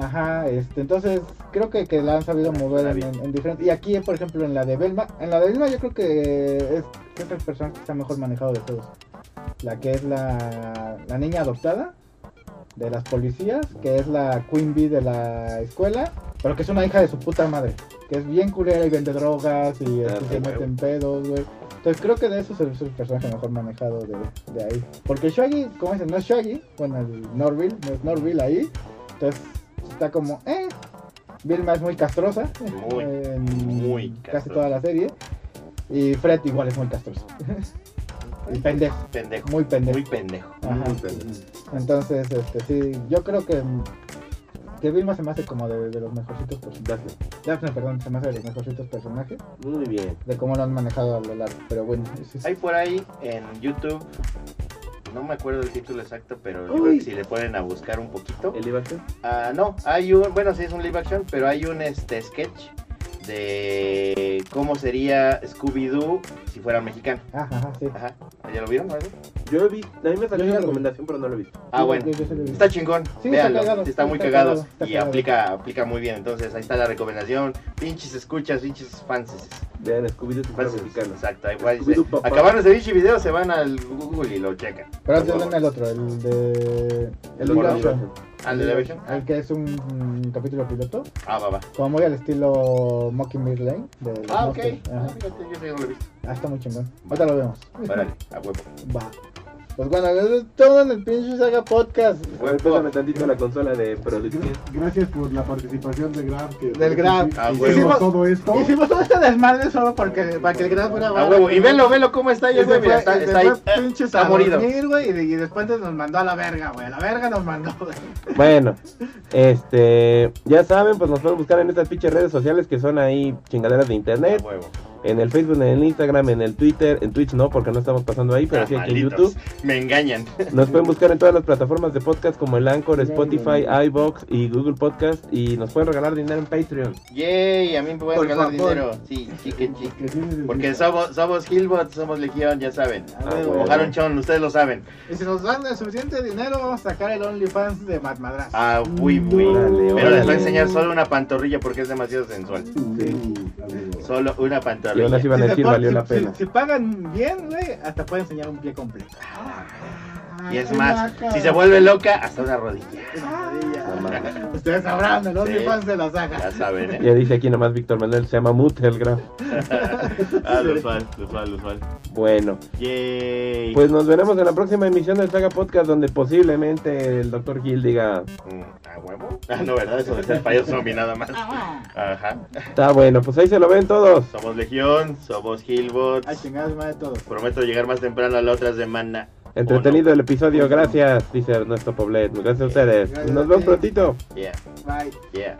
Ajá, este, entonces creo que, que la han sabido mover en, en, en diferentes. Y aquí, por ejemplo, en la de Belma, en la de Belma yo creo que es, es el personaje que está mejor manejado de todos. La que es la, la niña adoptada de las policías, que es la Queen Bee de la escuela, pero que es una hija de su puta madre, que es bien culera y vende drogas y Ah, este, se mete en pedos, güey. Entonces creo que de eso es el, es el personaje mejor manejado de, de ahí. Porque Shaggy, como dicen, no es Shaggy, bueno, el Norville, no es Norville ahí. Entonces está como, eh. Vilma es muy castrosa. Muy, en muy Casi castrosa. toda la serie. Y Fred igual es muy castroso. y pendejo, Pendejo. muy pendejo. Muy pendejo. Ajá. Muy pendejo. Entonces, este, sí, yo creo que, que Vilma se me hace como de, de los mejorcitos personajes. Daphne. Daphne, perdón, se me hace de los mejorcitos personajes. Muy bien. De cómo lo han manejado a lo largo. Pero bueno, ese es- Hay por ahí en YouTube, no me acuerdo el título exacto, pero yo creo Uy. que si le ponen a buscar un poquito. ¿El live action? Ah, no, hay un, bueno, sí es un live action, pero hay un este sketch de cómo sería Scooby-Doo si fuera mexicano. Ajá, ajá, sí. Ajá, ¿ya lo vieron? Yo he visto, a mí me salió una lo vi. recomendación, pero no lo he visto. Ah, Yo- bueno. yo- yo se lo vi. Está chingón, Sí, está véanlo, cagado, está, sí, muy está cagado, cagado, está y cagado. aplica aplica muy bien. Entonces ahí está la recomendación. Pinches escuchas, pinches fans. Vean Scooby-Doo fans mexicano. Exacto, papá. Acabaron ese bicho video, se van al Google y lo checan. Pero antes ven el otro, el de. El action. ¿Al de la versión? El que es un, un capítulo piloto. Ah, va, va. Como muy al estilo Mockingbird Lane. De Ah, ok. Monsters. Ah, fíjate, yo sí no lo he visto. Ah, está muy chingón. Ahorita lo vemos. Órale, a huevo. Va. Pues bueno, eso es todo en el pinche Saga Podcast. Bueno, pésame tantito la consola de producción. Gracias por la participación de Graf. Que Del Graf. Ah, Hicimos todo esto. Hicimos todo este desmadre solo porque, para que el grado fuera A huevo. Y velo, velo cómo está Y ahí, güey. Mira, está, está ahí. fue pinches Está a morido. dormir, güey, y, y después nos mandó a la verga, güey. A la verga nos mandó, güey. Bueno, este, ya saben, pues nos pueden buscar en estas pinches redes sociales que son ahí chingaderas de A internet, huevo. En el Facebook, en el Instagram, en el Twitter, en Twitch no, porque no estamos pasando ahí, pero Ah, sí aquí en. YouTube. Me engañan. Nos pueden buscar en todas las plataformas de podcast como el Anchor, Spotify, iBox y Google Podcast y nos pueden regalar dinero en Patreon. Yay, a mí me pueden Por regalar favor. dinero. Sí, chiquen, chiquen. Que tienes el- Porque somos, somos Hillbots, somos Legión, ya saben. Ah, huevo. huevo. Mojaron Chon, ustedes lo saben. Y si nos dan el suficiente dinero, vamos a sacar el OnlyFans de Mad Madras. Ah, uy, uy. Órale, Pero les voy a enseñar solo una pantorrilla porque es demasiado sensual. Solo una Y aún pantorrilla. así van a Si se decir, pon- valió si- la si- pena. Si, pagan bien, güey, hasta puede enseñar un pie completo. Y es más, si se vuelve loca, hasta una rodilla. No mames. Ustedes sabrán, el OnlyFans de la saga. Ya saben, ¿eh? Ya dice aquí nomás Víctor Manuel, se llama Mutelgraph. ah, lo usual, lo usual, lo usual. Bueno, Yay. pues nos veremos en la próxima emisión del Saga Podcast donde posiblemente el Dr. Gil diga, Mm, ¿A huevo? Ah, no, ¿verdad? Eso de ser payaso zombie nada más. Ajá. está bueno, pues ahí se lo ven todos. Somos Legión, somos Hillbots. Ay, chingados, madre de todos. Prometo llegar más temprano a la otra semana. Entretenido el episodio, gracias, dice Ernesto Poblet. Gracias a ustedes. Gracias Nos vemos ti. prontito. Yeah, Bye. yeah.